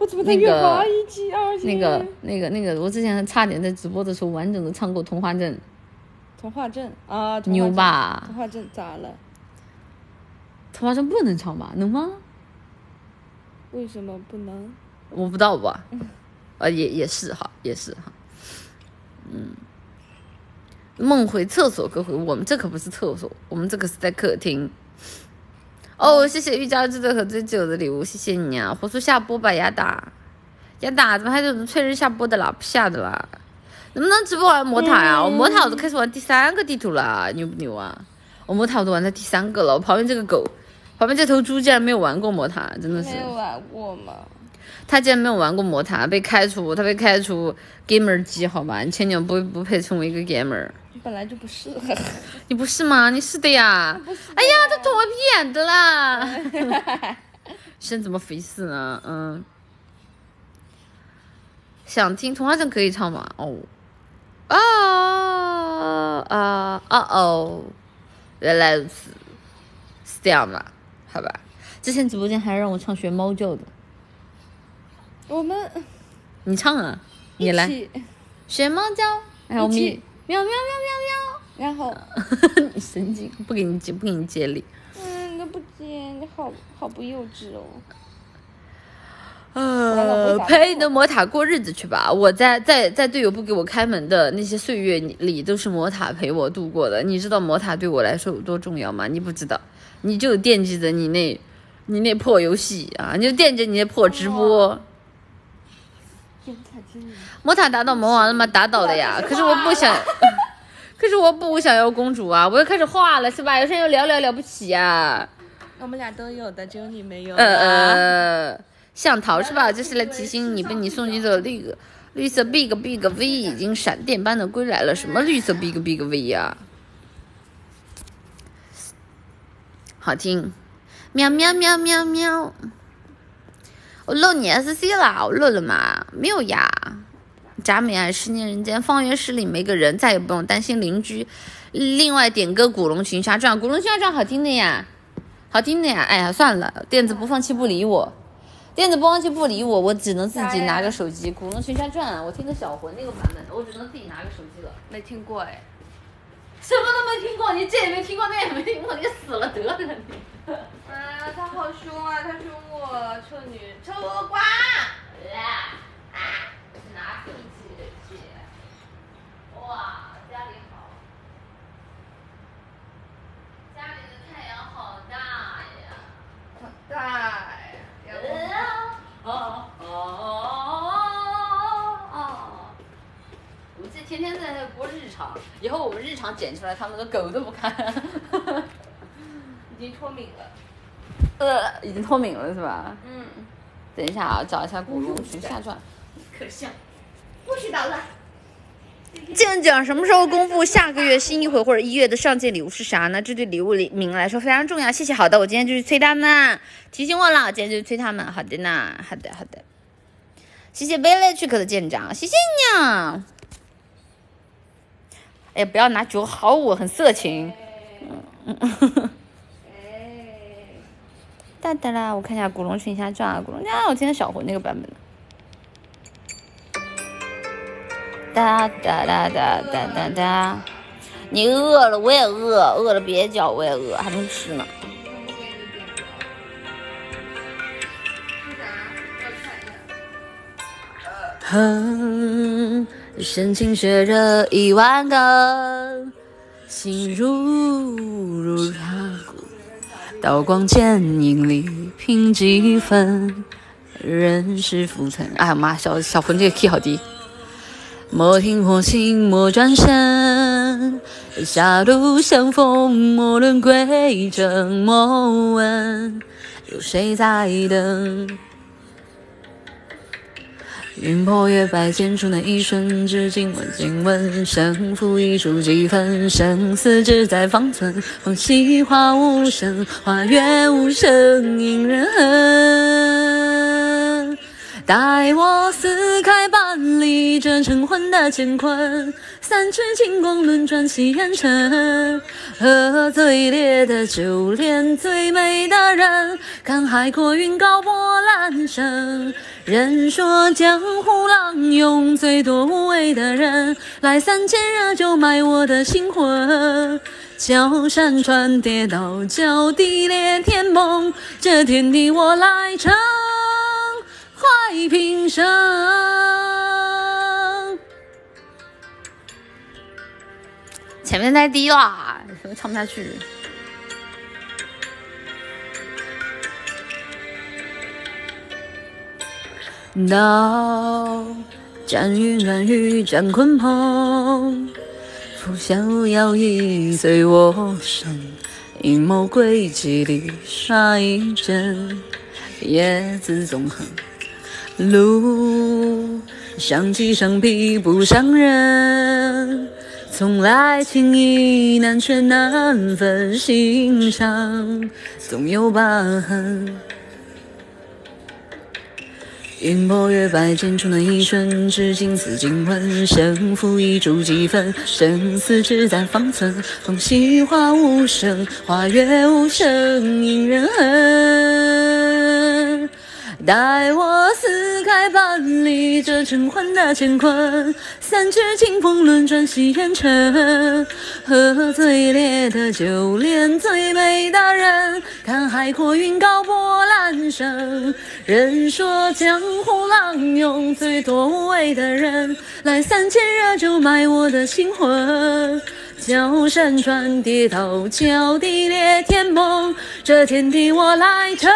Speaker 2: 我怎么
Speaker 1: 在越滑
Speaker 2: 一级二
Speaker 1: 那个、那个、那个，我之前还差点在直播的时候完整的唱过《童话镇
Speaker 2: 童话镇啊，》，
Speaker 1: 牛？吧
Speaker 2: 童？话镇咋了？
Speaker 1: 童话镇不能唱吧？能吗？
Speaker 2: 为什么不能？
Speaker 1: 我不知道吧，*laughs* 呃，也也是哈，也是哈，嗯，梦回厕所，各位，我们这可不是厕所，我们这可是在客厅。哦，谢谢玉娇制作和最久的礼物，谢谢你啊！火速下播吧，亚达，亚达怎么还有催人下播的啦？不下的啦，能不能直播玩魔塔呀、我魔塔我都开始玩第三个地图了，牛不牛啊？我魔塔我都玩到第三个了，我旁边这个狗，旁边这头猪竟然没有玩过魔塔，真的是。
Speaker 2: 没有玩过吗？
Speaker 1: 他竟然没有玩过魔塔，被开除，他被开除 gamer 机，好吧？你前女友不不配成为一个 gamer，
Speaker 2: 你本来就不是。
Speaker 1: 你不是吗？你是的呀！哎呀，他捅我屁眼的啦！*laughs* 生怎么回事呢？嗯，想听童话镇可以唱吗？哦，啊啊啊哦，原来如此，是这样吧？好吧，之前直播间还让我唱学猫叫的，
Speaker 2: 我们
Speaker 1: 你唱啊，你来。学猫叫，然后咪
Speaker 2: 一起
Speaker 1: 喵喵
Speaker 2: 然后，
Speaker 1: 喵然后，你神经，不给你接，不给你接力。
Speaker 2: 嗯，你都不接，你好好不幼稚哦。
Speaker 1: 呃陪你的魔塔过日子去吧。我在在在队友不给我开门的那些岁月里，都是魔塔陪我度过的。你知道魔塔对我来说有多重要吗？你不知道，你就惦记着你那，你那破游戏啊，你就惦记你那破直播。*laughs* 魔塔打倒魔王了吗？打倒了呀。可是我不想，*laughs* 可是我不想要公主啊！我又开始画了是吧？有些人又聊聊了不起呀、
Speaker 2: 我们俩都有的，只有你没有。
Speaker 1: 呃呃，向逃是吧？*laughs* 这是来提醒你被你送进走另一个绿色 big big V 已经闪电般的归来了。什么绿色 big big V 呀？好听，喵喵喵喵喵。我漏你 SC 了，我漏了吗？没有呀。贾美爱，十年人间，方圆十里没个人，再也不用担心邻居。另外点歌《古龙群侠传》，《古龙群侠传》好听的呀，好听的呀。哎呀，算了，电子播放器不理我，电子播放器不理我，我只能自己拿个手机。《古龙群侠传》，我听的小魂那个版本，我只能自己拿个手机了。
Speaker 2: 没听过哎，
Speaker 1: 什么都没听过，你这也没听过，那也没听过，你死了得了你。
Speaker 2: 啊，他好凶啊！他凶我，臭女，臭瓜。
Speaker 1: 啊啊！拿力气去。哇，家里好，家里的太阳好大呀！
Speaker 2: 好大呀！要不
Speaker 1: 哦哦哦哦！我们这天天在那播日常，以后我们日常剪出来，他们的狗都不看。*laughs*
Speaker 2: 已经脱敏了。
Speaker 1: 呃，已经脱敏了是吧？
Speaker 2: 嗯，
Speaker 1: 等一下啊，找一下《古龙群下传》。
Speaker 2: 可笑。
Speaker 3: 不许捣乱。
Speaker 1: 舰长什么时候公布下个月新一回或者一月的上届礼物是啥呢？这对礼物里名来说非常重要。谢谢，好的，我今天就去催他们，提醒我了，今天就去催他们。好的呢，好的好的。谢谢 Village 的舰长，谢谢你啊！哎，不要拿酒好我，很色情。嗯嗯。*laughs* 哒哒啦，我看一下《古龙群侠传》啊，《古龙群侠》我今天小魂那个版本的。哒哒哒哒哒哒哒，你饿了，我也饿，饿了别叫，我也饿，还没吃呢。哼，深情血热一万个，心如如 rakụ，刀光剑影里拼几分，人世浮沉。哎呀妈，小小冯这个 key 好低。莫听或行，莫转身。狭路相逢，莫论归程，莫问有谁在等。云破月白，剑出那一瞬，只惊闻惊闻，胜负一输几分，生死只在方寸。风起花无声，花月无声，引人恨。待我撕开半里这晨昏的乾坤，三尺金光轮转起烟尘。喝最烈的酒，恋最美的人，看海阔云高波澜生。人说江湖浪涌最多无畏的人，来三千热酒买我的心魂。叫山川跌倒，叫地裂天崩，这天地我来撑。怀平生，前面太低了，唱不下去。刀斩云乱雨斩鲲鹏，拂晓摇曳随我身，阴谋诡计里杀一针，叶子纵横。路伤己伤彼不伤人，从来情意难却难分，心上总有疤痕。云波月白，剑出那一瞬，至今似惊魂。胜负一注几分，生死只在方寸。风起花无声，花月无声，引人恨。待我撕开半里这晨昏的乾坤，三尺清风轮转洗烟尘。喝最烈的酒，恋最美的人，看海阔云高波澜生。人说江湖浪涌最多无畏的人，来三千热酒埋我的心魂。叫山川跌倒，叫地裂天崩，这天地我来撑。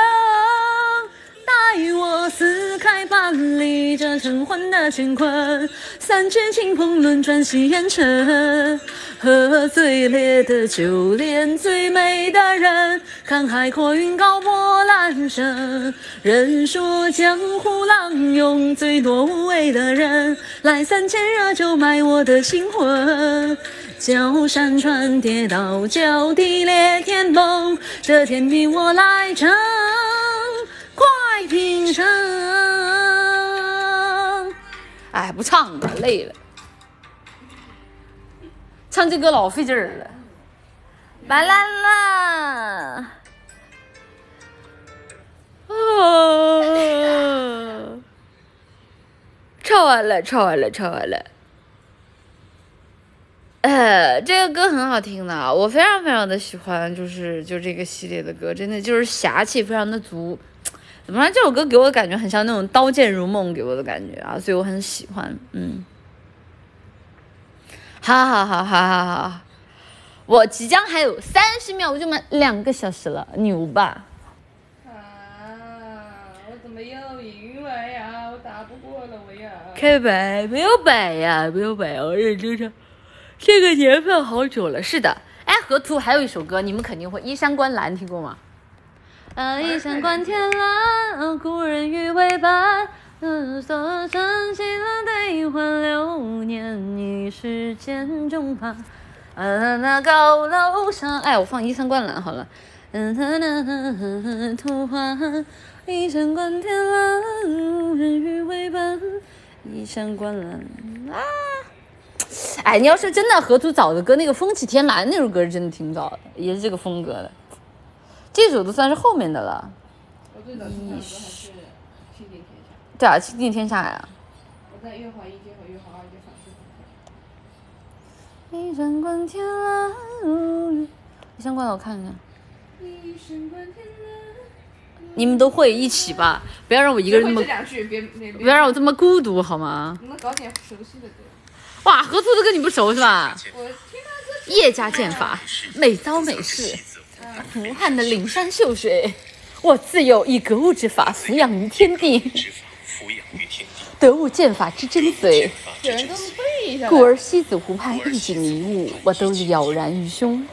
Speaker 1: 待我撕开半里这晨昏的乾坤，三尺清风轮转夕烟沉。喝最烈的酒，恋最美的人，看海阔云高波澜生。人说江湖浪涌最多无畏的人，来三千热酒买我的心魂。叫山川跌倒，叫地裂天崩，这天地我来撑，快平生。哎，不唱了，累了。唱这歌老费劲儿了。完啦啦！啊！唱完了，唱完了，唱完了。呃，这个歌很好听的，我非常非常的喜欢，就是就这个系列的歌，真的就是侠气非常的足。怎么说？这首歌给我的感觉很像那种《刀剑如梦》给我的感觉啊，所以我很喜欢。嗯，好好好好好好，我即将还有三十秒，我就满两个小时了，牛吧？
Speaker 2: 啊！我怎么又赢了呀？我打不过了我呀！
Speaker 1: 开摆，没有摆呀，没有摆，我认真唱。这个年份好久了，是的。哎，河图还有一首歌，你们肯定会，《依山观澜》听过吗？啊，依山观天蓝，故人与为伴。嗯，所珍惜了悲欢流年，已是剑中法。啊，那高楼上，哎，我放《依山观澜》好了。嗯哼哼哼，图画，依山观天蓝，故人与为伴。依山观澜啊。哎，你要是真的河图早的歌，那个风起天蓝那首歌是真的挺早的，也是这个风格的。这组都算是后面的了。
Speaker 2: 我最早听的歌还是《倾尽天下》。
Speaker 1: 对啊，《倾尽天下》呀。
Speaker 2: 我在乐华一街和乐华二街反复
Speaker 1: 听。一山观天蓝，一山观我看看。
Speaker 2: 一山观天蓝。
Speaker 1: 你们都会一起吧？不要让我一个人那么。
Speaker 2: 这两句别别。
Speaker 1: 不要让我这么孤独好吗？
Speaker 2: 你们搞点熟悉的歌。
Speaker 1: 哇，河图的歌你不熟是吧？叶家剑法，美刀美式，胡汉的岭山秀水，我自有以格物之法，俯仰于天地。得物剑法之真髓，故而西子湖畔一纸迷雾，我都了然于胸。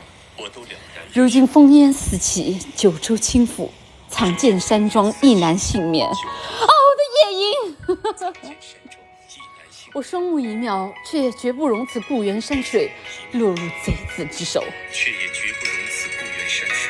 Speaker 1: 如今烽烟四起，九州倾覆，藏剑山庄亦难幸免。哦，我的夜莺。*laughs* 我双目一瞄，却也绝不容此故园山水落入贼子之手。却也绝不容此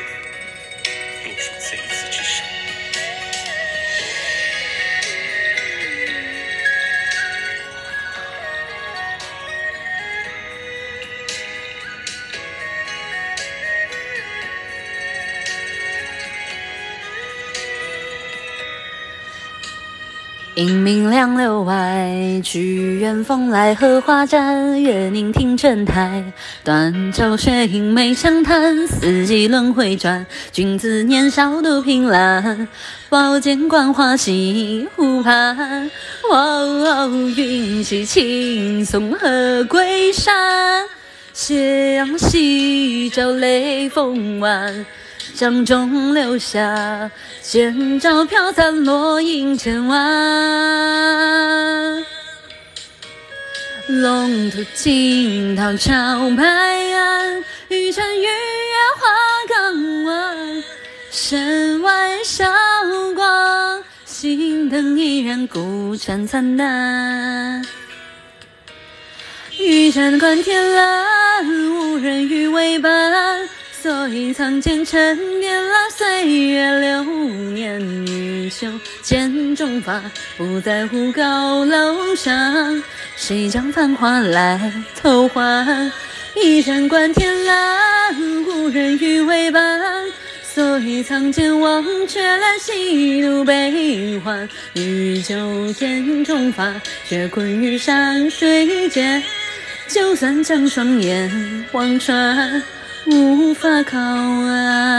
Speaker 1: 迎明两柳外，去远风来荷花站。月凝听尘台，断桥雪影梅香叹。四季轮回转，君子年少独凭栏。宝剑观花溪湖畔，云起青松和归山。斜阳西照雷锋湾。掌中留下剑招飘散，落英千万。龙图惊涛潮拍岸，玉蝉玉月花港湾。山外韶光，心灯依然孤盏残淡。玉山观天蓝，无人与为伴。所以藏剑沉淀了岁月流年，欲修剑中法，不在乎高楼上。谁将繁华来偷换？一山观天蓝，无人与为伴。所以藏剑忘却了喜怒悲欢，欲修剑中法，却困于山水间。就算将双眼望穿。无法靠岸。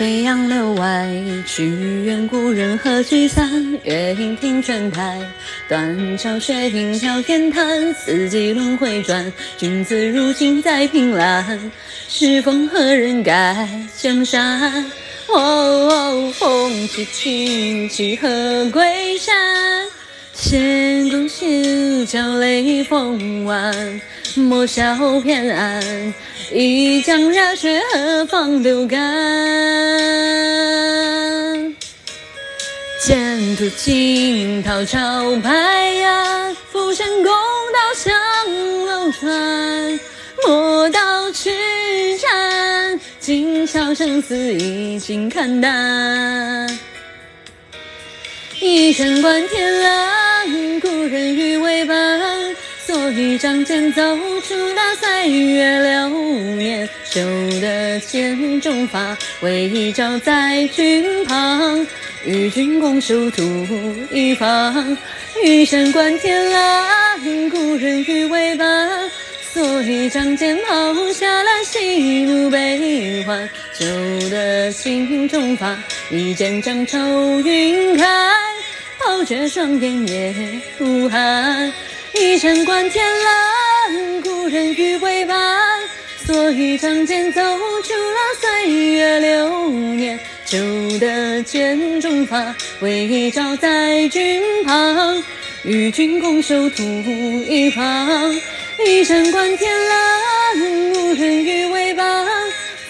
Speaker 1: 飞扬楼外，去远故人何聚散？月影听泉台，断桥雪影飘天滩。四季轮回转，君子如今在凭栏。是风何人改江山？哦，红旗青旗何归山？仙宫修桥雷锋弯，莫笑偏安。一江热血何妨流干？剑途惊涛潮拍岸，浮生共道向楼船。莫道痴缠，今宵生死已经看淡。一山观天蓝，故人与为伴。一仗剑走出那岁月流年，修得千种法，为照在君旁，与君共守土一方。玉山观天蓝，故人与为伴。所以仗剑抛下了喜怒悲欢，修得心中法，一剑将愁云开，抛却双眼也无憾。一山观天蓝，故人与为伴。所以仗剑走出了岁月流年，修得剑中发，为照在君旁，与君共守土一方。一山观天蓝，故人与为伴。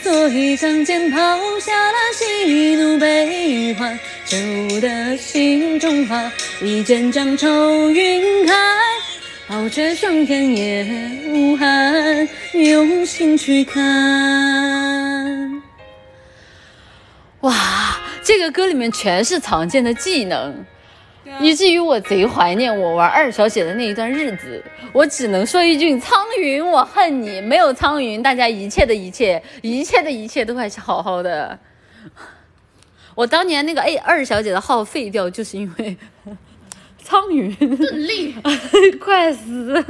Speaker 1: 所以仗剑抛下了喜怒悲欢，修得心中发，一剑将愁云开。抛却霜天也无憾，用心去看。哇，这个歌里面全是常见的技能，以至于我贼怀念我玩二小姐的那一段日子。我只能说一句：苍云，我恨你！没有苍云，大家一切的一切，一切的一切都还是好好的。我当年那个 A 二小姐的号废掉，就是因为。苍云，
Speaker 3: 顿力，*laughs*
Speaker 1: 快死！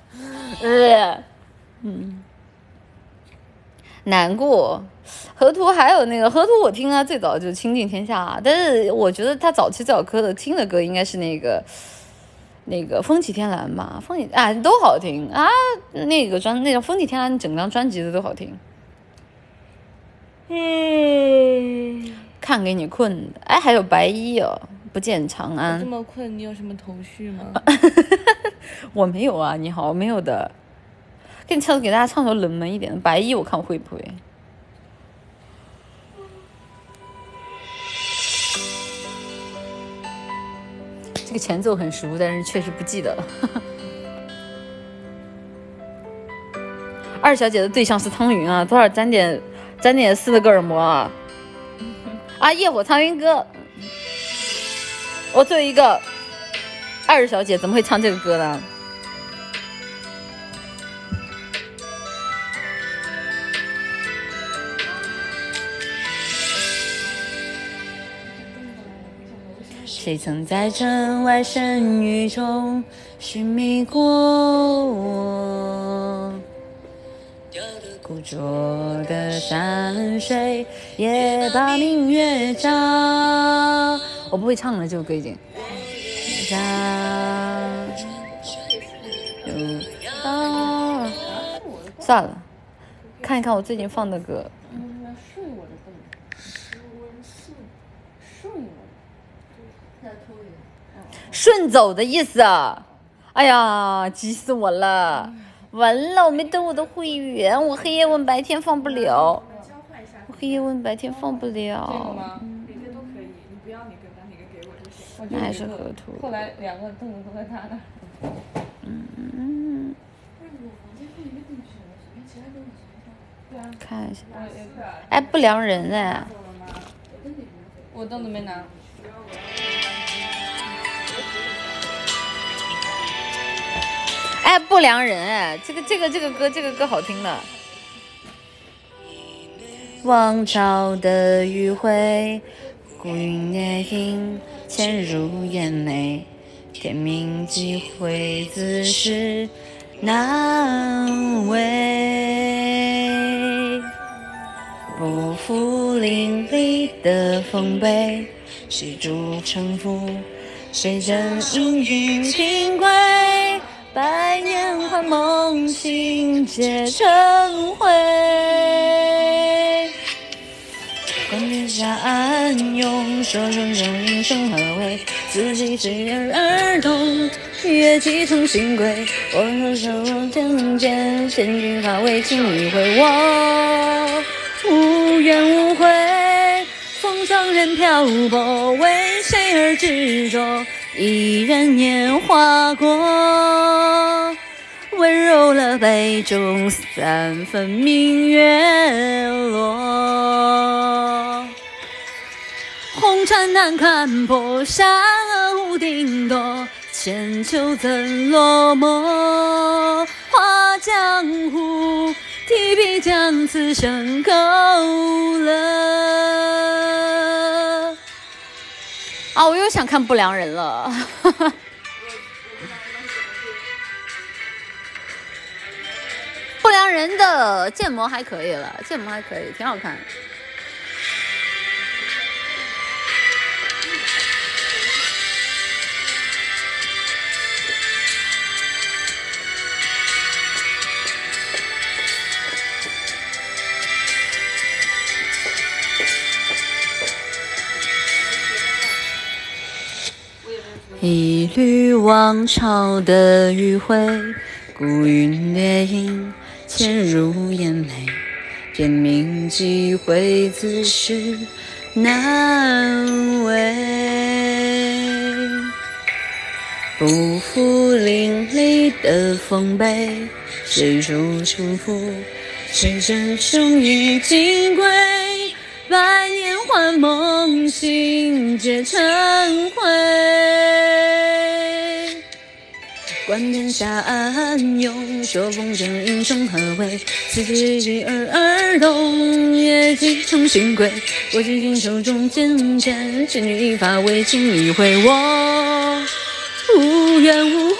Speaker 1: *laughs* 呃，嗯，难过。河图还有那个河图，我听他最早就是《倾尽天下》，啊但是我觉得他早期最好磕的听的歌应该是那个那个《风起天蓝》吧，《风起》啊都好听啊，那个专那个《风起天蓝》整张专辑的都好听。嗯，看给你困的，哎，还有白衣哦。不见长安。
Speaker 2: 这么困，你有什么头绪吗？*laughs*
Speaker 1: 我没有啊，你好，没有的。给你唱，给大家唱首冷门一点的《白衣》，我看我会不会。这个前奏很熟，但是确实不记得了。*laughs* 二小姐的对象是苍云啊，多少沾点沾点斯德哥尔摩啊？啊，夜火苍云歌。我作为一个二小姐，怎么会唱这个歌呢？谁曾在城外神域中寻觅过我？孤酌的山水也把明月照。我不会唱了，这首歌已经。啊，算了，看一看我最近放的歌。顺走的意思啊！哎呀，急死我了！完了，我没登我的会员，我黑夜问白天放不了。我黑夜问白天放不了。那还是河图。
Speaker 2: 后来两个凳子都在他那。嗯。
Speaker 1: 看一下。哎，不良人哎。
Speaker 2: 我凳子没拿。
Speaker 1: 哎，不良人哎，这个这个这个歌这个歌好听的。王朝的余晖，孤云野影。潜入眼内，天命几回，自是难违。不负淋漓的丰碑，谁主沉浮？谁正应云尽归？百年幻梦醒，皆成灰。观天下暗涌，说声声英雄何为？自己随缘而动，月季从新归。我若手握剑，千钧发为情一回。我无怨无悔，风霜任漂泊，为谁而执着？一人年华过，温柔了杯中三分明月落。红尘难看破，山河无定夺，千秋怎落寞？画江湖，提笔将此生勾勒。啊，我又想看不良人了。不良人的建模还可以了，建模还可以，挺好看。一缕王朝的余晖，孤云掠影，潜入眼眉，便铭记会，自是难为。不负淋漓的丰碑，谁主沉浮？谁真雄于金龟？百年幻梦醒，皆成灰。观天下暗涌，说风筝英雄何为？自己而而动，夜几重寻归。我紧紧手中剑，千钧一发为情一回。我无怨无悔，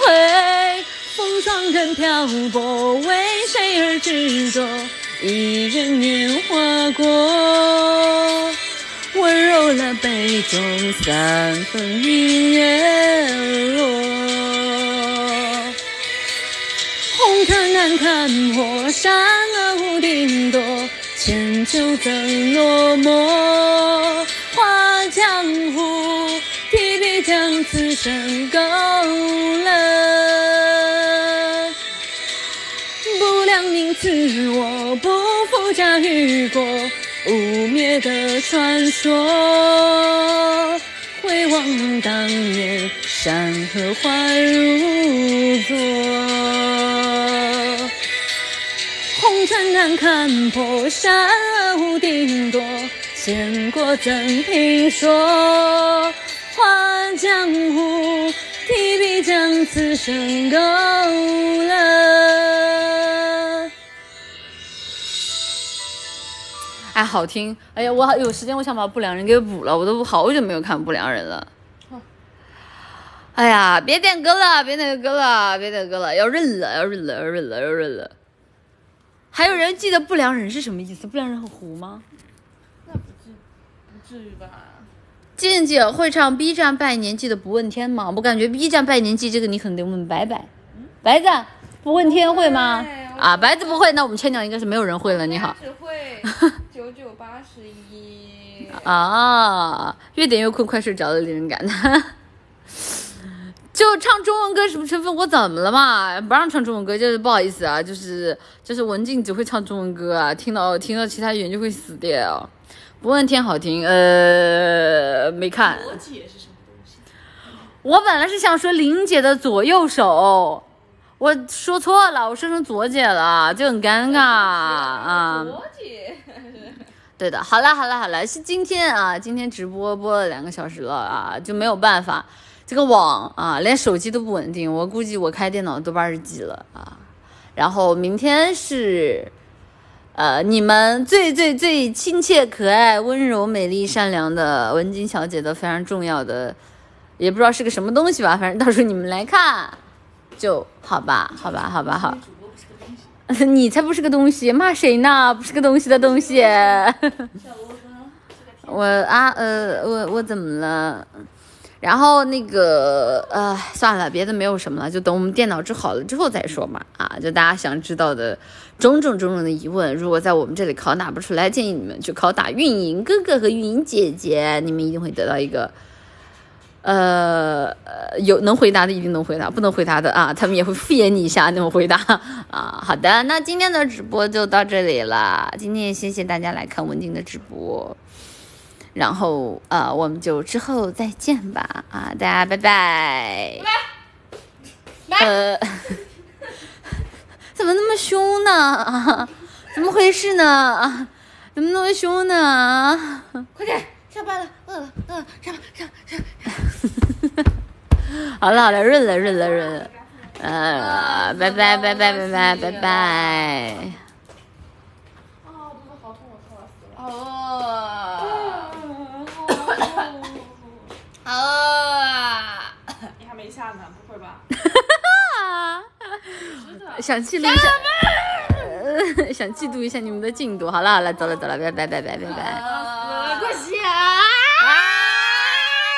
Speaker 1: 风霜任漂泊，为谁而执着？一人年华过，温柔了杯中三分明月落。尘难看破，山河无定夺，千秋怎落寞？画江湖，提笔将此生勾勒。不良名赐我，不负驾驭过污蔑的传说。回望当年，山河花如昨。红尘难看破，山河无定夺，千过怎评说？画江湖，提笔将此生勾勒。哎，好听！哎呀，我有时间，我想把《不良人》给补了，我都好久没有看《不良人》了。哎呀，别点歌了，别点歌了，别点歌了，要认了，要认了，要认了，要认了。还有人记得《不良人》是什么意思？不良人很糊吗？
Speaker 2: 那不至不至于吧？
Speaker 1: 静静会唱 B 站拜年记的不问天吗？我感觉 B 站拜年记这个你可能得问白白。白子不问天会吗？啊，白子不会，那我们千鸟应该是没有人会了。你好。
Speaker 2: 只会 *laughs* 九九八十一。
Speaker 1: 啊，越点越困，快睡着了，令人感叹。就唱中文歌什么成分？我怎么了嘛？不让唱中文歌，就是不好意思啊，就是就是文静只会唱中文歌啊，听到听到其他语言就会死掉。不问天好听，呃，没看。
Speaker 6: 罗姐是什么东西？
Speaker 1: 我本来是想说林姐的左右手，我说错了，我说成左姐了，就很尴尬啊。
Speaker 2: 左姐，
Speaker 1: 对的，好了好了好了，是今天啊，今天直播播了两个小时了啊，就没有办法，这个网啊，连手机都不稳定，我估计我开电脑都半是 G 了啊。然后明天是，呃，你们最最最亲切、可爱、温柔、美丽、善良的文静小姐的非常重要的，也不知道是个什么东西吧，反正到时候你们来看就好吧，好吧，好吧，好。*laughs* 你才不是个东西，骂谁呢？不是个东西的东西。*laughs* 我啊呃我我怎么了？然后那个呃算了，别的没有什么了，就等我们电脑治好了之后再说嘛。啊，就大家想知道的种种种种的疑问，如果在我们这里拷打不出来，建议你们去拷打运营哥哥和运营姐姐，你们一定会得到一个。呃呃，有能回答的一定能回答，不能回答的啊，他们也会敷衍你一下那种回答啊。好的，那今天的直播就到这里了，今天也谢谢大家来看文静的直播，然后呃，我们就之后再见吧啊，大家拜拜。呃，*laughs* 怎么那么凶呢？啊，*laughs* 怎么回事呢？啊，*laughs* 怎么那么凶呢？
Speaker 3: 啊快点下班了，饿了饿了，上班上上。
Speaker 1: 好了好了，润了润了润了，呃，拜拜拜拜拜拜拜拜。
Speaker 6: 啊，肚子好痛，我痛死了。
Speaker 1: 哦，
Speaker 6: 哦，你还没下呢，不会吧？*laughs*
Speaker 1: 想记录一下，呃，*laughs* 想记录一下你们的进度。好了好了，走了走了，拜拜拜拜拜拜。
Speaker 3: 快歇。